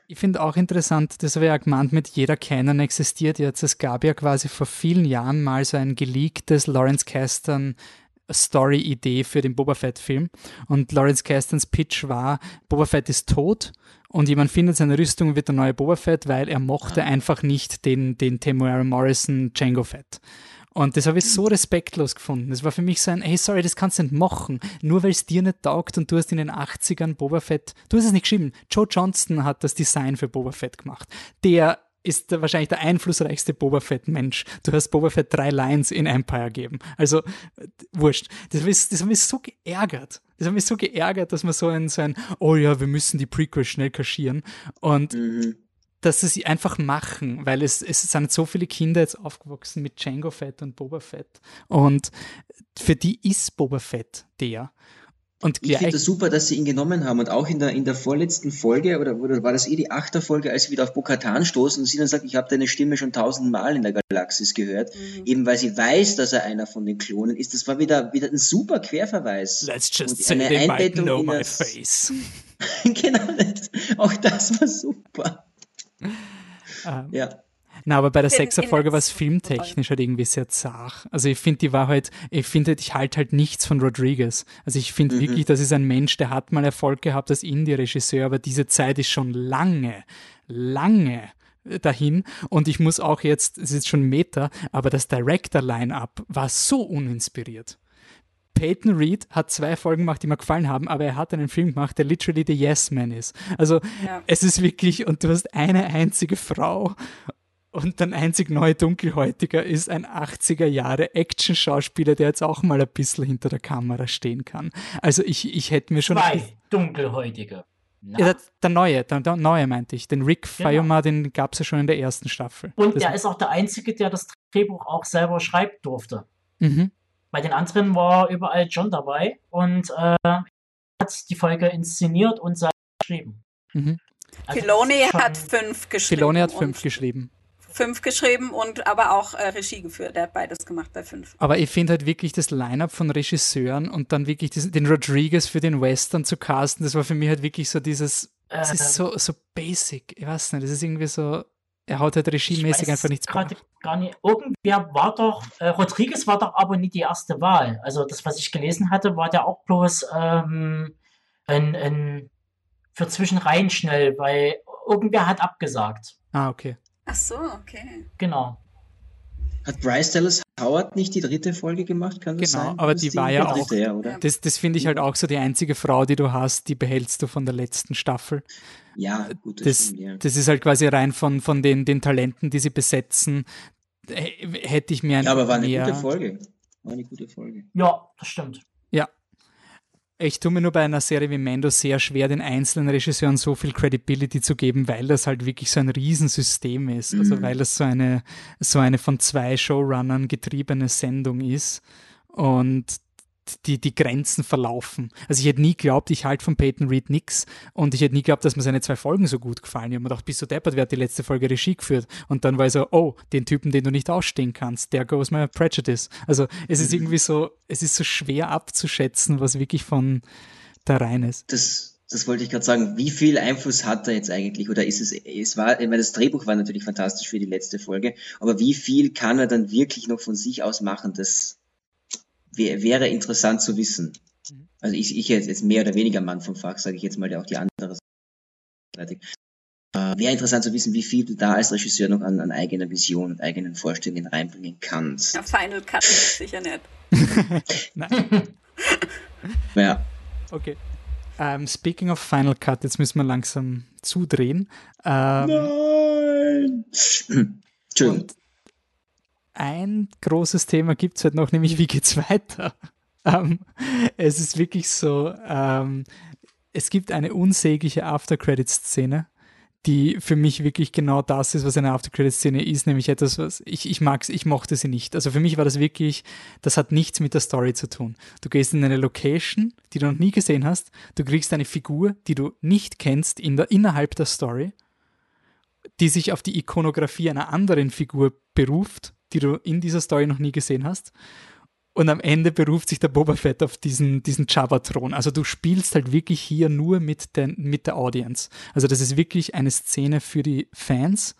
A: Ich finde auch interessant, das habe ich ja gemeint, mit jeder Canon existiert jetzt. Es gab ja quasi vor vielen Jahren mal so ein geleaktes Lawrence Kasdan Story-Idee für den Boba Fett-Film. Und Lawrence Kastans Pitch war, Boba Fett ist tot und jemand findet seine Rüstung wird der neue Boba Fett, weil er mochte ah. einfach nicht den, den Temuera Morrison Django Fett. Und das habe ich so respektlos gefunden. Das war für mich so ein, hey, sorry, das kannst du nicht machen. Nur weil es dir nicht taugt und du hast in den 80ern Boba Fett, du hast es nicht geschrieben. Joe Johnston hat das Design für Boba Fett gemacht. Der ist wahrscheinlich der einflussreichste Boba Fett-Mensch. Du hast Boba Fett drei Lines in Empire gegeben. Also, wurscht. Das mich, das hat mich so geärgert. Das hat mich so geärgert, dass man so ein, so ein, oh ja, wir müssen die Prequel schnell kaschieren. Und mhm dass sie sie einfach machen, weil es, es sind so viele Kinder jetzt aufgewachsen mit Django Fett und Boba Fett. Und für die ist Boba Fett der. Und
C: ich finde es super, dass sie ihn genommen haben und auch in der, in der vorletzten Folge, oder, oder war das eh die achte Folge, als sie wieder auf Bokatan stoßen und sie dann sagt, ich habe deine Stimme schon tausendmal in der Galaxis gehört, mhm. eben weil sie weiß, dass er einer von den Klonen ist. Das war wieder, wieder ein super Querverweis.
A: Let's just say eine they Einbettung might know my face. [LAUGHS]
C: genau, auch das war super.
A: Ähm, ja. Na, aber bei der Sechser-Folge war es filmtechnisch halt irgendwie sehr zart. Also ich finde, die war halt, ich finde, ich halte halt nichts von Rodriguez. Also ich finde mhm. wirklich, das ist ein Mensch, der hat mal Erfolg gehabt als Indie-Regisseur, aber diese Zeit ist schon lange, lange dahin. Und ich muss auch jetzt, es ist schon Meta, aber das Director-Line-Up war so uninspiriert. Peyton Reed hat zwei Folgen gemacht, die mir gefallen haben, aber er hat einen Film gemacht, der literally the Yes Man ist. Also ja. es ist wirklich, und du hast eine einzige Frau und dein einzig neu Dunkelhäutiger ist ein 80er Jahre Action-Schauspieler, der jetzt auch mal ein bisschen hinter der Kamera stehen kann. Also ich, ich hätte mir schon...
D: Zwei Dunkelhäutige.
A: Ja, der, der, neue, der, der, neue meinte ich. Den Rick genau. Fayoma, den gab es ja schon in der ersten Staffel.
D: Und das der ist auch der Einzige, der das Drehbuch auch selber schreiben durfte. Mhm. Bei den anderen war überall John dabei und äh, hat die Folge inszeniert und selbst geschrieben.
B: Mhm. Also Filoni hat fünf geschrieben.
A: Filoni hat fünf geschrieben.
B: Fünf geschrieben und aber auch äh, Regie geführt. Er hat beides gemacht bei fünf.
A: Aber ich finde halt wirklich das Line-Up von Regisseuren und dann wirklich diesen, den Rodriguez für den Western zu casten, das war für mich halt wirklich so dieses, es äh, ist so, so basic. Ich weiß nicht, das ist irgendwie so, er haut halt regiemäßig einfach nichts
D: gerade gar nicht. Irgendwer war doch, äh, Rodriguez war doch aber nicht die erste Wahl. Also das, was ich gelesen hatte, war der auch bloß ähm, ein, ein für Zwischenreihen schnell, weil irgendwer hat abgesagt.
A: Ah, okay.
B: Ach so, okay.
D: Genau.
C: Hat Bryce Dallas Howard nicht die dritte Folge gemacht, kann das
A: genau,
C: sein?
A: aber die war ja auch, ja, das, das finde ich halt auch so die einzige Frau, die du hast, die behältst du von der letzten Staffel.
C: Ja, gut,
A: das, das, stimmt, ja. das ist halt quasi rein von, von den, den Talenten, die sie besetzen, hätte ich mir
C: Ja, aber war eine mehr... gute Folge. War eine gute Folge.
D: Ja, das stimmt.
A: Ich tue mir nur bei einer Serie wie Mando sehr schwer, den einzelnen Regisseuren so viel Credibility zu geben, weil das halt wirklich so ein Riesensystem ist. Also mhm. weil das so eine, so eine von zwei Showrunnern getriebene Sendung ist. Und die, die Grenzen verlaufen. Also ich hätte nie geglaubt, ich halte von Peyton Reed nix und ich hätte nie geglaubt, dass mir seine zwei Folgen so gut gefallen. Ich habe mir gedacht, bist du deppert, wer hat die letzte Folge Regie geführt? Und dann war ich so, oh, den Typen, den du nicht ausstehen kannst, der goes my prejudice. Also es ist mhm. irgendwie so, es ist so schwer abzuschätzen, was wirklich von da rein ist.
C: Das, das wollte ich gerade sagen. Wie viel Einfluss hat er jetzt eigentlich? Oder ist es, es war, ich meine, das Drehbuch war natürlich fantastisch für die letzte Folge, aber wie viel kann er dann wirklich noch von sich aus machen? Das, wäre interessant zu wissen. Mhm. Also ich, ich jetzt, jetzt mehr oder weniger Mann vom Fach, sage ich jetzt mal, der auch die andere Seite. Äh, wäre interessant zu wissen, wie viel du da als Regisseur noch an, an eigener Vision und eigenen Vorstellungen reinbringen kannst.
B: Ja, Final Cut sicher nicht. [LAUGHS]
A: Nein. [LAUGHS]
C: ja.
A: Okay. Um, ähm, speaking of Final Cut, jetzt müssen wir langsam zudrehen. Um,
C: ähm, Nein! [CLEARS THROAT] Entschuldigung
A: ein großes Thema gibt es halt noch, nämlich wie geht's weiter? [LAUGHS] Ähm, es ist wirklich so, ähm, es gibt eine unsägliche After-Credit-Szene, die für mich wirklich genau das ist, was eine After-Credit-Szene ist, nämlich etwas, was ich, ich mag's, ich mochte sie nicht. Also für mich war das wirklich, das hat nichts mit der Story zu tun. Du gehst in eine Location, die du noch nie gesehen hast, du kriegst eine Figur, die du nicht kennst in der, innerhalb der Story, die sich auf die Ikonografie einer anderen Figur beruft die du in dieser Story noch nie gesehen hast. Und am Ende beruft sich der Boba Fett auf diesen, diesen Jabba-Thron. Also du spielst halt wirklich hier nur mit, den, mit der Audience. Also das ist wirklich eine Szene für die Fans,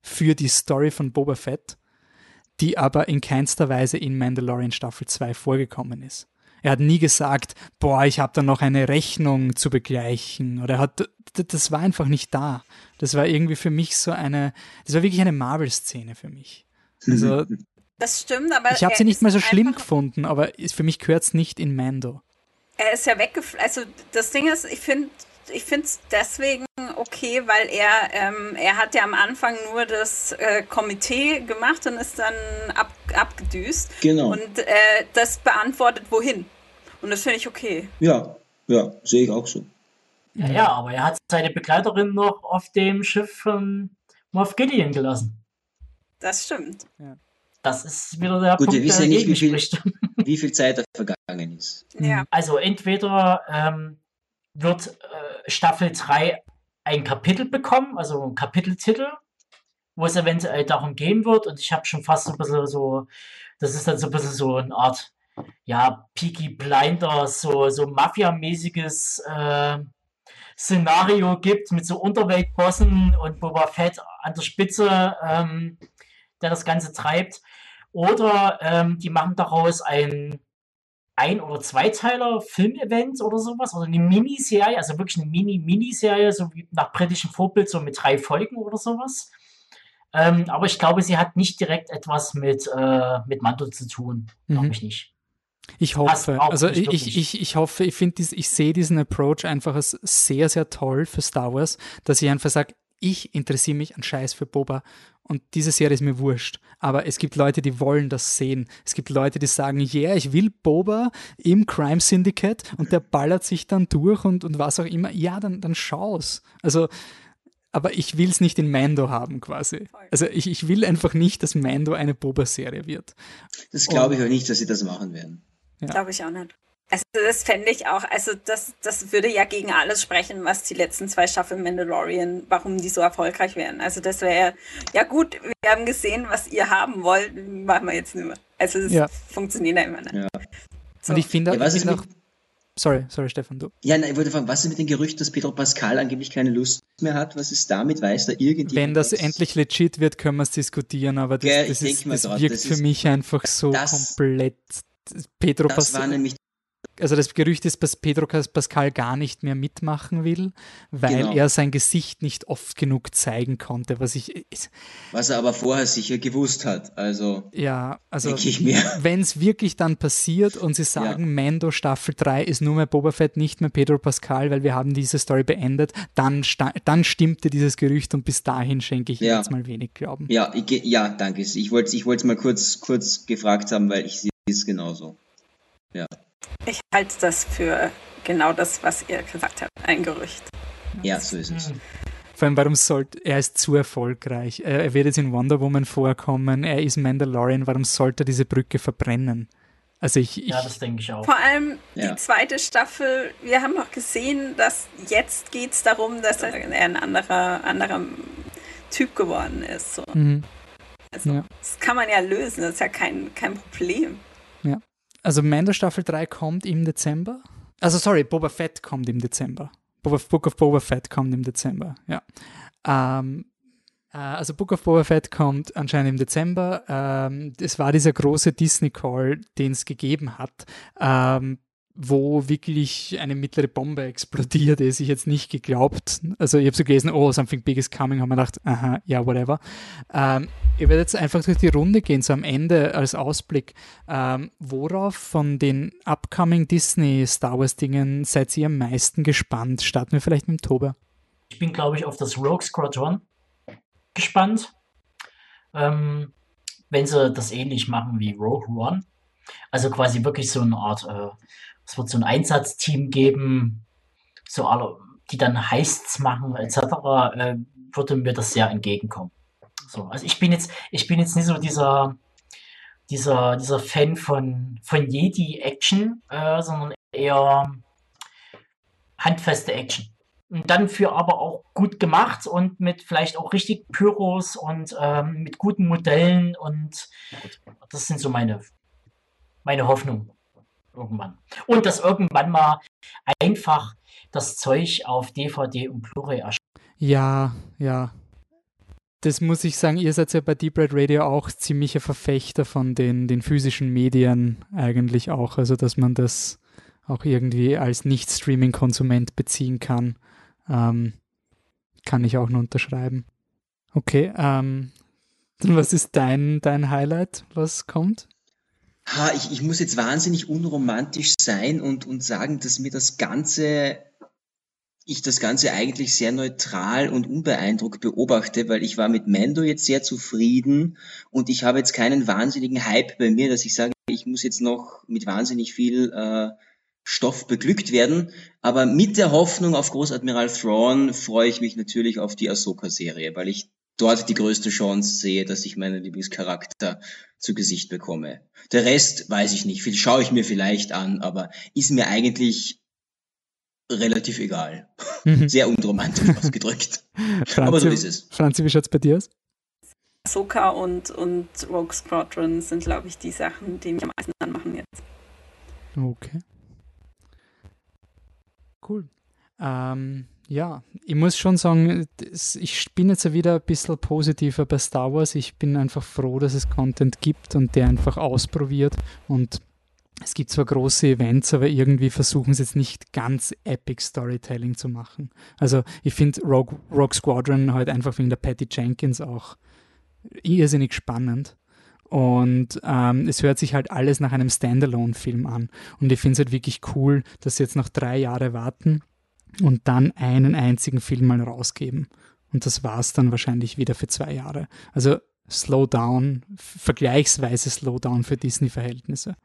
A: für die Story von Boba Fett, die aber in keinster Weise in Mandalorian Staffel 2 vorgekommen ist. Er hat nie gesagt, boah, ich habe da noch eine Rechnung zu begleichen. Oder er hat, das war einfach nicht da. Das war irgendwie für mich so eine, das war wirklich eine Marvel-Szene für mich. Also,
B: das stimmt, aber.
A: Ich habe sie nicht mal so schlimm gefunden, aber für mich gehört es nicht in Mando.
B: Er ist ja weggeflogen. Also das Ding ist, ich finde ich finde es deswegen okay, weil er, ähm, er hat ja am Anfang nur das äh, Komitee gemacht und ist dann ab, abgedüst.
C: Genau.
B: Und äh, das beantwortet, wohin. Und das finde ich okay.
C: Ja, ja, sehe ich auch so.
D: Ja, ja, aber er hat seine Begleiterin noch auf dem Schiff von Moff Gideon gelassen.
B: Das stimmt. Ja.
D: Das ist wieder der
C: Gut,
D: Punkt,
C: wir wissen der nicht, wie viel, [LAUGHS] wie viel Zeit da vergangen ist.
B: Ja.
D: Also entweder ähm, wird äh, Staffel 3 ein Kapitel bekommen, also ein Kapiteltitel, wo es eventuell darum gehen wird. Und ich habe schon fast so ein bisschen so, das ist dann so ein bisschen so eine Art, ja, Peaky Blinders, so, so Mafia-mäßiges äh, Szenario gibt mit so Unterweltbossen und Boba Fett an der Spitze. Ähm, der das Ganze treibt. Oder ähm, die machen daraus ein ein- oder zweiteiler Filmevent oder sowas, oder eine Miniserie, also wirklich eine Mini-Miniserie, so wie nach britischem Vorbild, so mit drei Folgen oder sowas. Ähm, aber ich glaube, sie hat nicht direkt etwas mit, äh, mit Mando zu tun. Glaube mhm. ich nicht.
A: Ich hoffe, also ich, ich, ich, ich hoffe, ich finde, ich sehe diesen Approach einfach als sehr, sehr toll für Star Wars, dass ich einfach sage, ich interessiere mich an Scheiß für Boba und diese Serie ist mir wurscht. Aber es gibt Leute, die wollen das sehen. Es gibt Leute, die sagen, yeah, ich will Boba im Crime Syndicate und der ballert sich dann durch und, und was auch immer. Ja, dann, dann schau's. Also, aber ich will es nicht in Mando haben quasi. Also ich, ich will einfach nicht, dass Mando eine Boba-Serie wird.
C: Das glaube ich auch nicht, dass sie das machen werden.
B: Ja. Glaube ich auch nicht. Also das fände ich auch, also das, das würde ja gegen alles sprechen, was die letzten zwei Staffeln Mandalorian, warum die so erfolgreich wären. Also das wäre ja gut, wir haben gesehen, was ihr haben wollt, machen wir jetzt nicht mehr. Also es ja. funktioniert ja immer nicht.
C: Ja.
A: So. Und ich finde ja, find auch, sorry, sorry Stefan, du.
C: Ja, nein, ich wollte fragen, was ist mit dem Gerücht, dass Pedro Pascal angeblich keine Lust mehr hat? Was ist damit? Weiß da irgendwie
A: Wenn das was? endlich legit wird, können wir es diskutieren, aber das, ja, das, ist, das wirkt das für mich einfach so komplett Pedro
C: Pascal. Das war nämlich
A: also das Gerücht ist, dass Pedro Pascal gar nicht mehr mitmachen will, weil genau. er sein Gesicht nicht oft genug zeigen konnte, was ich.
C: Was er aber vorher sicher gewusst hat. Also.
A: Ja, also [LAUGHS] wenn es wirklich dann passiert und sie sagen, ja. Mando Staffel 3 ist nur mehr Boba Fett, nicht mehr Pedro Pascal, weil wir haben diese Story beendet, dann, dann stimmte dieses Gerücht und bis dahin schenke ich ja. jetzt mal wenig Glauben.
C: Ja, ich, ja, danke. Ich wollte ich es mal kurz, kurz gefragt haben, weil ich sehe es genauso. Ja.
B: Ich halte das für genau das, was ihr gesagt habt, ein Gerücht.
C: Ja, so ist es.
A: Vor allem, warum sollte er ist zu erfolgreich. Er wird jetzt in Wonder Woman vorkommen, er ist Mandalorian, warum sollte er diese Brücke verbrennen? Also ich, ich
D: ja, das denke ich auch.
B: Vor allem ja. die zweite Staffel, wir haben auch gesehen, dass jetzt geht es darum, dass er ein anderer, anderer Typ geworden ist. So. Mhm. Also, ja. Das kann man ja lösen, das ist ja kein, kein Problem.
A: Ja also Mando Staffel 3 kommt im Dezember. Also sorry, Boba Fett kommt im Dezember. Book of Boba Fett kommt im Dezember, ja. Ähm, äh, also Book of Boba Fett kommt anscheinend im Dezember. Ähm, es war dieser große Disney-Call, den es gegeben hat. Ähm, wo wirklich eine mittlere Bombe explodiert ist. Ich jetzt nicht geglaubt. Also ich habe so gelesen, oh, something big is coming, haben wir gedacht, aha, ja, whatever. Ähm, ich werde jetzt einfach durch die Runde gehen, so am Ende als Ausblick. Ähm, worauf von den upcoming Disney Star Wars Dingen seid ihr am meisten gespannt? Starten wir vielleicht mit dem Tober.
D: Ich bin, glaube ich, auf das Rogue Squadron gespannt. Ähm, wenn sie das ähnlich machen wie Rogue One. Also quasi wirklich so eine Art äh, es wird so ein Einsatzteam geben, so alle, die dann Heists machen etc., äh, würde mir das sehr entgegenkommen. So, also ich bin jetzt, ich bin jetzt nicht so dieser, dieser, dieser Fan von, von Jedi-Action, äh, sondern eher handfeste Action. Und dann für aber auch gut gemacht und mit vielleicht auch richtig Pyros und ähm, mit guten Modellen und das sind so meine, meine Hoffnungen irgendwann. Und dass irgendwann mal einfach das Zeug auf DVD und Blu-ray erscheint.
A: Ja, ja. Das muss ich sagen, ihr seid ja bei Deep Red Radio auch ziemlicher Verfechter von den, den physischen Medien eigentlich auch. Also, dass man das auch irgendwie als Nicht-Streaming-Konsument beziehen kann. Ähm, kann ich auch nur unterschreiben. Okay, ähm, [LAUGHS] was ist dein, dein Highlight, was kommt?
C: Ha, ich, ich muss jetzt wahnsinnig unromantisch sein und, und sagen, dass mir das Ganze, ich das Ganze eigentlich sehr neutral und unbeeindruckt beobachte, weil ich war mit Mando jetzt sehr zufrieden und ich habe jetzt keinen wahnsinnigen Hype bei mir, dass ich sage, ich muss jetzt noch mit wahnsinnig viel äh, Stoff beglückt werden. Aber mit der Hoffnung auf Großadmiral Thrawn freue ich mich natürlich auf die Ahsoka-Serie, weil ich dort die größte Chance sehe, dass ich meinen Lieblingscharakter zu Gesicht bekomme. Der Rest weiß ich nicht, viel schaue ich mir vielleicht an, aber ist mir eigentlich relativ egal. Mhm. Sehr unromantisch [LAUGHS] ausgedrückt. Franzi, aber so ist es.
A: Franzi, wie schaut's bei dir aus?
B: Ahsoka und, und Rogue Squadron sind, glaube ich, die Sachen, die mich am meisten anmachen jetzt.
A: Okay. Cool. Ähm, ja, ich muss schon sagen, ich bin jetzt wieder ein bisschen positiver bei Star Wars. Ich bin einfach froh, dass es Content gibt und der einfach ausprobiert. Und es gibt zwar große Events, aber irgendwie versuchen sie jetzt nicht ganz epic Storytelling zu machen. Also ich finde Rogue, Rogue Squadron halt einfach wegen der Patty Jenkins auch irrsinnig spannend. Und ähm, es hört sich halt alles nach einem Standalone-Film an. Und ich finde es halt wirklich cool, dass sie jetzt noch drei Jahre warten und dann einen einzigen Film mal rausgeben. Und das war es dann wahrscheinlich wieder für zwei Jahre. Also Slowdown, vergleichsweise Slowdown für Disney-Verhältnisse.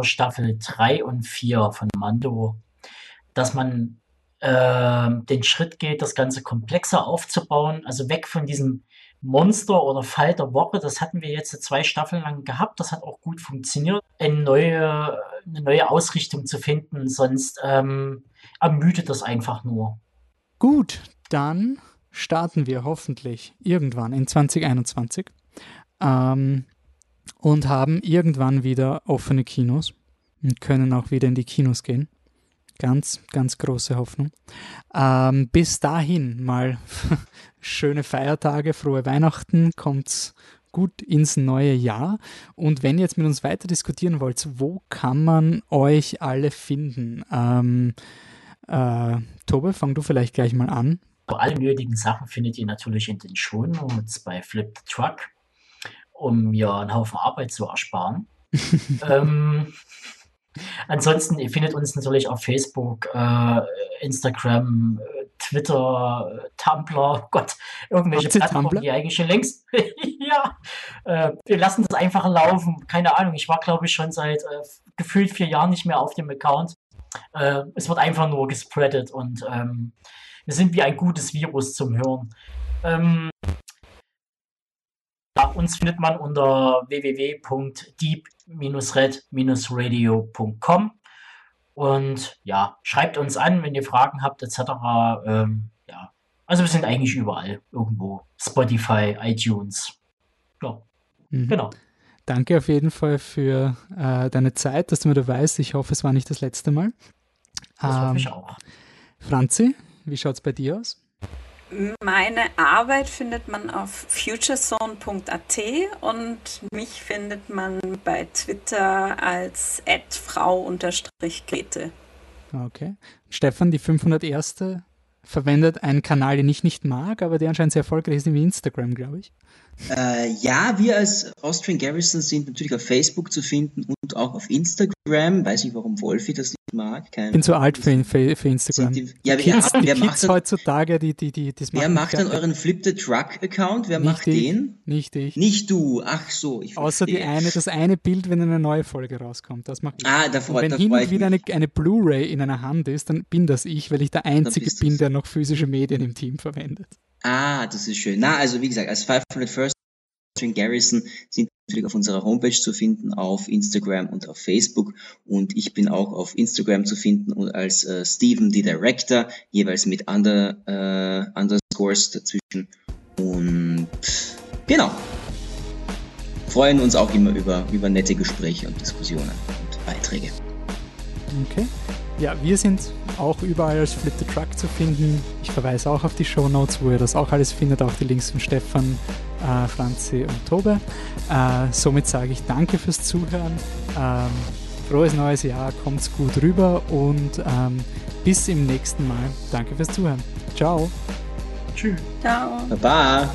D: Staffel 3 und 4 von Mando, dass man äh, den Schritt geht, das Ganze komplexer aufzubauen, also weg von diesem Monster oder Fall der Woche, das hatten wir jetzt zwei Staffeln lang gehabt, das hat auch gut funktioniert, eine neue, eine neue Ausrichtung zu finden, sonst ähm, ermüdet das einfach nur.
A: Gut, dann starten wir hoffentlich irgendwann in 2021 ähm, und haben irgendwann wieder offene Kinos und können auch wieder in die Kinos gehen. Ganz, ganz große Hoffnung. Ähm, bis dahin mal [LAUGHS] schöne Feiertage, frohe Weihnachten, kommt gut ins neue Jahr. Und wenn ihr jetzt mit uns weiter diskutieren wollt, wo kann man euch alle finden? Ähm, äh, Tobe, fang du vielleicht gleich mal an.
D: Alle nötigen Sachen findet ihr natürlich in den Show Notes bei Flip the Truck, um mir einen Haufen Arbeit zu ersparen. [LAUGHS] ähm, ansonsten, ihr findet uns natürlich auf Facebook, äh, Instagram, Twitter, Tumblr, Gott, irgendwelche Plattformen, die eigentlich schon längst. [LAUGHS] ja, äh, wir lassen das einfach laufen. Keine Ahnung, ich war, glaube ich, schon seit äh, gefühlt vier Jahren nicht mehr auf dem Account. Äh, es wird einfach nur gespreadet und ähm, wir sind wie ein gutes Virus zum Hören. Ähm, ja, uns findet man unter www.deep-red-radio.com und ja, schreibt uns an, wenn ihr Fragen habt, etc. Ähm, ja, also wir sind eigentlich überall irgendwo. Spotify, iTunes. Ja, mhm. genau.
A: Danke auf jeden Fall für äh, deine Zeit, dass du mir da weißt. Ich hoffe, es war nicht das letzte Mal.
D: Das ähm, hoffe ich auch.
A: Franzi, wie schaut es bei dir aus?
B: Meine Arbeit findet man auf futurezone.at und mich findet man bei Twitter als frau-grete.
A: Okay. Stefan, die 501. verwendet einen Kanal, den ich nicht mag, aber der anscheinend sehr erfolgreich ist, wie Instagram, glaube ich.
C: Äh, ja, wir als Austrian Garrison sind natürlich auf Facebook zu finden und auch auf Instagram. Weiß nicht, warum Wolfi das nicht mag.
A: Ich bin zu alt für, für, für Instagram.
C: Die, ja, wer, Kids, wer
A: Kids macht heutzutage, die, die, die,
C: das Wer macht dann euren Flip the Truck Account? Wer macht
A: ich,
C: den?
A: Nicht ich.
C: Nicht du. Ach so.
A: Ich Außer die eine, das eine Bild, wenn eine neue Folge rauskommt. Das macht ich.
C: Ah, da freut,
A: und wenn
C: da
A: hin und wieder eine, eine Blu-ray in einer Hand ist, dann bin das ich, weil ich der Einzige bin, der noch physische Medien im Team verwendet.
C: Ah, das ist schön. Na, also wie gesagt, als 500 First Austrian Garrison sind natürlich auf unserer Homepage zu finden, auf Instagram und auf Facebook. Und ich bin auch auf Instagram zu finden als äh, Steven the Director, jeweils mit under, äh, Underscores dazwischen. Und genau. Freuen uns auch immer über, über nette Gespräche und Diskussionen und Beiträge.
A: Okay. Ja, wir sind auch überall als Flip the Truck zu finden. Ich verweise auch auf die Show Notes, wo ihr das auch alles findet, auch die Links von Stefan, äh, Franzi und Tobe. Äh, somit sage ich danke fürs Zuhören. Ähm, frohes neues Jahr, kommt's gut rüber und ähm, bis im nächsten Mal. Danke fürs Zuhören. Ciao.
B: Tschüss. Ciao.
C: Baba.